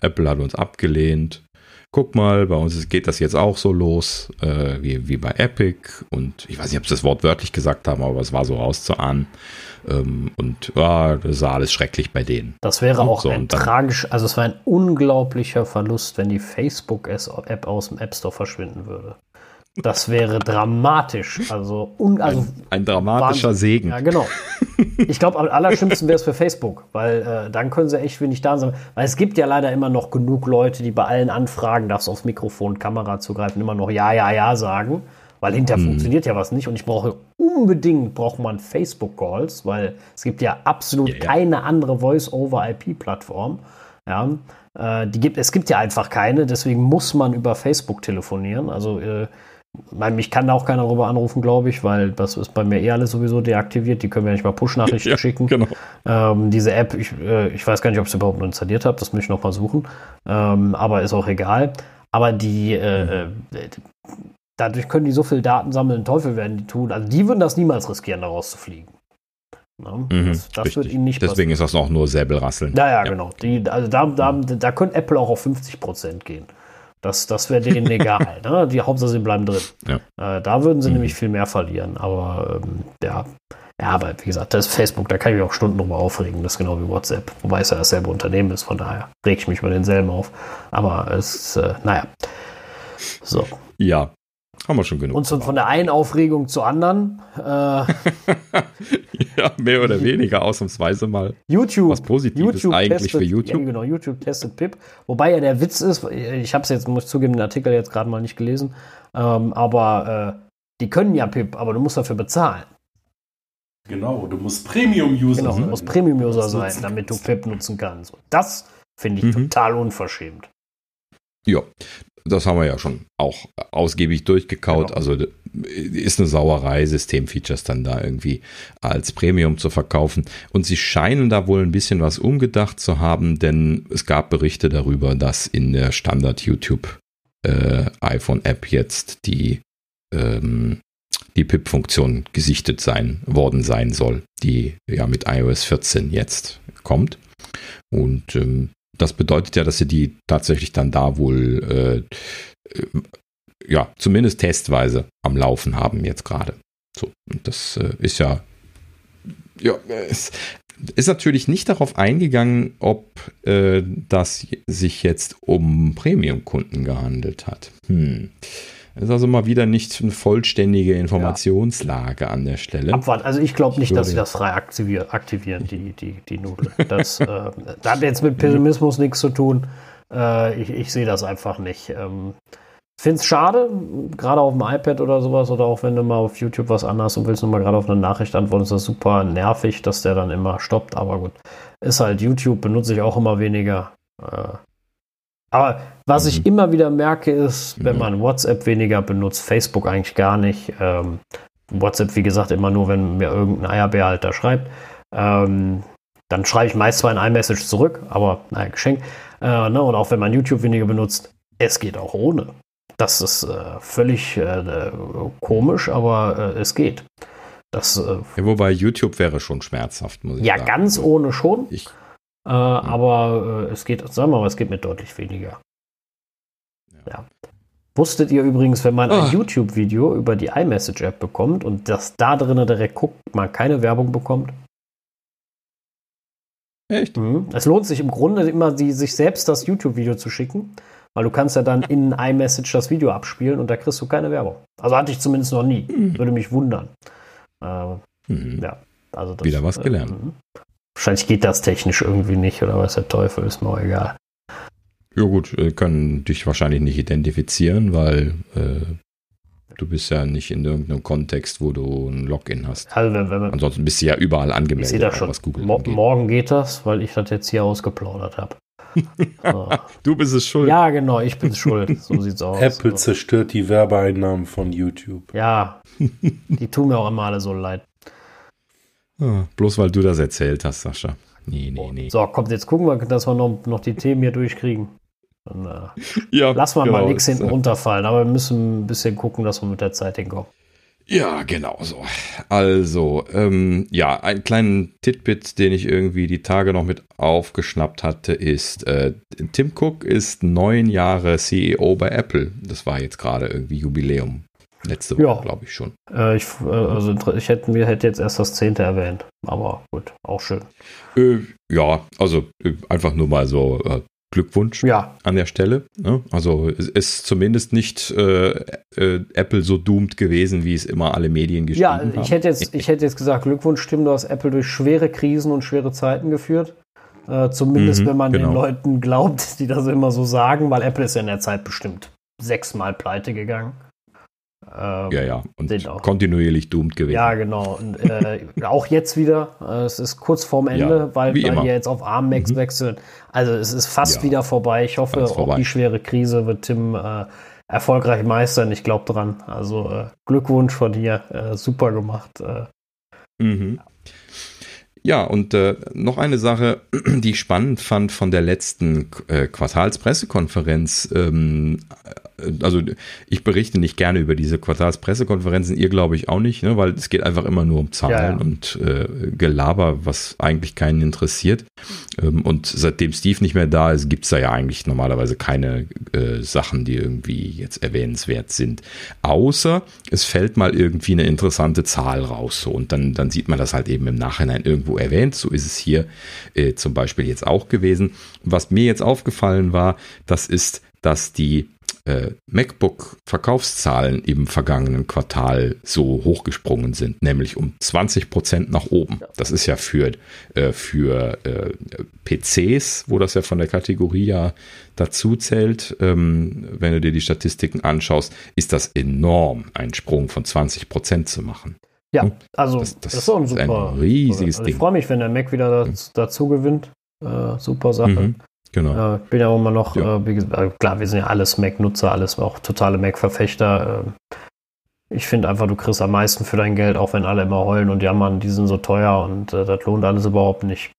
Apple hat uns abgelehnt. guck mal, bei uns geht das jetzt auch so los, äh, wie, wie bei Epic. Und ich weiß nicht, ob sie das Wort wörtlich gesagt haben, aber es war so rauszuahnen. Ähm, und ja, das sah alles schrecklich bei denen. Das wäre und auch so, ein tragisch, also es war ein unglaublicher Verlust, wenn die Facebook-App aus dem App Store verschwinden würde. Das wäre dramatisch. Also, un, also ein, ein dramatischer Wahnsinn. Segen. Ja, genau. Ich glaube, am allerschlimmsten wäre es für Facebook, weil äh, dann können sie echt wenig da sein. Weil es gibt ja leider immer noch genug Leute, die bei allen Anfragen, darfst aufs Mikrofon, Kamera zugreifen, immer noch Ja, ja, ja sagen. Weil hinterher hm. funktioniert ja was nicht. Und ich brauche unbedingt, braucht man Facebook-Calls, weil es gibt ja absolut ja, ja. keine andere Voice-over-IP-Plattform. Ja, äh, die gibt, es gibt ja einfach keine, deswegen muss man über Facebook telefonieren. Also äh, mich kann da auch keiner darüber anrufen, glaube ich, weil das ist bei mir eh alles sowieso deaktiviert. Die können mir nicht mal Push-Nachrichten ja, schicken. Genau. Ähm, diese App, ich, äh, ich, weiß gar nicht, ob ich sie überhaupt noch installiert habe, das muss ich noch mal suchen. Ähm, aber ist auch egal. Aber die, äh, äh, dadurch können die so viel Daten sammeln, Teufel werden die tun. Also die würden das niemals riskieren, daraus zu fliegen. Ja, mhm, das, das wird ihnen nicht Deswegen passieren. ist das auch nur Säbelrasseln. Naja, ja. genau. Die, also da, da, da könnte Apple auch auf 50 Prozent gehen. Das, das wäre denen egal. Ne? Die Hauptsache, sie bleiben drin. Ja. Äh, da würden sie mhm. nämlich viel mehr verlieren. Aber ähm, ja. ja, aber wie gesagt, das ist Facebook, da kann ich mich auch Stunden drüber aufregen. Das ist genau wie WhatsApp. Wobei es ja dasselbe Unternehmen ist, von daher reg ich mich über denselben auf. Aber es ist, äh, naja. So. Ja, haben wir schon genug. Und so von der einen Aufregung zur anderen. Äh, ja, mehr oder weniger ausnahmsweise mal. YouTube. Was Positives YouTube eigentlich testet, für YouTube. Ja, genau, YouTube testet Pip. Wobei ja der Witz ist, ich habe es jetzt, muss ich zugeben, den Artikel jetzt gerade mal nicht gelesen, ähm, aber äh, die können ja Pip, aber du musst dafür bezahlen. Genau, du musst Premium-User genau, sein. Du musst Premium-User sein, damit du Pip nutzen kannst. Das finde ich mhm. total unverschämt. Ja, das haben wir ja schon auch ausgiebig durchgekaut. Genau. Also ist eine Sauerei, Systemfeatures dann da irgendwie als Premium zu verkaufen. Und sie scheinen da wohl ein bisschen was umgedacht zu haben, denn es gab Berichte darüber, dass in der Standard YouTube äh, iPhone App jetzt die ähm, die PIP-Funktion gesichtet sein worden sein soll, die ja mit iOS 14 jetzt kommt. Und ähm, das bedeutet ja, dass sie die tatsächlich dann da wohl, äh, äh, ja, zumindest testweise am Laufen haben jetzt gerade. So, und das äh, ist ja, ja, es ist natürlich nicht darauf eingegangen, ob äh, das sich jetzt um Premium-Kunden gehandelt hat. Hm. Das ist also mal wieder nicht eine vollständige Informationslage ja. an der Stelle. Abwarten. Also ich glaube nicht, dass sie das frei aktivieren, die, die, die Nudel. Das, äh, das hat jetzt mit Pessimismus nichts zu tun. Äh, ich, ich sehe das einfach nicht. Ähm, Finde es schade, gerade auf dem iPad oder sowas, oder auch wenn du mal auf YouTube was anderes und willst nur mal gerade auf eine Nachricht antworten, ist das super nervig, dass der dann immer stoppt. Aber gut, ist halt YouTube, benutze ich auch immer weniger. Äh, aber was mhm. ich immer wieder merke, ist, wenn mhm. man WhatsApp weniger benutzt, Facebook eigentlich gar nicht. Ähm, WhatsApp, wie gesagt, immer nur, wenn mir irgendein Eierbärhalter schreibt. Ähm, dann schreibe ich meist zwar ein iMessage zurück, aber naja, Geschenk. Äh, ne? Und auch wenn man YouTube weniger benutzt, es geht auch ohne. Das ist äh, völlig äh, komisch, aber äh, es geht. Das, äh, ja, wobei YouTube wäre schon schmerzhaft, muss ich ja, sagen. Ja, ganz ohne schon. Ich, äh. Aber äh, es geht, sagen wir mal, es geht mit deutlich weniger. Ja. ja. Wusstet ihr übrigens, wenn man oh. ein ah. YouTube-Video über die iMessage-App bekommt und das da drinnen direkt guckt, man keine Werbung bekommt? Echt? Mhm. Es lohnt sich im Grunde immer, die, sich selbst das YouTube-Video zu schicken, weil du kannst ja dann in iMessage das Video abspielen und da kriegst du keine Werbung. Also hatte ich zumindest noch nie. Mhm. Würde mich wundern. Äh, mhm. Ja, also das, Wieder was gelernt. Äh, Wahrscheinlich geht das technisch irgendwie nicht oder was der Teufel, ist mir auch egal. Ja gut, äh, können dich wahrscheinlich nicht identifizieren, weil äh, du bist ja nicht in irgendeinem Kontext, wo du ein Login hast. Also wenn, wenn Ansonsten bist du ja überall angemeldet. Ich sehe das schon. Was Google Mo angeht. Morgen geht das, weil ich das jetzt hier ausgeplaudert habe. so. Du bist es schuld. Ja, genau, ich bin schuld. So sieht's aus. Apple zerstört die Werbeeinnahmen von YouTube. Ja, die tun mir auch immer alle so leid. Ah, bloß weil du das erzählt hast, Sascha. Nee, nee, nee. So, kommt, jetzt gucken wir, dass wir noch, noch die Themen hier durchkriegen. Dann äh, ja, lassen wir genau, mal nichts hinten äh, runterfallen, aber wir müssen ein bisschen gucken, dass wir mit der Zeit hinkommen. Ja, genau so. Also, ähm, ja, einen kleinen Titbit, den ich irgendwie die Tage noch mit aufgeschnappt hatte, ist, äh, Tim Cook ist neun Jahre CEO bei Apple. Das war jetzt gerade irgendwie Jubiläum. Letzte Woche, ja. glaube ich schon. Äh, ich, äh, also ich hätte, mir hätte jetzt erst das zehnte erwähnt, aber gut, auch schön. Äh, ja, also äh, einfach nur mal so äh, Glückwunsch ja. an der Stelle. Ne? Also es ist zumindest nicht äh, äh, Apple so doomed gewesen, wie es immer alle Medien geschrieben ja, haben. Ja, ich hätte jetzt, ich hätte jetzt gesagt, Glückwunsch, Tim, du hast Apple durch schwere Krisen und schwere Zeiten geführt. Äh, zumindest, mhm, wenn man genau. den Leuten glaubt, die das immer so sagen, weil Apple ist ja in der Zeit bestimmt sechsmal pleite gegangen. Ähm, ja, ja, und kontinuierlich doomed gewesen. Ja, genau. Und, äh, auch jetzt wieder. Äh, es ist kurz vorm Ende, ja, weil, weil ihr jetzt auf ARM Max mhm. wechseln. Also es ist fast ja, wieder vorbei. Ich hoffe, auch die schwere Krise wird Tim äh, erfolgreich meistern. Ich glaube dran. Also äh, Glückwunsch von dir. Äh, super gemacht. Äh. Mhm. Ja, und äh, noch eine Sache, die ich spannend fand von der letzten äh, Quartalspressekonferenz. Ähm, äh, also ich berichte nicht gerne über diese Quartalspressekonferenzen, ihr glaube ich auch nicht, ne, weil es geht einfach immer nur um Zahlen ja, ja. und äh, Gelaber, was eigentlich keinen interessiert. Ähm, und seitdem Steve nicht mehr da ist, gibt es da ja eigentlich normalerweise keine äh, Sachen, die irgendwie jetzt erwähnenswert sind. Außer es fällt mal irgendwie eine interessante Zahl raus. So, und dann, dann sieht man das halt eben im Nachhinein irgendwo erwähnt. So ist es hier äh, zum Beispiel jetzt auch gewesen. Was mir jetzt aufgefallen war, das ist, dass die äh, MacBook-Verkaufszahlen im vergangenen Quartal so hochgesprungen sind, nämlich um 20 Prozent nach oben. Das ist ja für, äh, für äh, PCs, wo das ja von der Kategorie ja dazu zählt, ähm, wenn du dir die Statistiken anschaust, ist das enorm, einen Sprung von 20 Prozent zu machen. Ja, hm? also das, das, das ist, ein, super, ein riesiges also Ich freue mich, wenn der Mac wieder hm. dazu, dazu gewinnt. Äh, super Sache. Mhm. Genau. Äh, ich bin ja immer noch, ja. äh, gesagt, äh, klar, wir sind ja alles Mac-Nutzer, alles auch totale Mac-Verfechter. Äh, ich finde einfach, du kriegst am meisten für dein Geld, auch wenn alle immer heulen und jammern, die sind so teuer und äh, das lohnt alles überhaupt nicht.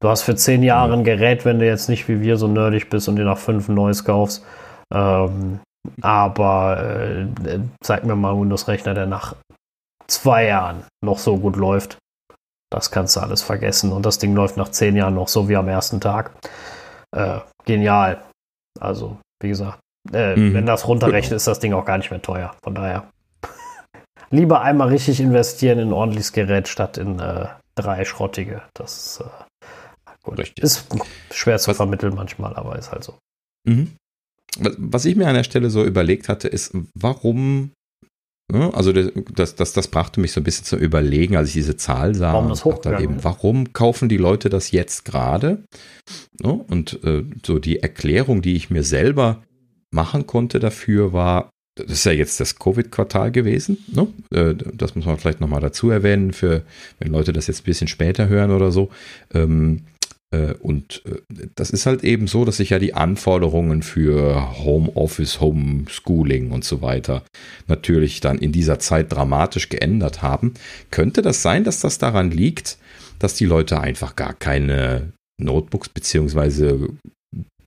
Du hast für zehn Jahre ein Gerät, wenn du jetzt nicht wie wir so nerdig bist und dir nach fünf ein neues kaufst. Ähm, aber äh, zeig mir mal einen Windows-Rechner, der nach zwei Jahren noch so gut läuft. Das kannst du alles vergessen. Und das Ding läuft nach zehn Jahren noch so wie am ersten Tag äh, genial. Also, wie gesagt, äh, mhm. wenn das runterrechnet, ist das Ding auch gar nicht mehr teuer. Von daher lieber einmal richtig investieren in ein ordentliches Gerät statt in äh, drei schrottige. Das äh, ist schwer zu Was? vermitteln manchmal, aber ist halt so. Mhm. Was ich mir an der Stelle so überlegt hatte, ist, warum also das, das, das brachte mich so ein bisschen zum Überlegen, als ich diese Zahl sah. Warum, das eben, warum kaufen die Leute das jetzt gerade? Und äh, so die Erklärung, die ich mir selber machen konnte dafür, war, das ist ja jetzt das Covid-Quartal gewesen. Ne? Äh, das muss man vielleicht nochmal dazu erwähnen, für wenn Leute das jetzt ein bisschen später hören oder so. Ähm, äh, und äh, das ist halt eben so, dass sich ja die Anforderungen für Homeoffice, Homeschooling und so weiter natürlich dann in dieser Zeit dramatisch geändert haben. Könnte das sein, dass das daran liegt, dass die Leute einfach gar keine Notebooks beziehungsweise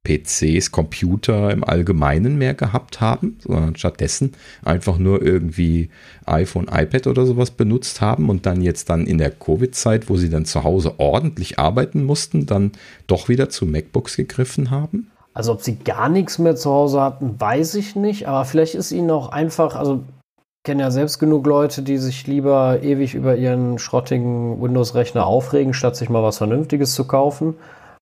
PCs, Computer im Allgemeinen mehr gehabt haben, sondern stattdessen einfach nur irgendwie iPhone, iPad oder sowas benutzt haben und dann jetzt dann in der Covid-Zeit, wo sie dann zu Hause ordentlich arbeiten mussten, dann doch wieder zu MacBooks gegriffen haben? Also ob sie gar nichts mehr zu Hause hatten, weiß ich nicht, aber vielleicht ist ihnen auch einfach, also ich kenne ja selbst genug Leute, die sich lieber ewig über ihren schrottigen Windows-Rechner aufregen, statt sich mal was Vernünftiges zu kaufen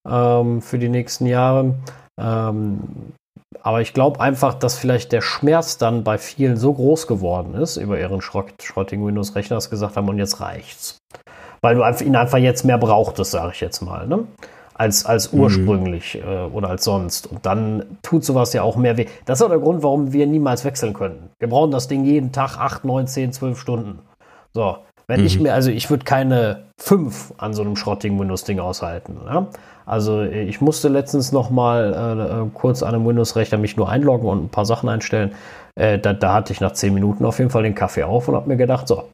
ähm, für die nächsten Jahre. Ähm, aber ich glaube einfach, dass vielleicht der Schmerz dann bei vielen so groß geworden ist über ihren schrottigen Windows-Rechner, dass gesagt haben, und jetzt reicht's. Weil du ihn einfach jetzt mehr brauchtest, sage ich jetzt mal, ne? als, als mhm. ursprünglich mhm. äh, oder als sonst. Und dann tut sowas ja auch mehr weh. Das ist auch der Grund, warum wir niemals wechseln können. Wir brauchen das Ding jeden Tag 8, 9, 10, 12 Stunden. So, wenn mhm. ich mir, also ich würde keine 5 an so einem schrottigen Windows-Ding aushalten. Ne? Also ich musste letztens noch mal äh, äh, kurz an einem Windows-Rechner mich nur einloggen und ein paar Sachen einstellen. Äh, da, da, hatte ich nach zehn Minuten auf jeden Fall den Kaffee auf und habe mir gedacht, so,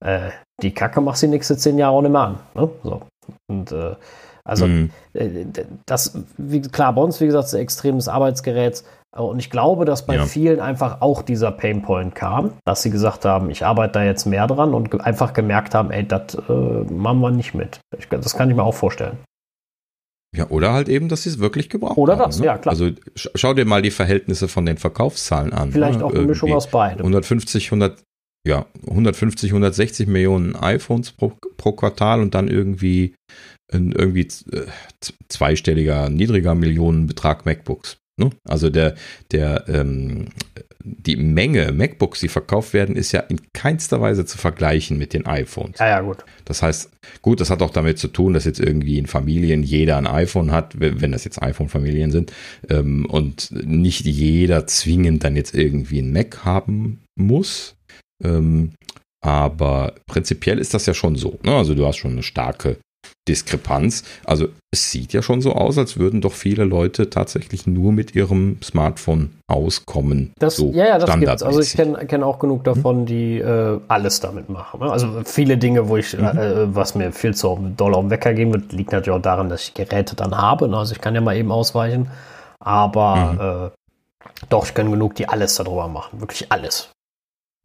äh, die Kacke machst du die nächsten zehn Jahre auch nicht mehr an. Ne? So. Und äh, also mhm. Äh, das, wie, klar, bei uns, wie gesagt, ist ein extremes Arbeitsgerät. Und ich glaube, dass bei Ja. vielen einfach auch dieser Painpoint kam, dass sie gesagt haben, ich arbeite da jetzt mehr dran und einfach gemerkt haben, ey, das äh, machen wir nicht mit. Ich, das kann ich mir auch vorstellen. Ja, oder halt eben, dass sie es wirklich gebraucht Oder haben. das, ne? ja, klar. Also sch schau dir mal die Verhältnisse von den Verkaufszahlen an. Vielleicht ne? auch eine Mischung aus beidem. 150, 100, ja, 150, 160 Millionen iPhones pro, pro Quartal und dann irgendwie ein irgendwie äh, zweistelliger, niedriger Millionenbetrag MacBooks. Ne? Also der, der, ähm, die Menge MacBooks, die verkauft werden, ist ja in keinster Weise zu vergleichen mit den iPhones. Ja, ja, gut. Das heißt, gut, das hat auch damit zu tun, dass jetzt irgendwie in Familien jeder ein iPhone hat, wenn wenn das jetzt iPhone-Familien sind, ähm, und nicht jeder zwingend dann jetzt irgendwie ein Mac haben muss. Ähm, aber prinzipiell ist das ja schon so. Ne? Also du hast schon eine starke Diskrepanz. Also es sieht ja schon so aus, als würden doch viele Leute tatsächlich nur mit ihrem Smartphone auskommen. Das, so ja, ja, das gibt's. Also ich kenne kenn auch genug davon, die äh, alles damit machen. Ne? Also viele Dinge, wo ich, äh, was mir viel zu doll auf den Wecker gehen wird, liegt natürlich auch daran, dass ich Geräte dann habe. Ne? Also ich kann ja mal eben ausweichen. Aber äh, doch, ich kenne genug, die alles darüber machen. Wirklich alles.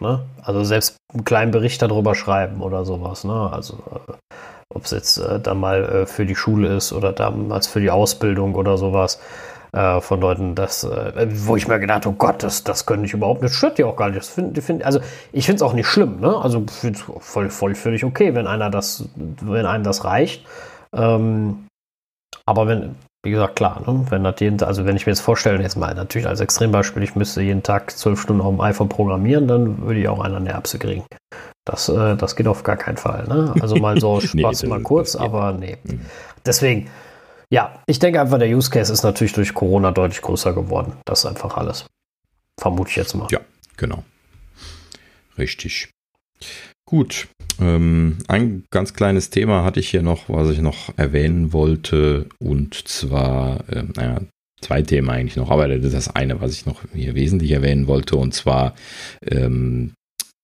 Ne? Also selbst einen kleinen Bericht darüber schreiben oder sowas. Ne? Also äh, ob es jetzt äh, dann mal äh, für die Schule ist oder damals für die Ausbildung oder sowas äh, von Leuten, das, äh, wo ich mir gedacht habe, oh Gott, das, das könnte ich überhaupt nicht, stört die auch gar nicht. Das find, find, also ich finde es auch nicht schlimm, ne? Also find's voll, voll völlig okay, wenn einer das, wenn einem das reicht. Ähm, aber wenn, wie gesagt, klar, ne? wenn das jeden, also wenn ich mir jetzt vorstelle, jetzt mal natürlich als Extrembeispiel, ich müsste jeden Tag zwölf Stunden auf dem iPhone programmieren, dann würde ich auch einer eine Erbse kriegen. Das, äh, das geht auf gar keinen Fall. Ne? Also mal so Nee, Spaß das- mal kurz, aber nee. Mhm. Deswegen, ja, ich denke einfach, der Use Case ist natürlich durch Corona deutlich größer geworden. Das ist einfach alles. Vermute ich jetzt mal. Ja. Genau. Richtig. Gut. Ähm, ein ganz kleines Thema hatte ich hier noch, was ich noch erwähnen wollte. Und zwar, ähm, naja, zwei Themen eigentlich noch, aber das ist das eine, was ich noch hier wesentlich erwähnen wollte. Und zwar ähm,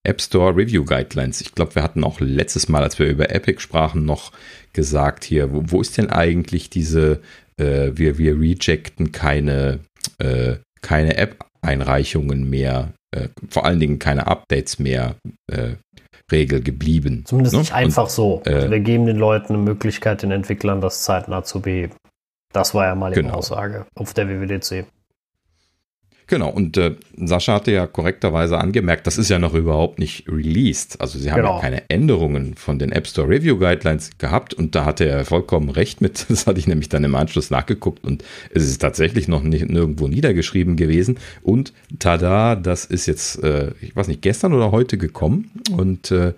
App Store Review Guidelines. Ich glaube, wir hatten auch letztes Mal, als wir über Epic sprachen, noch gesagt hier, wo, wo ist denn eigentlich diese, äh, wir, wir rejecten keine, äh, keine App-Einreichungen mehr, äh, vor allen Dingen keine Updates mehr äh, Regel geblieben. Zumindest ne? nicht einfach so. äh, also wir geben den Leuten eine Möglichkeit, den Entwicklern das zeitnah zu beheben. Das war ja mal die Genau. Aussage auf der WWDC. Genau, und äh, Sascha hatte ja korrekterweise angemerkt, das ist ja noch überhaupt nicht released. Also sie haben Genau. ja keine Änderungen von den App Store Review Guidelines gehabt und da hatte er vollkommen recht mit. Das hatte ich nämlich dann im Anschluss nachgeguckt und es ist tatsächlich noch nicht nirgendwo niedergeschrieben gewesen. Und tada, das ist jetzt, äh, ich weiß nicht, gestern oder heute gekommen. Und äh,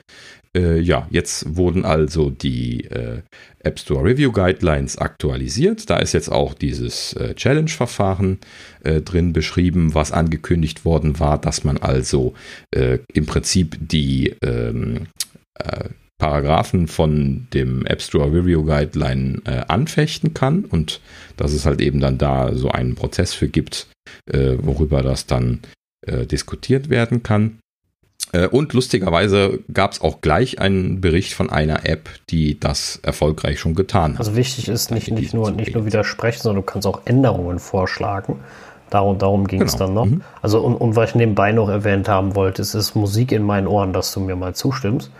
äh, ja, jetzt wurden also die äh, App Store Review Guidelines aktualisiert. Da ist jetzt auch dieses äh, Challenge-Verfahren äh, drin beschrieben, was angekündigt worden war, dass man also äh, im Prinzip die ähm, äh, Paragraphen von dem App Store Review Guideline äh, anfechten kann und dass es halt eben dann da so einen Prozess für gibt, äh, worüber das dann äh, diskutiert werden kann. Äh, Und lustigerweise gab es auch gleich einen Bericht von einer App, die das erfolgreich schon getan hat. Also wichtig ist nicht, nicht, nur, nicht nur widersprechen, sondern du kannst auch Änderungen vorschlagen. Darum, darum ging es Genau. dann noch. Mhm. Also und, und was ich nebenbei noch erwähnt haben wollte, es ist Musik in meinen Ohren, dass du mir mal zustimmst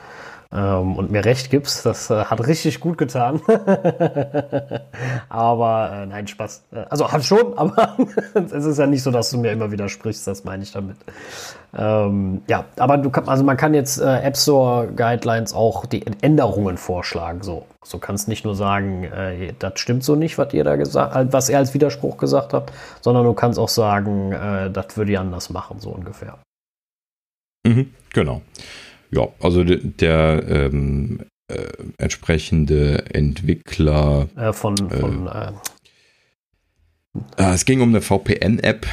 ähm, und mir recht gibst. Das äh, hat richtig gut getan. aber äh, nein, Spaß. Äh, Also hat schon, aber es ist ja nicht so, dass du mir immer widersprichst, das meine ich damit. Ähm, ja, aber du kann, also man kann jetzt äh, App Store Guidelines auch die Änderungen vorschlagen. So, so kannst nicht nur sagen, äh, das stimmt so nicht, was ihr da gesagt, äh, was er als Widerspruch gesagt hat, sondern du kannst auch sagen, äh, das würde ich anders machen, so ungefähr. Mhm, genau. Ja, also de- der ähm, äh, entsprechende Entwickler, Äh, von, von äh, äh, es ging um eine VPN-App,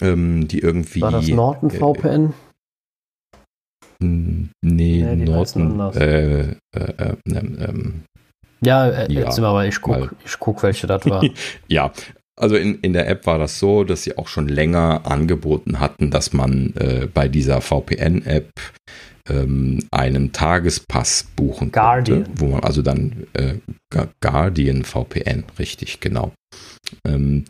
ähm, die irgendwie. war das Norton äh, VPN? Nee, Nee, Norton. Äh, äh, äh, ähm, ähm, ja, äh, ja, jetzt sind wir aber, ich guck, ich guck, welche das war. Ja, also in, in der App war das so, dass sie auch schon länger angeboten hatten, dass man äh, bei dieser VPN-App ähm, einen Tagespass buchen Guardian. konnte, wo man also dann äh, Gu- Guardian VPN, richtig, genau. Ähm,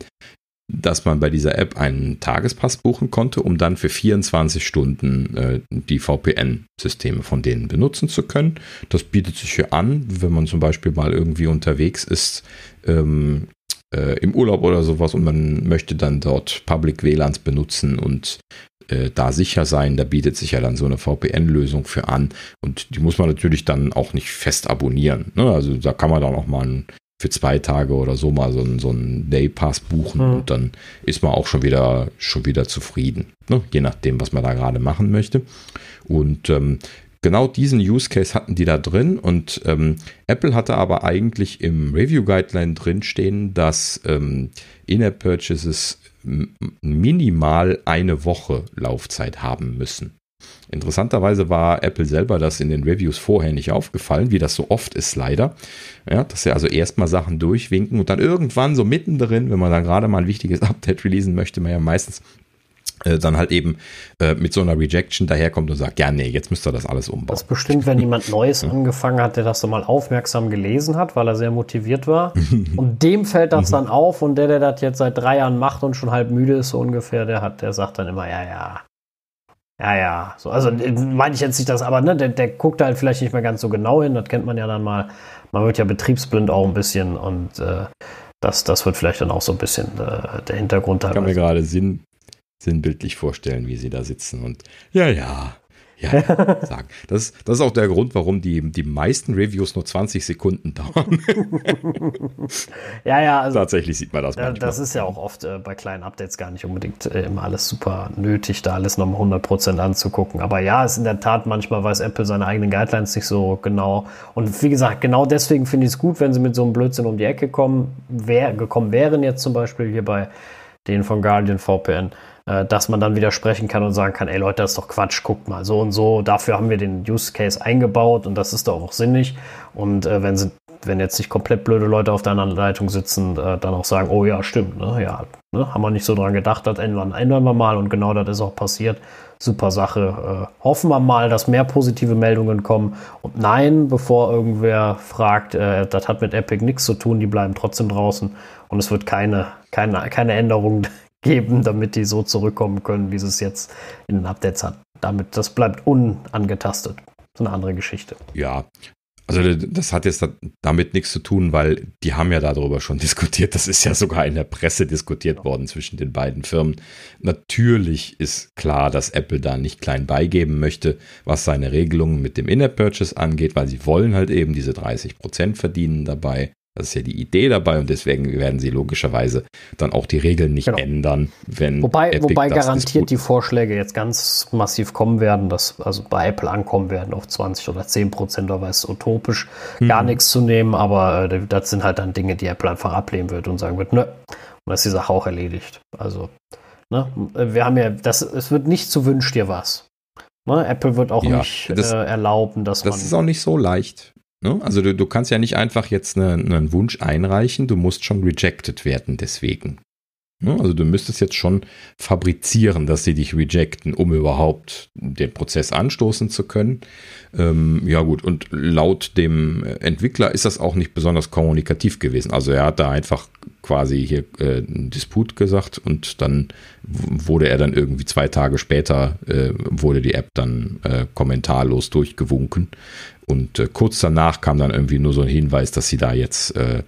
dass man bei dieser App einen Tagespass buchen konnte, um dann für 24 Stunden äh, die VPN-Systeme von denen benutzen zu können. Das bietet sich hier an, wenn man zum Beispiel mal irgendwie unterwegs ist, ähm, äh, im Urlaub oder sowas und man möchte dann dort Public WLANs benutzen und äh, da sicher sein. Da bietet sich ja dann so eine VPN-Lösung für an und die muss man natürlich dann auch nicht fest abonnieren. Ne? Also da kann man dann auch mal ein, für zwei Tage oder so mal so einen, so einen Day Pass buchen mhm. und dann ist man auch schon wieder schon wieder zufrieden, ne? je nachdem, was man da gerade machen möchte. Und ähm, genau diesen Use Case hatten die da drin und ähm, Apple hatte aber eigentlich im Review Guideline drin stehen, dass ähm, In-App Purchases minimal eine Woche Laufzeit haben müssen. Interessanterweise war Apple selber das in den Reviews vorher nicht aufgefallen, wie das so oft ist leider. Ja, dass sie also erstmal Sachen durchwinken und dann irgendwann so mittendrin, wenn man dann gerade mal ein wichtiges Update releasen möchte, man ja meistens äh, dann halt eben äh, mit so einer Rejection daherkommt und sagt, ja, nee, jetzt müsst ihr das alles umbauen. Das bestimmt, wenn jemand Neues angefangen hat, der das so mal aufmerksam gelesen hat, weil er sehr motiviert war. und dem fällt das dann auf und der, der das jetzt seit drei Jahren macht und schon halb müde ist, so ungefähr, der hat, der sagt dann immer, ja, ja. Ja, ja. So, also äh, meine ich jetzt nicht das, aber ne, der, der guckt halt vielleicht nicht mehr ganz so genau hin, das kennt man ja dann mal. Man wird ja betriebsblind auch ein bisschen und äh, das, das wird vielleicht dann auch so ein bisschen äh, der Hintergrund. Ich kann mir gerade Sinn, sinnbildlich vorstellen, wie sie da sitzen und ja, ja, ja, sagen. Das, das ist auch der Grund, warum die, die meisten Reviews nur 20 Sekunden dauern. ja, ja. Also, Tatsächlich sieht man das manchmal. Das ist ja auch oft äh, bei kleinen Updates gar nicht unbedingt äh, immer alles super nötig, da alles nochmal 100% anzugucken. Aber ja, es ist in der Tat, manchmal weiß Apple seine eigenen Guidelines nicht so genau. Und wie gesagt, genau deswegen finde ich es gut, wenn sie mit so einem Blödsinn um die Ecke kommen, wär, gekommen wären jetzt zum Beispiel hier bei denen von Guardian VPN äh, dass man dann widersprechen kann und sagen kann, ey Leute, das ist doch Quatsch, guckt mal so und so, dafür haben wir den Use Case eingebaut und das ist doch auch sinnig. Und äh, wenn sie wenn jetzt nicht komplett blöde Leute auf der anderen Leitung sitzen, äh, dann auch sagen, oh ja, stimmt, ne, ja, ne, haben wir nicht so dran gedacht, das ändern, ändern wir mal und genau das ist auch passiert. Super Sache. Äh, hoffen wir mal, dass mehr positive Meldungen kommen. Und nein, bevor irgendwer fragt, äh, das hat mit Epic nichts zu tun, die bleiben trotzdem draußen und es wird keine, keine, keine Änderung geben, damit die so zurückkommen können, wie sie es jetzt in den Updates hat. Damit, das bleibt unangetastet. So eine andere Geschichte. Ja, also das hat jetzt damit nichts zu tun, weil die haben ja darüber schon diskutiert. Das ist ja sogar in der Presse diskutiert worden zwischen den beiden Firmen. Natürlich ist klar, dass Apple da nicht klein beigeben möchte, was seine Regelungen mit dem In-App-Purchase angeht, weil sie wollen halt eben diese 30 Prozent verdienen dabei. Das ist ja die Idee dabei und deswegen werden sie logischerweise dann auch die Regeln nicht genau. ändern, wenn. Wobei, Epic wobei garantiert die Vorschläge jetzt ganz massiv kommen werden, dass also bei Apple ankommen werden auf 20 oder 10 Prozent, da ist utopisch, mhm. gar nichts zu nehmen, aber äh, das sind halt dann Dinge, die Apple einfach ablehnen wird und sagen wird, nö, und dann ist die Sache auch erledigt. Also, ne, wir haben ja, das, es wird nicht zu wünsch dir was. Ne, Apple wird auch ja, nicht das, äh, erlauben, dass das man. Das ist auch nicht so leicht. Ne? Also du, du, kannst ja nicht einfach jetzt eine, einen Wunsch einreichen, du musst schon rejected werden deswegen. Ne? Also du müsstest jetzt schon fabrizieren, dass sie dich rejecten, um überhaupt den Prozess anstoßen zu können. Ähm, ja gut, und laut dem Entwickler ist das auch nicht besonders kommunikativ gewesen. Also er hat da einfach quasi hier äh, einen Disput gesagt und dann wurde er dann irgendwie zwei Tage später, äh, wurde die App dann äh, kommentarlos durchgewunken. Und äh, kurz danach kam dann irgendwie nur so ein Hinweis, dass sie da jetzt äh,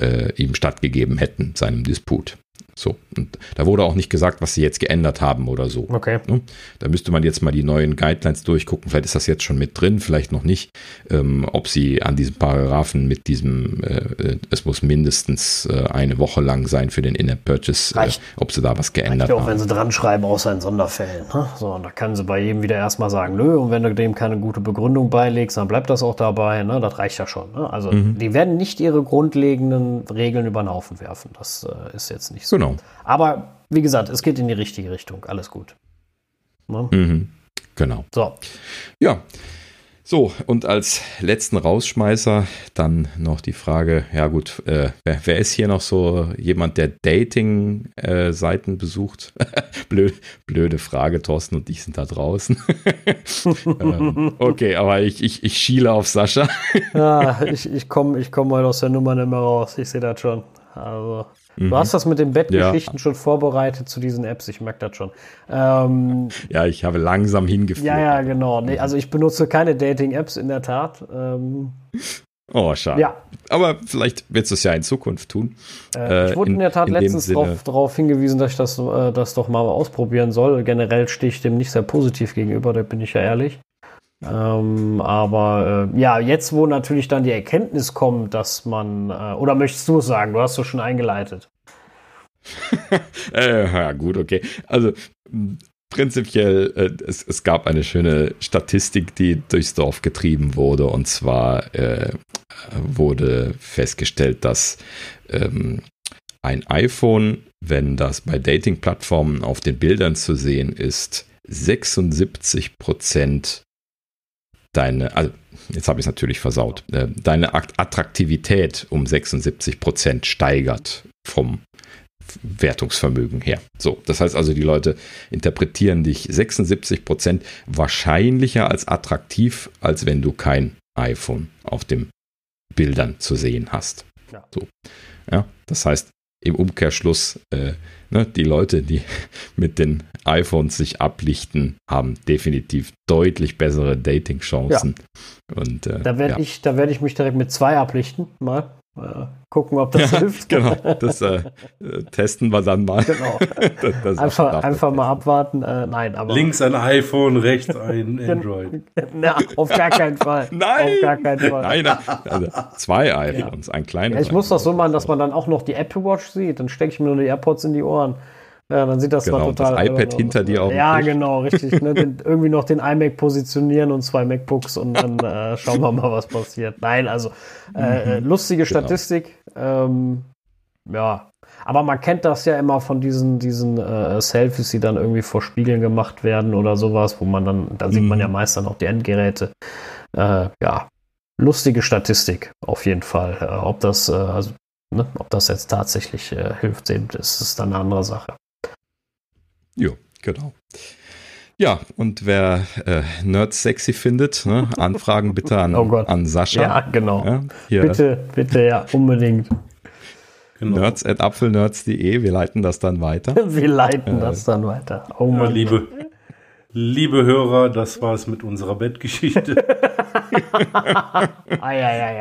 äh, ihm stattgegeben hätten, seinem Disput. So, und da wurde auch nicht gesagt, was sie jetzt geändert haben oder so. Okay. Ne? Da müsste man jetzt mal die neuen Guidelines durchgucken. Vielleicht ist das jetzt schon mit drin, vielleicht noch nicht. Ähm, ob sie an diesem Paragraphen mit diesem, äh, es muss mindestens äh, eine Woche lang sein für den In-App-Purchase, äh, ob sie da was geändert haben. Auch wenn sie dran schreiben, außer in Sonderfällen. Ne? So, und da können sie bei jedem wieder erstmal sagen, nö, und wenn du dem keine gute Begründung beilegst, dann bleibt das auch dabei. Ne? Das reicht ja schon. Ne? Also, mhm. die werden nicht ihre grundlegenden Regeln über den Haufen werfen. Das äh, ist jetzt nicht so. Genau. Aber wie gesagt, es geht in die richtige Richtung. Alles gut. Ne? Mhm, genau. So. Ja. So, und als letzten Rausschmeißer dann noch die Frage, ja gut, äh, wer, wer, ist hier noch so jemand, der Dating-Seiten äh, besucht? blöde, blöde Frage, Thorsten und ich sind da draußen. ähm, okay, aber ich, ich, ich schiele auf Sascha. ja, ich, ich komme ich komm mal aus der Nummer nicht mehr raus, ich sehe das schon. Also. Mhm. Du hast das mit den Bettgeschichten ja. schon vorbereitet zu diesen Apps, ich merke das schon. Ähm, ja, ich habe langsam hingeführt. Ja, ja, genau. Nee, also ich benutze keine Dating-Apps in der Tat. Ähm, oh, schade. Ja. Aber vielleicht wird es ja in Zukunft tun. Äh, ich wurde in, in der Tat in letztens darauf hingewiesen, dass ich das, äh, das doch mal ausprobieren soll. Generell stehe ich dem nicht sehr positiv gegenüber, da bin ich ja ehrlich. Ähm, aber äh, ja, jetzt, wo natürlich dann die Erkenntnis kommt, dass man, äh, oder möchtest du es sagen? Du hast es schon eingeleitet. äh, ja, gut, okay. Also prinzipiell, äh, es, es, gab eine schöne Statistik, die durchs Dorf getrieben wurde. Und zwar äh, wurde festgestellt, dass ähm, ein iPhone, wenn das bei Dating-Plattformen auf den Bildern zu sehen ist, 76 Prozent deine, also jetzt habe ich es natürlich versaut, äh, deine Attraktivität um 76 Prozent steigert vom Wertungsvermögen her. So, das heißt also, die Leute interpretieren dich 76 Prozent wahrscheinlicher als attraktiv, als wenn du kein iPhone auf den Bildern zu sehen hast. Ja. So, ja, das heißt, im Umkehrschluss, äh, ne, die Leute, die mit den iPhones sich ablichten, haben definitiv deutlich bessere Dating-Chancen. Ja. äh, da werde ja. ich, da ich mich direkt mit zwei ablichten, mal. Äh, gucken, ob das ja, hilft. Genau, das äh, testen wir dann mal. Genau. das, das einfach einfach mal abwarten. Äh, nein, aber. Links ein iPhone, rechts ein Android. Na, auf gar keinen Fall. Nein! Auf gar keinen Fall. Nein, nein. Also zwei iPhones, ja. ein kleines. Ja, ich muss das so machen, dass man dann auch noch die Apple Watch sieht. Dann stecke ich mir nur die AirPods in die Ohren. Ja, dann sieht das genau, zwar total. Das iPad hinter dir auch. Ja, genau, richtig. Ne? Den, irgendwie noch den iMac positionieren und zwei MacBooks und dann äh, schauen wir mal, was passiert. Nein, also äh, mhm. lustige genau. Statistik. Ähm, ja, aber man kennt das ja immer von diesen, diesen äh, Selfies, die dann irgendwie vor Spiegeln gemacht werden oder sowas, wo man dann, da sieht man ja mhm. meist dann auch die Endgeräte. Äh, ja, lustige Statistik auf jeden Fall. Äh, ob das, äh, also, ne, ob das jetzt tatsächlich äh, hilft, ist, ist dann eine andere Sache. Jo, genau. Ja, und wer äh, Nerds sexy findet, ne, Anfragen bitte an, oh an Sascha. Ja, genau. Ja, bitte, bitte, ja, unbedingt. Genau. Nerds at apfelnerds.de, wir leiten das dann weiter. wir leiten äh, das dann weiter. Oh ja, liebe, liebe Hörer, das war es mit unserer Bettgeschichte.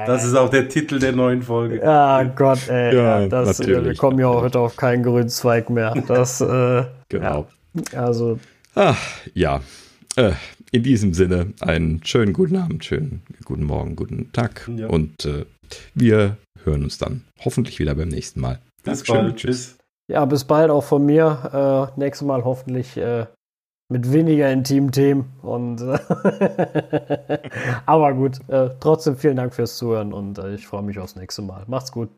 das ist auch der Titel der neuen Folge. Ja, Gott, ey. Ja, das, äh, wir kommen ja heute auf keinen grünen Zweig mehr. Das, äh, genau. Ja, also. Ach, ja. Äh, in diesem Sinne, einen schönen guten Abend, schönen guten Morgen, guten Tag. Ja. Und äh, wir hören uns dann hoffentlich wieder beim nächsten Mal. Bis Dankeschön. bald. Tschüss. Ja, bis bald auch von mir. Äh, nächstes Mal hoffentlich äh, mit weniger intimen Themen. Und äh, aber gut, äh, trotzdem vielen Dank fürs Zuhören und äh, ich freue mich aufs nächste Mal. Macht's gut.